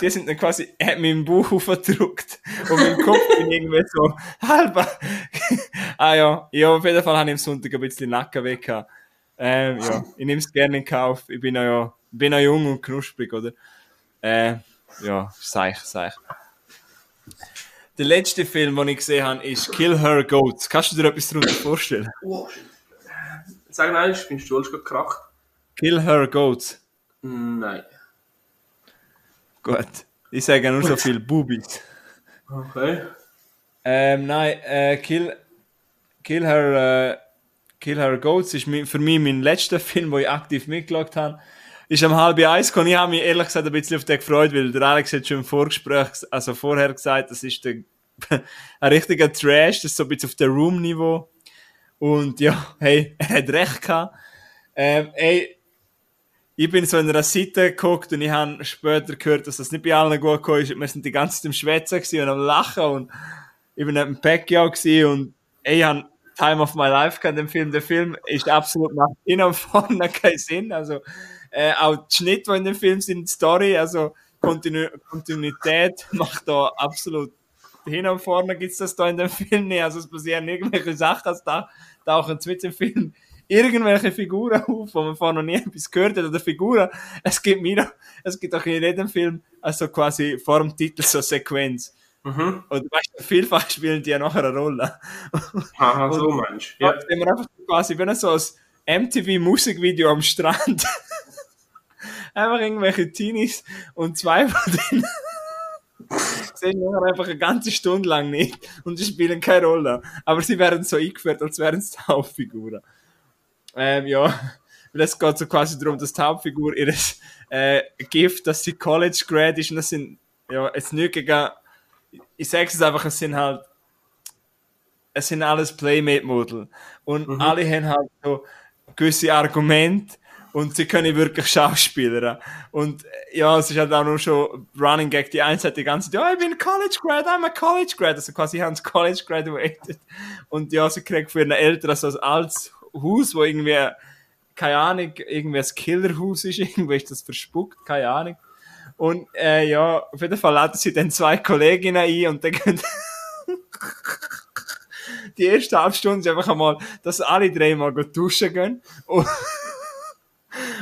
Die sind dann quasi, hat meinen Bauch aufgedrückt. Und mein Kopf bin irgendwie so halber. ah ja, ja, auf jeden Fall habe ich am Sonntag ein bisschen Nacken weg gehabt. Ähm, ja, ich nehme es gerne in Kauf. Ich bin ja, ja, bin ja jung und knusprig, oder? Äh, ja, seich, seich. Der letzte Film, den ich gesehen habe, ist Kill Her Goats. Kannst du dir etwas darunter vorstellen? Oh. Sag mal, ist mein Stuhl schon gekracht? Kill Her Goats. Nein. Gut. Ich sage nur so viel Bubis. Okay. Ähm, nein, äh, Kill, Kill Her, äh, Kill Her Goats ist für mich mein letzter Film, wo ich aktiv mitgeschaut habe. Ist am halb eins gekommen. Ich habe mich ehrlich gesagt ein bisschen auf den gefreut, weil der Alex hat schon im Vorgespräch, also vorher gesagt, das ist der, ein richtiger Trash, das ist so ein bisschen auf der Room-Niveau. Und ja, hey, er hat recht gehabt. Ähm, ey, ich bin so in einer Seite geguckt und ich habe später gehört, dass das nicht bei allen gut gekommen ist. Wir sind die ganze Zeit am Schwätzen und am Lachen und ich bin im Pacquiao und ey, ich habe Time of My Life gehabt, den Film. Der Film ist absolut nach innen und vorne keinen Sinn. Also, äh, auch die Schnitte, die in dem Film sind, die Story, also Kontinu Kontinuität macht da absolut hin und vorne gibt's das da in dem Film nicht. Also es passieren irgendwelche Sachen, als da tauchen mit dem Film irgendwelche Figuren auf, wo man vorher noch nie etwas gehört hat, oder Figuren. Es gibt mir es gibt auch in jedem Film, also quasi vor dem Titel so eine Sequenz. Mhm. Und weißt du, vielfach spielen die ja nachher eine Rolle. Aha, so meinst du. Ja. Ja. Wenn man einfach quasi, wenn so ein MTV-Musikvideo am Strand, einfach irgendwelche Teenies und zwei von denen sehen nachher einfach eine ganze Stunde lang nicht und die spielen keine Rolle. Aber sie werden so eingeführt, als wären es Hauptfiguren. Ähm, ja, weil es geht so quasi darum, dass die Hauptfigur ihres äh, Gift, dass sie College Grad ist und das sind, ja, jetzt nicht gegen, ich sag's es einfach, es sind halt es sind alles Playmate-Model. Und alle haben halt so gewisse Argumente und sie können wirklich Schauspieler. Und ja, es ist halt auch nur schon Running Gag. Die eins hat die ganze Zeit, ja, ich bin College Grad, I'm a College Grad. Also quasi haben sie College graduated. Und ja, sie kriegt für eine Eltern so ein altes Haus, wo irgendwie, keine Ahnung, irgendwie ein Killerhaus ist, irgendwie ist das verspuckt, keine Ahnung. Und äh, ja, auf jeden Fall laden sie dann zwei Kolleginnen ein und dann gehen die erste halbe Stunde ist einfach einmal, dass alle drei mal duschen gehen. Und,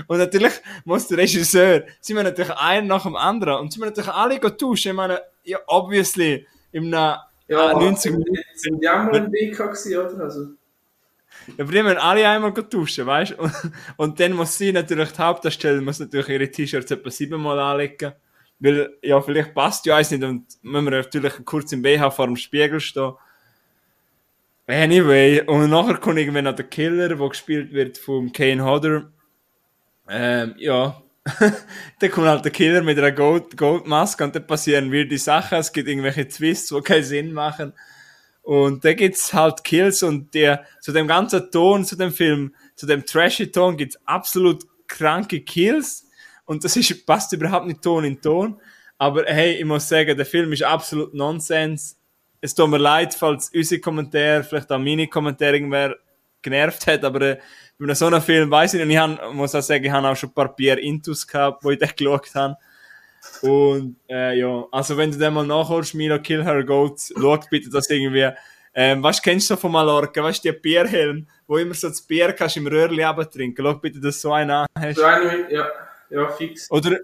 und natürlich muss der Regisseur, sie müssen natürlich einen nach dem anderen und sie müssen natürlich alle gut duschen. Ich meine, ja, obviously, im Ja, ja, 90 Minuten. Sind auch mal im BK gewesen, oder? Also, Ja, aber die müssen alle einmal gut duschen, weißt du? Und, und dann muss sie natürlich, die Hauptdarstellerin muss natürlich ihre T-Shirts etwa siebenmal anlegen. Weil, ja, vielleicht passt ja eins nicht und müssen wir natürlich kurz im BH vor dem Spiegel stehen. Anyway, und nachher kommt irgendwann noch der Killer, der gespielt wird vom Kane Hodder. Ähm, ja. dann kommt halt der Killer mit einer Gold, Goldmaske und dann passieren weirde Sachen. Es gibt irgendwelche Twists, die keinen Sinn machen. Und da gibt's halt Kills und der, zu dem ganzen Ton, zu dem Film, zu dem trashy Ton gibt's absolut kranke Kills. Und das ist, passt überhaupt nicht Ton in Ton. Aber hey, ich muss sagen, der Film ist absolut Nonsens. Es tut mir leid, falls unsere Kommentare, vielleicht auch meine Kommentare irgendwer genervt hat, aber äh, bei so einem Film weiß ich nicht. Und ich hab, muss auch sagen, ich habe auch schon ein paar Bier Intus gehabt, wo ich den geschaut habe. Und äh, ja, also wenn du den mal nachholst, Milo Kill Her Goats, schau bitte das irgendwie. Ähm, du, kennst du von Mallorca, weißt du, die Bierhelm, wo immer so das Bier kannst im Röhrli trinken. Schau bitte, dass du so einen hast. So eine mit, ja, ja, fix. Oder,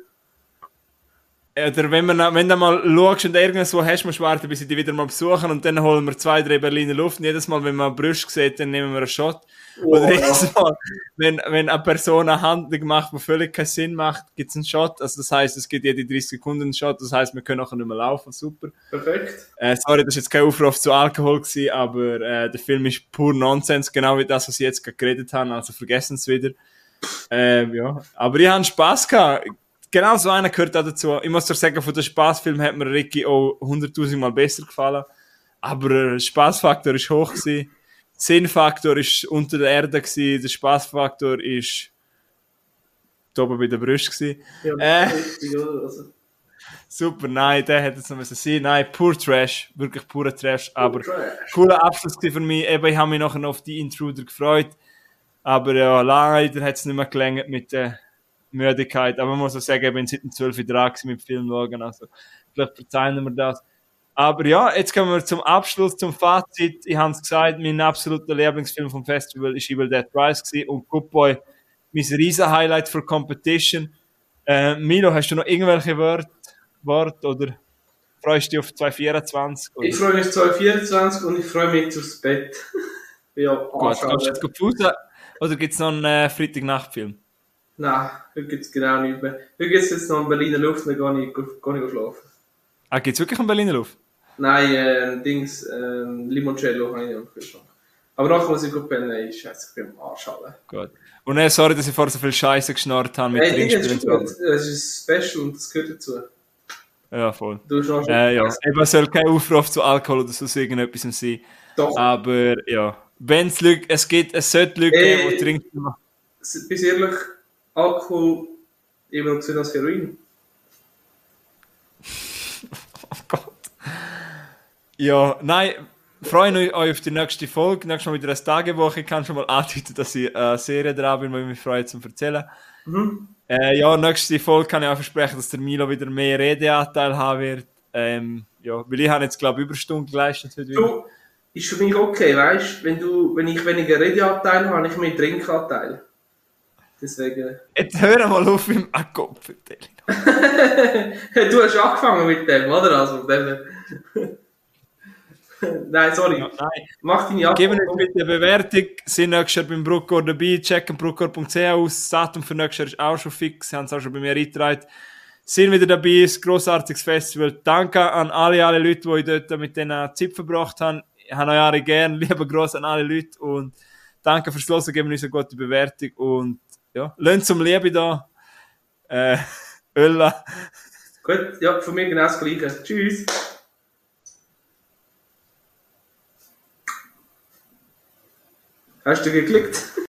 oder wenn, man, wenn du mal schaust und irgendwo hast, musst du warten, bis sie die wieder mal besuchen und dann holen wir zwei, drei Berliner Luft. Und jedes Mal, wenn man Brüste sieht, dann nehmen wir einen Shot. Oh, Oder jedes Mal, wenn, wenn eine Person eine Handlung macht, die völlig keinen Sinn macht, gibt es einen Shot. Also das heißt, es gibt jede 30 Sekunden einen Shot. Das heißt, wir können nachher nicht mehr laufen. Super. Perfekt. Äh, sorry, das ist jetzt kein Aufruf zu Alkohol gewesen, aber äh, der Film ist pur Nonsens, genau wie das, was ich jetzt gerade geredet habe. Also vergessen es wieder. Ähm, ja. Aber ich hatte Spass gehabt. Genau so einer gehört auch dazu. Ich muss doch sagen, von dem Spaßfilm hat mir Ricky auch 100.000 Mal besser gefallen. Aber der Spaßfaktor ist hoch gewesen. Sinnfaktor ist unter der Erde gewesen. Der Spaßfaktor ist da oben bei der Brust gewesen. Ja, Äh. Also, Super, nein, der hätte es noch müssen sein. Nein, pur Trash. Wirklich purer Trash. Aber Trash. cooler Abschluss für mich. Eben, ich habe mich nachher auf die Intruder gefreut. Aber ja, leider hat es nicht mehr gelangt mit der Müdigkeit. Aber man muss auch sagen, ich bin seit dem 12 Uhr dran mit dem Film schauen. Also, vielleicht verzeihen wir das. Aber ja, jetzt kommen wir zum Abschluss, zum Fazit. Ich habe es gesagt, mein absoluter Lieblingsfilm vom Festival ist Evil Dead Rise gewesen. Und Good Boy, mein riesen Highlight für Competition. Äh, Milo, hast du noch irgendwelche Wörter Wort oder freust du dich auf 2024? Oder? Ich freue mich 2024 und ich freue mich jetzt aufs Bett. ja, Gut, kannst du jetzt gut? Oder gibt es noch einen äh, Freitagnachtfilm? Nein, heute gibt es genau nichts mehr. Heute gibt es jetzt noch einen Berliner Luft, dann gehe ich, gehe ich schlafen. Ah, gibt es wirklich einen Berliner Luft? Nein, äh, Dings, ähm, Limoncello habe ich am Kühlschrank. Aber nachher muss ich gut pennen, ey, scheiße, ich bin am Arsch alle. Gut. Und äh, sorry, dass ich vorher so viel Scheiße geschnarrt habe mit Ey, Ding, das Trinkspielen. das ist ein Special und das gehört dazu. Ja, voll. Du noch Äh, ja, eben soll kein Aufruf zu Alkohol oder so irgendetwas sein. Doch, Aber ja, wenn es Leute, es gibt, es sollte Leute geben, die trinken. bis ehrlich, Alkohol noch gesehen als Heroin. Oh Gott. Ja, nein, freuen euch auf die nächste Folge. Nächstes Mal wieder eine Tagewoche. Ich kann schon mal andeuten, dass ich eine Serie dran bin, die ich mich freue zum Erzählen. Mhm. Äh, ja, nächste Folge kann ich auch versprechen, dass der Milo wieder mehr Redeanteil haben wird. Ähm, ja, weil ich habe jetzt, glaube ich, Überstunden geleistet heute wieder. Du, ist für mich okay, weißt wenn du, wenn ich weniger Redeanteil habe, habe ich mehr Trinkanteil. Deswegen. Jetzt hör mal auf im Akkopf. du hast angefangen mit dem, oder? Also, dem. Nein, sorry. Ja, nein. Mach deine Geben Antwort. uns bitte eine Bewertung. Sind nächstes Jahr beim Bruckor dabei. Checken bruckor.ch aus. Das Datum für nächstes Jahr ist auch schon fix. Sie haben es auch schon bei mir eingetragen. Sind wieder dabei. Ein grossartiges Festival. Danke an alle, alle Leute, die ich dort mit denen Zeit verbracht haben. Ich habe euch alle gern. Liebe gross an alle Leute. Und danke fürs Hören. Geben uns eine gute Bewertung. Und ja, lasst zum Liebe da. Äh, Ölla. Gut, ja, von mir genau das Gleiche. Tschüss. Hast du geklickt?